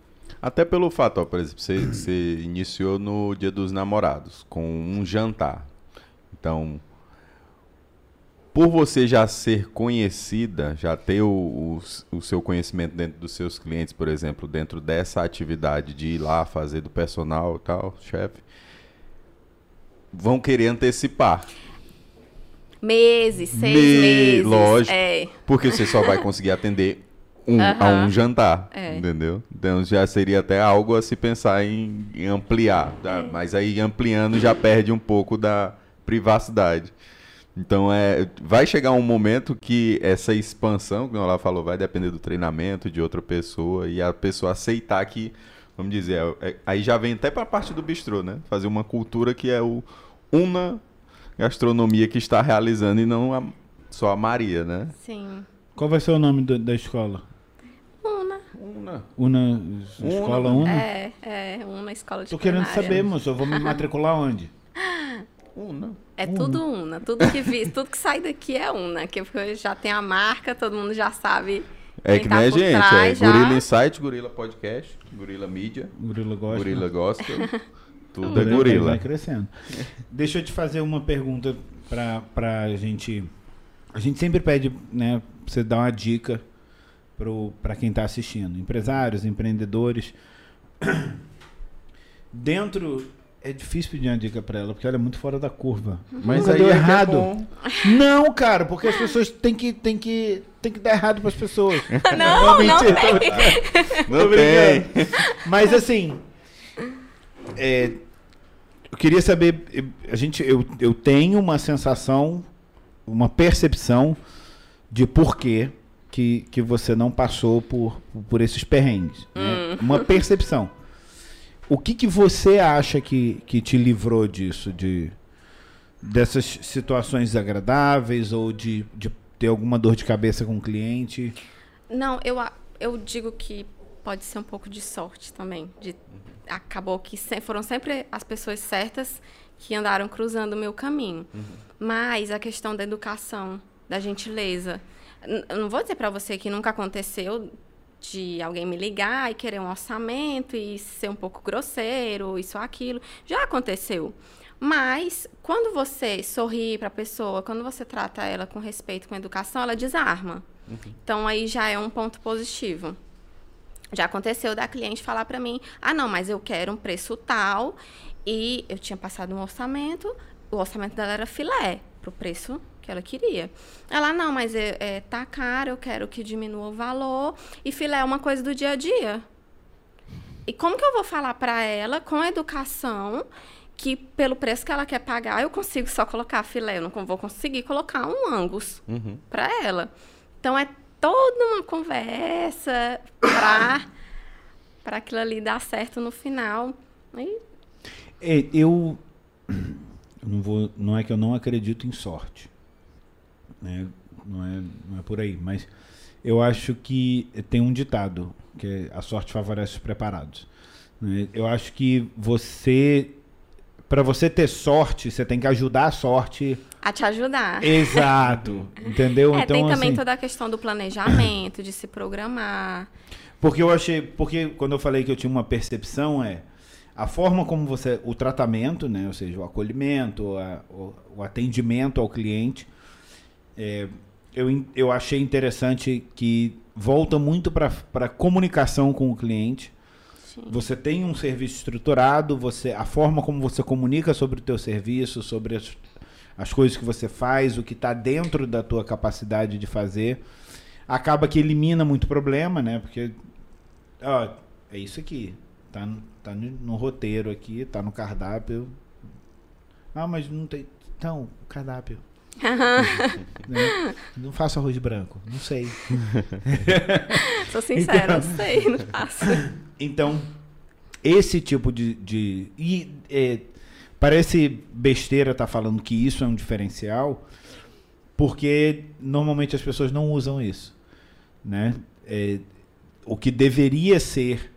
Até pelo fato, ó, por exemplo, você, você iniciou no Dia dos Namorados, com um jantar. Então, por você já ser conhecida, já ter o, o, o seu conhecimento dentro dos seus clientes, por exemplo, dentro dessa atividade de ir lá fazer do personal e tal, chefe, vão querer antecipar. Meses, seis Me- meses. lógico. É. Porque você só vai conseguir atender um, a um jantar, É. entendeu? Então já seria até algo a se pensar em, em ampliar, tá? É. mas aí ampliando já perde um pouco da privacidade. Então é, vai chegar um momento que essa expansão, como ela falou, vai depender do treinamento de outra pessoa e a pessoa aceitar que, vamos dizer, é- é- aí já vem até para a parte do bistrô, né? Fazer uma cultura que é o una gastronomia que está realizando e não a- só a Maria, né? Sim. Qual vai ser o nome do- da escola? Una. Una. Una, escola Una? É, é, Una escola de Tô querendo saber, moço. Eu vou me matricular onde? Una. É tudo Una. Tudo que vi, tudo que sai daqui é Una. Que porque já tem a marca, todo mundo já sabe. É que tá nem a gente, é trás já. Gorila Insight, Gorila Podcast, Gorila Mídia, Gorila gosta. Gorila Gospel, tudo é Vai- Vai gorila. crescendo. Deixa eu te fazer uma pergunta pra, pra gente. A gente sempre pede, né, pra você dar uma dica pro, pra quem tá assistindo. Empresários, empreendedores. Dentro. É difícil pedir uma dica pra ela, porque ela é muito fora da curva. Mas Nunca aí deu é é errado. bom. Não, cara, porque as pessoas têm que, têm que, têm que dar errado pras pessoas. Não, não mentira, tô tem. Não Tô tem. Mas assim, é, eu queria saber, eu- a gente, eu, eu tenho uma sensação, uma percepção de por que que, você não passou por, por esses perrengues. né? Uma percepção. O que, que você acha que, que te livrou disso, de dessas situações desagradáveis ou de, de ter alguma dor de cabeça com o cliente? Não, eu, eu digo que pode ser um pouco de sorte também. De, acabou que se- foram sempre as pessoas certas que andaram cruzando o meu caminho. Mas a questão da educação, da gentileza. N- Eu não vou dizer para você que nunca aconteceu de alguém me ligar e querer um orçamento e ser um pouco grosseiro, isso ou aquilo. Já aconteceu. Mas quando você sorri para a pessoa, quando você trata ela com respeito, com educação, ela desarma. Então aí já é um ponto positivo. Já aconteceu da cliente falar para mim: "Ah, não, mas eu quero um preço tal" e eu tinha passado um orçamento, o orçamento dela era filé pro preço que ela queria. Ela: "Não, mas é, é, tá caro, eu quero que diminua o valor e filé é uma coisa do dia a dia". E como que eu vou falar para ela com educação que pelo preço que ela quer pagar, eu consigo só colocar filé, eu não vou conseguir colocar um angus Uhum. para ela. Então é toda uma conversa para para aquilo ali dar certo no final. E É, eu eu não vou, não é que eu não acredito em sorte, né? Não é, não é por aí, mas eu acho que tem um ditado que é, a sorte favorece os preparados. né? Eu acho que você, para você ter sorte, você tem que ajudar a sorte. a te ajudar. Exato, entendeu? É, tem também assim, toda a questão do planejamento, de se programar. Porque eu achei, porque quando eu falei que eu tinha uma percepção é a forma como você, o tratamento, né, ou seja, o acolhimento, a- o, o atendimento ao cliente, é, eu, eu achei interessante que volta muito para a comunicação com o cliente. Sim. Você tem um serviço estruturado, você, a forma como você comunica sobre o teu serviço, sobre as, as coisas que você faz, o que está dentro da tua capacidade de fazer, acaba que elimina muito problema, né? Porque ó, é isso aqui, tá, no- tá no, no roteiro aqui, tá no cardápio. Ah, mas não tem. Então, cardápio. Né? Não faço arroz branco, não sei. Sou sincera, Então- não sei, não faço. Então, esse tipo de. de e é, parece besteira estar falando que isso é um diferencial, porque normalmente as pessoas não usam isso. Né? É, o que deveria ser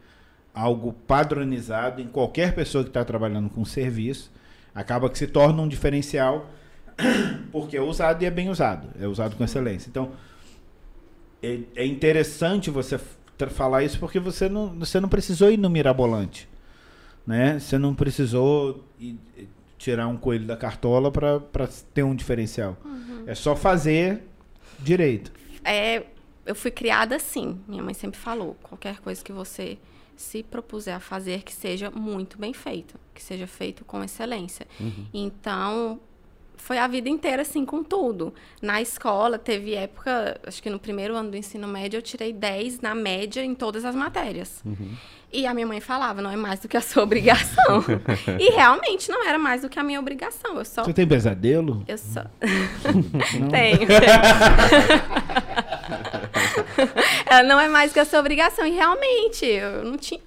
algo padronizado em qualquer pessoa que está trabalhando com serviço, acaba que se torna um diferencial porque é usado e é bem usado, é usado com excelência. Então, é, é interessante você falar isso porque você não, você não precisou ir no mirabolante, né? Você não precisou ir- ir tirar um coelho da cartola para ter um diferencial. É só fazer direito. É, eu fui criada assim. Minha mãe sempre falou: qualquer coisa que você se propuser a fazer, que seja muito bem feito, que seja feito com excelência. Então, foi a vida inteira assim com tudo. Na escola teve época, acho que no primeiro ano do ensino médio eu tirei 10 na média em todas as matérias. E a minha mãe falava, não é mais do que a sua obrigação. e realmente não era mais do que a minha obrigação. Eu só Você tem pesadelo? eu só Não? tenho. Ela não é mais que a sua obrigação. E realmente, eu não tinha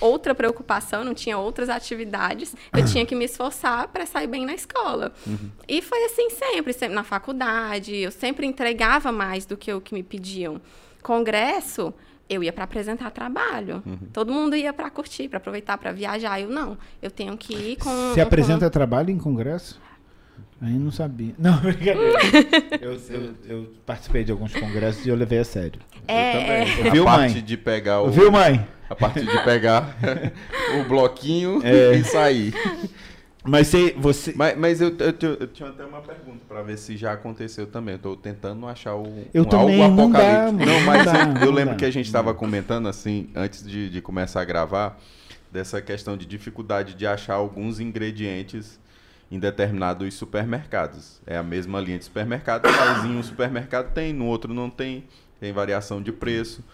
outra preocupação, não tinha outras atividades. Eu tinha que me esforçar para sair bem na escola. E foi assim sempre, sempre na faculdade. Eu sempre entregava mais do que o que me pediam. Congresso, eu ia para apresentar trabalho. Todo mundo ia para curtir, para aproveitar, para viajar. Eu não. Eu tenho que ir com. Você com- apresenta trabalho em congresso? Aí não sabia. Não, brincadeira. eu, eu- eu participei de alguns congressos e eu levei a sério. É, Eu é. também. Viu, a parte mãe? de pegar o. Viu, mãe? A parte de pegar o bloquinho É. e sair. Mas você. você Mas, mas eu, eu, tinha- eu tinha até uma pergunta pra ver se já aconteceu também. Eu tô tentando achar o, Eu um, também, algo não dá, apocalíptico. não Não, mas dá, eu, não eu lembro dá. que a gente estava comentando assim, antes de, de começar a gravar, dessa questão de dificuldade de achar alguns ingredientes em determinados supermercados. É a mesma linha de supermercado, mas em um supermercado tem, no outro não tem. Tem variação de preço.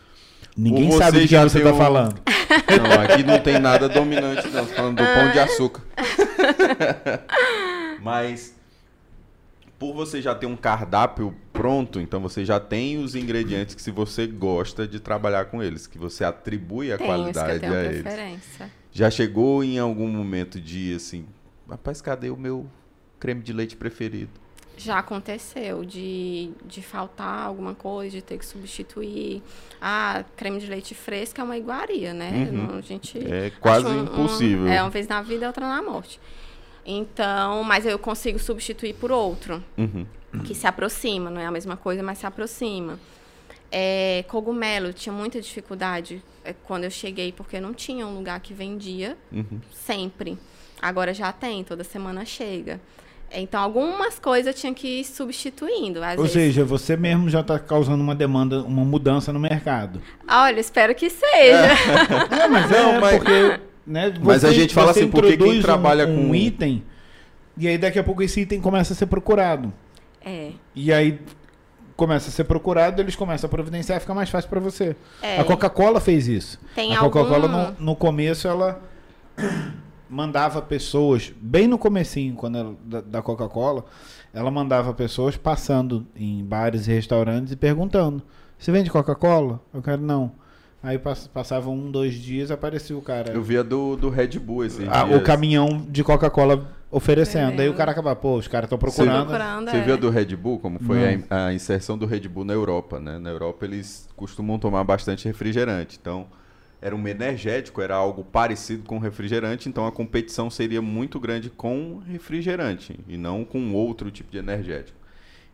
ninguém sabe de quem já você deu- tá falando. Não, aqui não tem nada dominante, não. Falando do pão de açúcar. Mas por você já ter um cardápio pronto, então você já tem os ingredientes que se você gosta de trabalhar com eles, que você atribui a Tenho, isso que eu qualidade tenho a eles. Já chegou em algum momento de assim, rapaz, cadê o meu creme de leite preferido? Já aconteceu de, de faltar alguma coisa, de ter que substituir. Ah, creme de leite fresco é uma iguaria, né? Uhum. A gente É quase um- um- impossível. é, uma vez na vida, outra na morte. Então, mas eu consigo substituir por outro, Uhum. que se aproxima, não é a mesma coisa, mas se aproxima. É, cogumelo, tinha muita dificuldade é, quando eu cheguei, porque não tinha um lugar que vendia Uhum. sempre. Agora já tem, toda semana chega. Então, algumas coisas eu tinha que ir substituindo. Às Ou vezes, seja, você mesmo já tá causando uma demanda, uma mudança no mercado. Olha, espero que seja. É, mas Não, é mas- porque, né, Mas a gente fala você assim, porque quem um- trabalha um, com- item e aí daqui a pouco esse item começa a ser procurado. É. E aí começa a ser procurado, eles começam a providenciar, fica mais fácil para você. É. A Coca-Cola fez isso. Tem a Coca-Cola algum- no, no começo ela mandava pessoas, bem no comecinho, quando ela- da, da Coca-Cola, ela mandava pessoas passando em bares e restaurantes e perguntando: "Você vende Coca-Cola?" Eu quero não. Aí pass- passava um, dois dias, aparecia o cara. Eu via do, do Red Bull esse Ah, o caminhão de Coca-Cola oferecendo. Aí o cara acaba, pô, os caras estão procurando. Procurando, Você é. viu a do Red Bull, como foi a, a inserção do Red Bull na Europa, né? Na Europa eles costumam tomar bastante refrigerante. Então, era um energético, era algo parecido com refrigerante, então a competição seria muito grande com refrigerante e não com outro tipo de energético.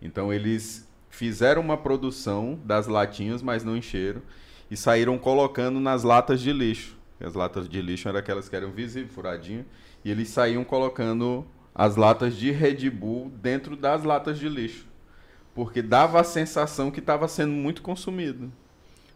Então, eles fizeram uma produção das latinhas, mas não encheram, e saíram colocando nas latas de lixo. As latas de lixo eram aquelas que eram visíveis, furadinho, e eles saíam colocando as latas de Red Bull dentro das latas de lixo. Porque dava a sensação que estava sendo muito consumido.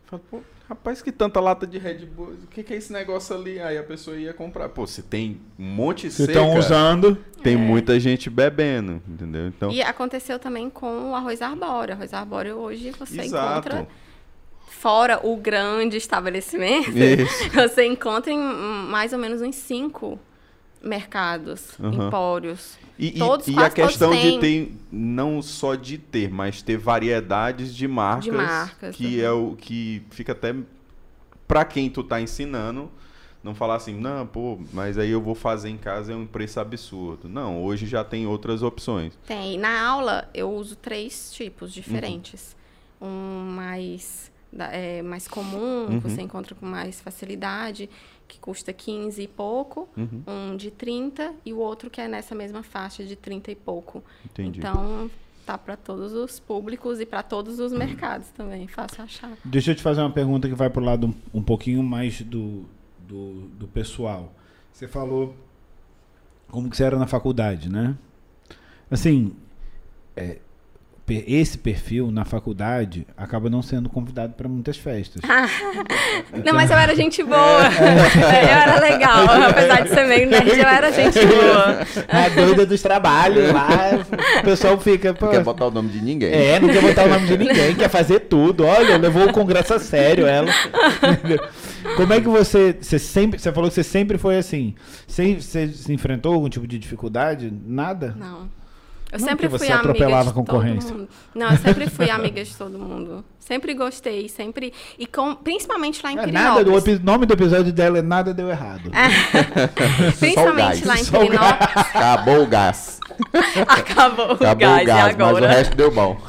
Falei, pô, rapaz, que tanta lata de Red Bull, o que, que é esse negócio ali? Aí a pessoa ia comprar. Pô, se tem um monte seca, estão usando. tem muita gente bebendo, entendeu? Então, E aconteceu também com o arroz arbóreo. Arroz arbóreo hoje você exato. encontra, fora o grande estabelecimento, Isso. você encontra em mais ou menos uns cinco mercados, Aham. empórios. E, e- Todos, e a questão de ter, não só de ter, mas ter variedades de marcas, marcas, que uhum. é o que fica até pra quem tu tá ensinando, não falar assim, não, pô, mas aí eu vou fazer em casa é um preço absurdo. Não, hoje já tem outras opções. Tem. Na aula, eu uso três tipos Uhum. diferentes. Um mais, é, mais comum, Uhum. que você encontra com mais facilidade, que custa 15 e pouco. Uhum. Um de 30 e o outro que é nessa mesma faixa de 30 e pouco. Entendi. Então, tá para todos os públicos e para todos os mercados também. Fácil achar. Deixa eu te fazer uma pergunta que vai pro lado um, um pouquinho mais do, do, do pessoal. Você falou como que você era na faculdade, né? Assim, é, esse perfil na faculdade acaba não sendo convidado para muitas festas. Não, mas eu era gente boa. Eu era legal. Apesar de ser meio nerd, eu era gente boa. a doida dos trabalhos lá, o pessoal fica. Pô, Não quer botar o nome de ninguém. É, não quer botar o nome de ninguém, quer fazer tudo. Olha, levou o congresso a sério ela. Como é que você. Você sempre. Você falou que você sempre foi assim. Você, você se enfrentou algum tipo de dificuldade? Nada? Não. Eu Não, sempre fui você amiga atropelava de a concorrência. todo mundo. Não, eu sempre fui amiga de todo mundo. Sempre gostei, sempre. E com, principalmente lá em É, nada, o Pirinópolis. epi- nome do episódio dela é Nada Deu Errado. Principalmente gás. lá em o Pirinópolis. Acabou o gás. Acabou o Acabou gás, o gás, e mas o agora? resto deu bom.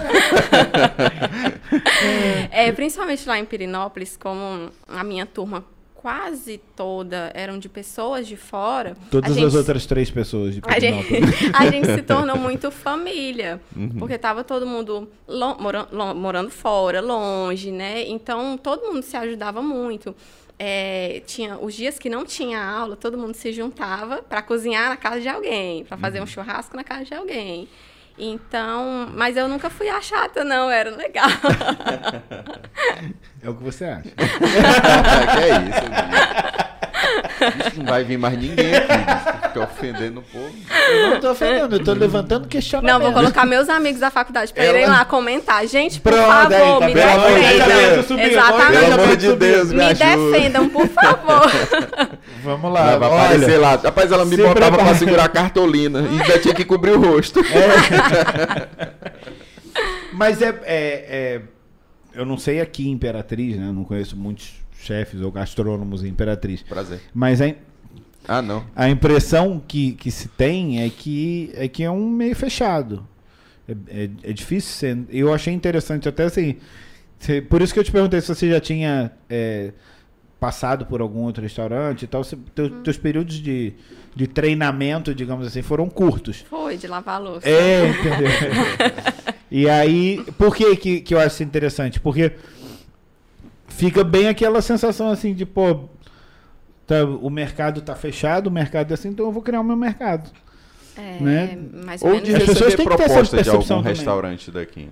É, principalmente lá em Pirinópolis, como a minha turma quase toda eram de pessoas de fora. Todas gente, as outras três pessoas de A gente, a gente se tornou muito família, porque tava todo mundo lo- moran- lo- morando fora, longe, né? Então todo mundo se ajudava muito. É, tinha os dias que não tinha aula, todo mundo se juntava para cozinhar na casa de alguém, para fazer um churrasco na casa de alguém. Então, mas eu nunca fui a chata, não, era legal. É o que você acha. que é isso, não vai vir mais ninguém aqui, bicho. Fica ofendendo o povo. Eu não tô ofendendo, eu tô levantando questionamento. Não, vou colocar meus amigos da faculdade para irem Ela- lá comentar. Gente, por Pronto, aí, favor, tá me? Olha, defendam. subindo, Exatamente. Pelo amor de Deus, me Me defendam, por favor. Vamos lá, Ela vai olha. aparecer lá. Rapaz, ela me botava prepara. pra segurar a cartolina. E ainda tinha que cobrir o rosto. Mas é, é- é- Eu não sei aqui Imperatriz, né? Não conheço muitos chefes ou gastrônomos em Imperatriz. Prazer. Mas a, Ah, não. a impressão que, que se tem é que é que é um meio fechado. É, é- é difícil ser. Eu achei interessante até assim. por isso que eu te perguntei se você já tinha é, passado por algum outro restaurante e tal. Se, teu- Teus períodos de, de treinamento, digamos assim, foram curtos. Foi, de lavar a louça. É, entendeu? e aí, por que, que que eu acho isso interessante? Porque fica bem aquela sensação assim de, pô, tá, o mercado tá fechado, o mercado é assim, então eu vou criar o meu mercado. É, né? mais ou Ou menos de As pessoas têm que ter essa proposta de percepção algum também. restaurante daqui.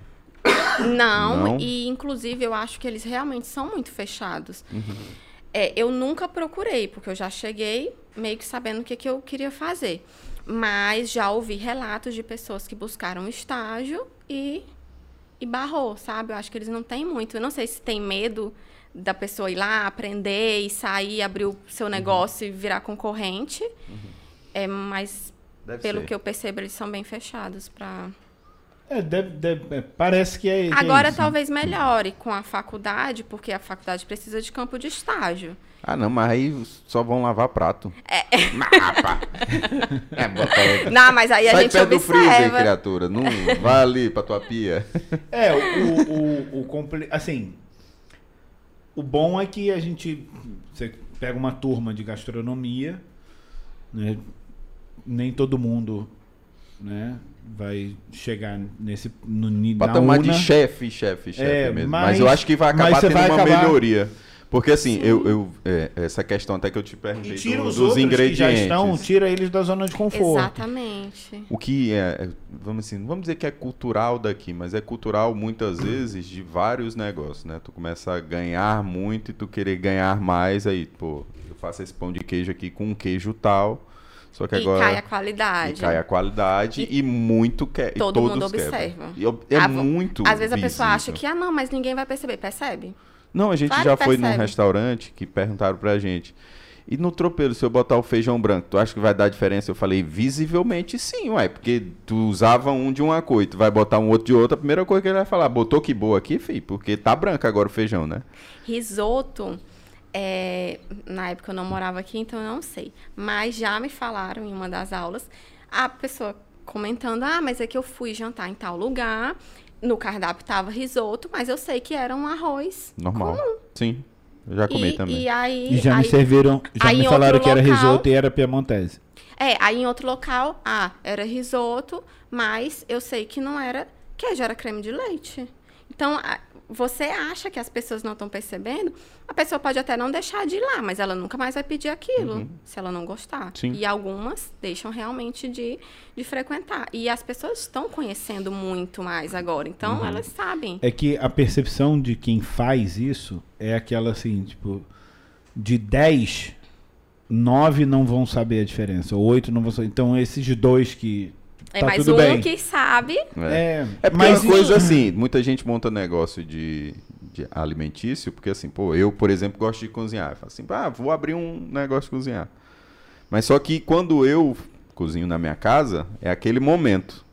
Não, Não? e inclusive eu acho que eles realmente são muito fechados. Uhum. É, eu nunca procurei, porque eu já cheguei meio que sabendo o que, que eu queria fazer. Mas já ouvi relatos de pessoas que buscaram estágio e, e barrou, sabe? Eu acho que eles não têm muito. Eu não sei se tem medo da pessoa ir lá, aprender e sair, abrir o Uhum. seu negócio e virar concorrente. É, mas Deve pelo ser. que eu percebo, eles são bem fechados para É, deve- deve- é, parece que é. que é Agora isso, né? talvez melhore com a faculdade, porque a faculdade precisa de campo de estágio. Ah, não, mas aí só vão lavar prato. É. É, bota Não, mas aí a Sai gente perto do freezer, criatura. Não vai ali pra tua pia. É, o, o, o compli- assim, o bom é que a gente você pega uma turma de gastronomia, né? Nem todo mundo, né, vai chegar nesse no Patamar de chefe, chefe, chefe É, mesmo. mas- Mas, eu acho que vai acabar tendo vai uma acabar- melhoria. Porque assim, eu, eu é, essa questão até que eu te perguntei E tira do- os dos outros ingredientes. que já estão, tira eles da zona de conforto. Exatamente. O que é, é, vamos assim, não vamos dizer que é cultural daqui, mas é cultural muitas vezes de vários negócios, né? Tu começa a ganhar muito e tu querer ganhar mais, aí, pô, eu faço esse pão de queijo aqui com um queijo tal, só que E agora cai a qualidade. e cai a qualidade e, muito que, e todo mundo observa. E é Ah, muito Às vezes a pessoa acha que, ah, não, mas ninguém vai perceber. Percebe? Não, a gente Claro já foi num percebe. restaurante que perguntaram pra gente. E no tropeiro, se eu botar o feijão branco, tu acha que vai dar diferença? Eu falei, visivelmente sim, ué. Porque tu usava um de uma cor e tu vai botar um outro de outra, a primeira coisa que ele vai falar, botou que boa aqui, fi, porque tá branco agora o feijão, né? Risoto, é, na época eu não morava aqui, então eu não sei. Mas já me falaram em uma das aulas, a pessoa comentando, ah, mas é que eu fui jantar em tal lugar, no cardápio tava risoto, mas eu sei que era um arroz Normal. comum. Sim, eu já comi e, também. E aí, E já me aí- serviram, já aí me falaram que era local- risoto e era piemontese. É, aí em outro local, ah, era risoto, mas eu sei que não era queijo, era creme de leite. Então, você acha que as pessoas não estão percebendo, a pessoa pode até não deixar de ir lá, mas ela nunca mais vai pedir aquilo, se ela não gostar. Sim. E algumas deixam realmente de, de frequentar. E as pessoas estão conhecendo muito mais agora, então elas sabem. É que a percepção de quem faz isso é aquela assim, tipo, de 10, 9 não vão saber a diferença, 8 não vão saber. Então esses dois que É tá mais tudo um bem. que sabe. É, É porque mas uma coisa assim, muita gente monta negócio de, de alimentício, porque assim, pô, eu, por exemplo, gosto de cozinhar. Eu falo assim, ah, vou abrir um negócio de cozinhar. Mas só que quando eu cozinho na minha casa, é aquele momento.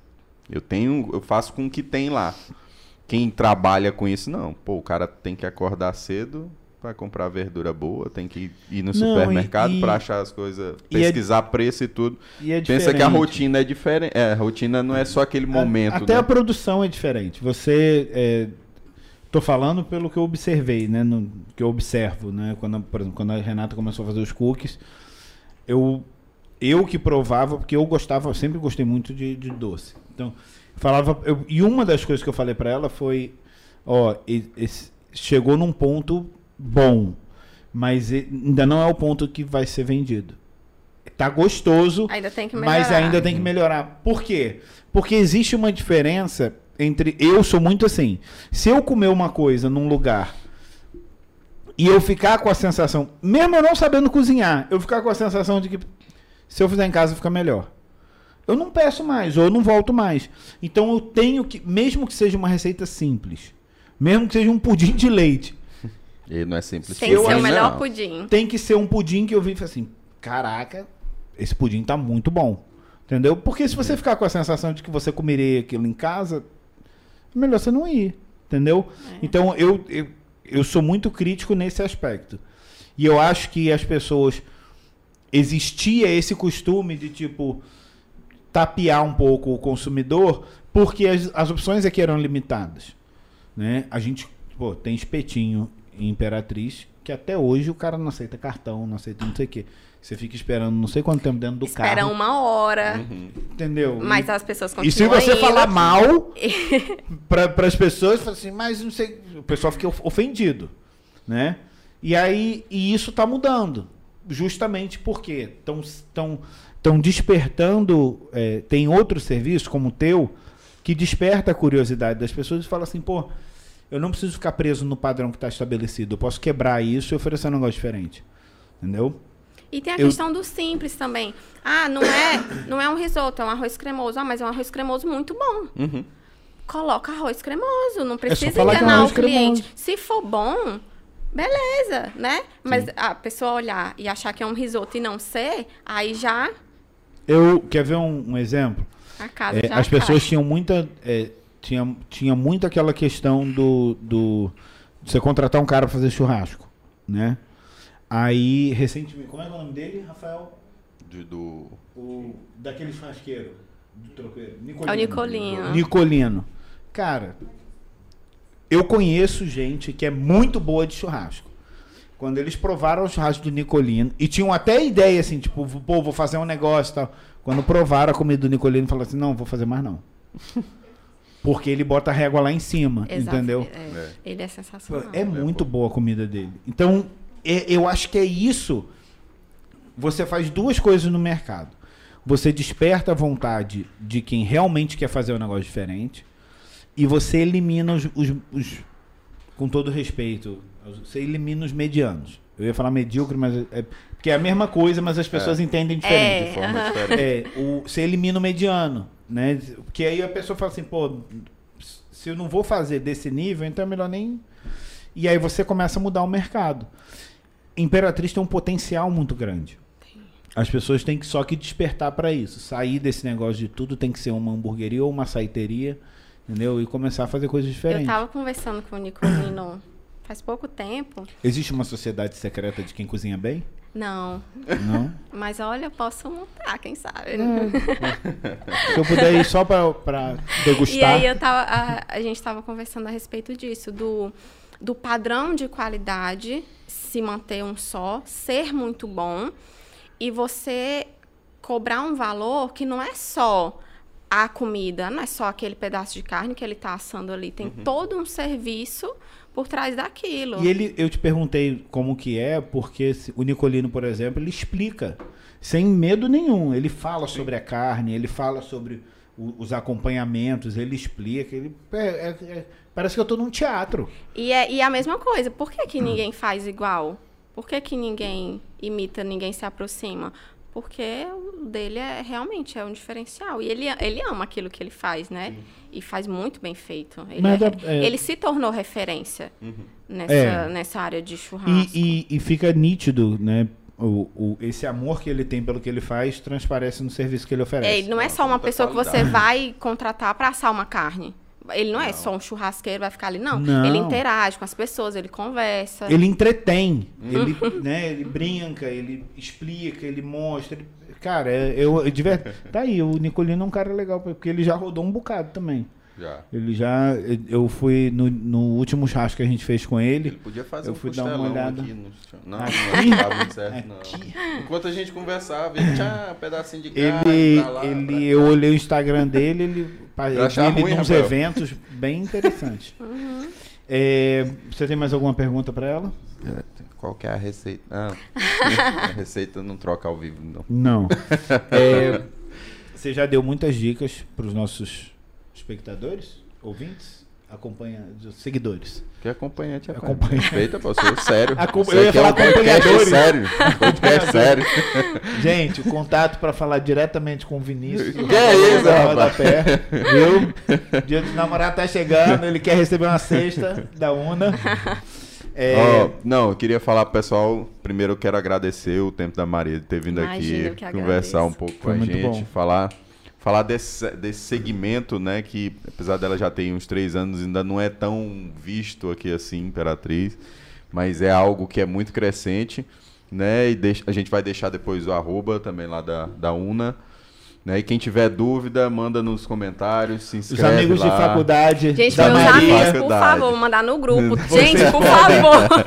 Eu tenho, eu faço com o que tem lá. Quem trabalha com isso, não. Pô, o cara tem que acordar cedo para comprar verdura boa, tem que ir no Não, supermercado para achar as coisas, é- pesquisar preço e tudo. E é Pensa que a rotina é diferente. É, a rotina não é só aquele momento. Até né? a produção é diferente. Você. É, tô falando pelo que eu observei, né? No, que eu observo, né? Quando, por exemplo, quando a Renata começou a fazer os cookies, eu, eu que provava, porque eu gostava, eu sempre gostei muito de, de doce. Então, falava. eu- e uma das coisas que eu falei pra ela foi: ó, esse- chegou num ponto bom, mas ainda não é o ponto que vai ser vendido. Tá gostoso. Ainda tem que melhorar. Mas ainda tem que melhorar. Por quê? Porque existe uma diferença entre. Eu sou muito assim. Se eu comer uma coisa num lugar e eu ficar com a sensação, mesmo eu não sabendo cozinhar, eu ficar com a sensação de que se eu fizer em casa fica melhor. Eu não peço mais, ou eu não volto mais. Então eu tenho que, mesmo que seja uma receita simples, mesmo que seja um pudim de leite, E não é simples. Tem eu que ser o acho- melhor não. pudim. tem que ser um pudim que eu vi e falei assim, caraca, esse pudim tá muito bom. Entendeu? Porque se você ficar com a sensação de que você comeria aquilo em casa, é melhor você não ir. Entendeu? Então eu, eu, eu sou muito crítico nesse aspecto. E eu acho que as pessoas. Existia esse costume de tipo. tapear um pouco o consumidor, porque as, as opções aqui eram limitadas. Né? A gente pô, tem espetinho em Imperatriz, que até hoje o cara não aceita cartão, não aceita não sei o quê. Você fica esperando não sei quanto tempo dentro do Espera carro. uma hora. Entendeu? Mas as pessoas continuam E se você indo. falar mal para as pessoas, fala assim, mas não sei, o pessoal fica of- ofendido, né? E aí e isso está mudando, justamente porque estão estão estão despertando, é, tem outros serviços como o teu que desperta a curiosidade das pessoas e fala assim, pô, eu não preciso ficar preso no padrão que está estabelecido, eu posso quebrar isso e oferecer um negócio diferente, entendeu? E tem a Eu- questão do simples também. Ah, não é, não é um risoto, é um arroz cremoso. Ah, mas é um arroz cremoso muito bom. Uhum. Coloca arroz cremoso, não precisa falar que é um enganar arroz o cliente. cremoso. Se for bom, beleza, né? Mas a pessoa olhar e achar que é um risoto e não ser, aí já Eu quer ver um, um exemplo? a casa É, já as cai. pessoas tinham muita. Tinha, tinha muito aquela questão do, do. de Você contratar um cara pra fazer churrasco. Né? Aí, recentemente. Como é que é o nome dele, Rafael? De- do... O, daquele churrasqueiro. Do tropeiro. É o Nicolino. Nicolino. Cara, eu conheço gente que é muito boa de churrasco. Quando eles provaram o churrasco do Nicolino, e tinham até ideia assim, tipo, pô, vou fazer um negócio e tal. Quando provaram a comida do Nicolino, falaram assim: não, vou fazer mais não. Porque ele bota a régua lá em cima, Exato, entendeu? é. Ele é sensacional. É muito boa a comida dele. Então, é- eu acho que é isso. Você faz duas coisas no mercado. Você desperta a vontade de quem realmente quer fazer um negócio diferente. E você elimina os, os- os- com todo respeito, você elimina os medianos. Eu ia falar medíocre, mas é, é- porque é a mesma coisa, mas as pessoas entendem diferente. De forma diferente. É, o, você elimina o mediano, né? Porque aí a pessoa fala assim, pô, se eu não vou fazer desse nível, então é melhor nem. E aí você começa a mudar o mercado. Imperatriz tem um potencial muito grande. As pessoas têm que só que despertar para isso. Sair desse negócio de tudo tem que ser uma hamburgueria ou uma saiteria, entendeu? E começar a fazer coisas Eu diferentes. tava conversando com o Nicolino faz pouco tempo. Existe uma sociedade secreta de quem cozinha bem? Não, Não? mas olha, eu posso montar, quem sabe. Se eu puder ir só para E degustar. aí eu tava, a, a gente estava conversando a respeito disso, do, do padrão de qualidade se manter um só, ser muito bom, e você cobrar um valor que não é só a comida não é só aquele pedaço de carne que ele está assando ali, tem todo um serviço por trás daquilo. E ele, eu te perguntei como que é, porque o Nicolino, por exemplo, ele explica sem medo nenhum. Ele fala sobre a carne, ele fala sobre o- os acompanhamentos, ele explica. Ele, é- é- é- parece que eu tô num teatro. E é e a mesma coisa, por que, que ninguém faz igual? Por que, que ninguém imita, ninguém se aproxima? Porque o dele é realmente é um diferencial. E ele, ele ama aquilo que ele faz, né? E faz muito bem feito. Ele, Mas é- é- é- ele se tornou referência nessa, É. nessa área de churrasco. E, e- e fica nítido, né? O, o- esse amor que ele tem pelo que ele faz transparece no serviço que ele É, oferece. ele não é só uma pessoa que você vai contratar para assar uma carne. Ele não, é só um churrasqueiro, vai ficar ali, não. Não. Ele interage com as pessoas, ele conversa. Ele entretém, ele, né, ele brinca, ele explica, ele mostra. ele- cara, é- eu, eu verdade- Tá aí, o Nicolino é um cara legal, porque ele já rodou um bocado também. Já. Ele já. Eu fui no, no último churrasco que a gente fez com Ele ele. podia fazer Eu um fui dar uma olhada. aqui no. Não, Aqui? não estava muito certo, não. Enquanto a gente conversava, ele tinha um pedacinho de carne Ele, pra lá, ele, pra eu olhei o Instagram dele, ele, ele ruim, nos Rafael. eventos bem interessantes. Uhum. É, você tem mais alguma pergunta para ela? É, Qual que é a receita? Ah, a receita não troca ao vivo, não. Não. É, você já deu muitas dicas para os nossos espectadores, ouvintes, acompanhantes, seguidores. Que acompanhante é Acompanhante. Respeita, pô, sou sério. Acom- Isso eu ia aqui é falar um podcast sério. Podcast sério. Gente, o contato para falar diretamente com o Vinícius. Que é isso, rapaz? Viu? Dia dos namorados tá chegando, ele quer receber uma cesta da UNA. É, Ó, não, eu queria falar pro pessoal. Primeiro eu quero agradecer o tempo da Maria de ter vindo Imagina, aqui conversar um pouco Foi com a gente, bom. falar falar desse, desse segmento, né, que apesar dela já ter uns três anos, ainda não é tão visto aqui assim, Imperatriz, mas é algo que é muito crescente, né, e deixa- a gente vai deixar depois o arroba também lá da, da UNA, né, e quem tiver dúvida, manda nos comentários, se os inscreve amigos lá. de faculdade. Gente, da meus Maria. amigos, por favor, mandar no grupo. Gente, por favor.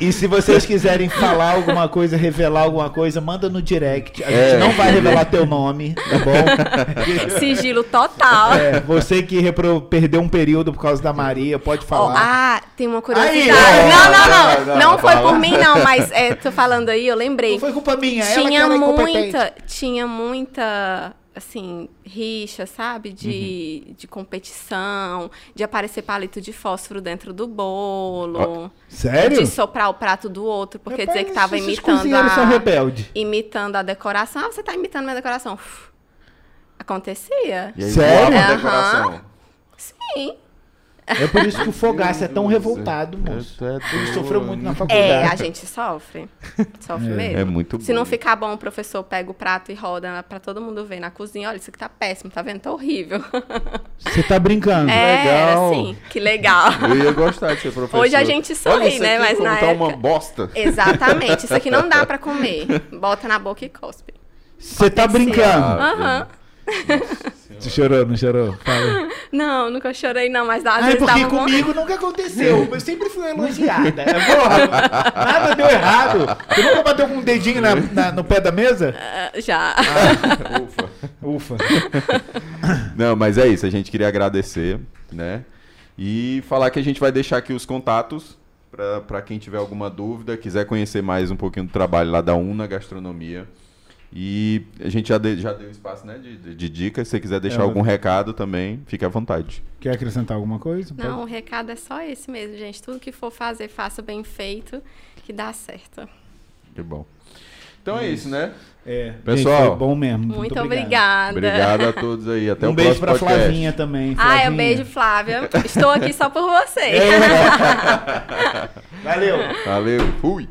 E se vocês quiserem falar alguma coisa, revelar alguma coisa, manda no direct. A gente É. não vai revelar teu nome, tá bom? Sigilo total. É, você que repro- perdeu um período por causa da Maria, pode falar. ah, tem uma curiosidade. Aí, não, não, não, Não, não. não, foi fala. por mim, não, mas é, tô falando aí, eu lembrei. não foi culpa minha, ela que tinha era incompetente. muita, tinha muita, assim, rixa, sabe? De, Uhum. de competição, de aparecer palito de fósforo dentro do bolo. Sério? De soprar o prato do outro, porque Rapaz, dizer que tava imitando a, são rebeldes. imitando a decoração. Ah, você tá imitando minha decoração. Uf, Acontecia. E aí Sério? decoração. Sim. É por isso que o Fogaça é tão revoltado, moço. Ele sofreu muito na faculdade. É, a gente sofre. Sofre mesmo. É muito Se não bom. ficar bom, o professor pega o prato e roda pra todo mundo ver na cozinha. Olha, isso aqui tá péssimo, tá vendo? Tá horrível. Você tá brincando. É, legal. assim, que legal. Eu ia gostar de ser professor. Hoje a gente sorri, Olha, isso né, mas na tá uma época- bosta. Exatamente. Isso aqui não dá pra comer. Bota na boca e cospe. Você tá brincando. Aham. Você chorou, não chorou? Fala. Não, nunca chorei, não, mas às Ai, vezes porque comigo nunca aconteceu. Eu sempre fui elogiada. É, Porra, nada deu errado. Tu nunca bateu com um dedinho na- na- no pé da mesa? Ah, Já. Ufa. Ufa. Não, mas é isso. A gente queria agradecer, né? E falar que a gente vai deixar aqui os contatos pra quem tiver alguma dúvida, quiser conhecer mais um pouquinho do trabalho lá da Una Gastronomia. E a gente já, de- já deu espaço, né, de, de- de dicas. Se você quiser deixar É, algum recado também, fique à vontade. Quer acrescentar alguma coisa? Não, o recado é só esse mesmo, gente. Tudo que for fazer, faça bem feito, que dá certo. Que bom. Então é isso, né? É, Pessoal. gente, foi bom mesmo. Muito, Muito, obrigado. obrigada. Obrigado a todos aí. Até um o beijo próximo pra podcast. Flavinha também. Ah, é um beijo, Flávia. Estou aqui só por você. Valeu. Valeu. Fui.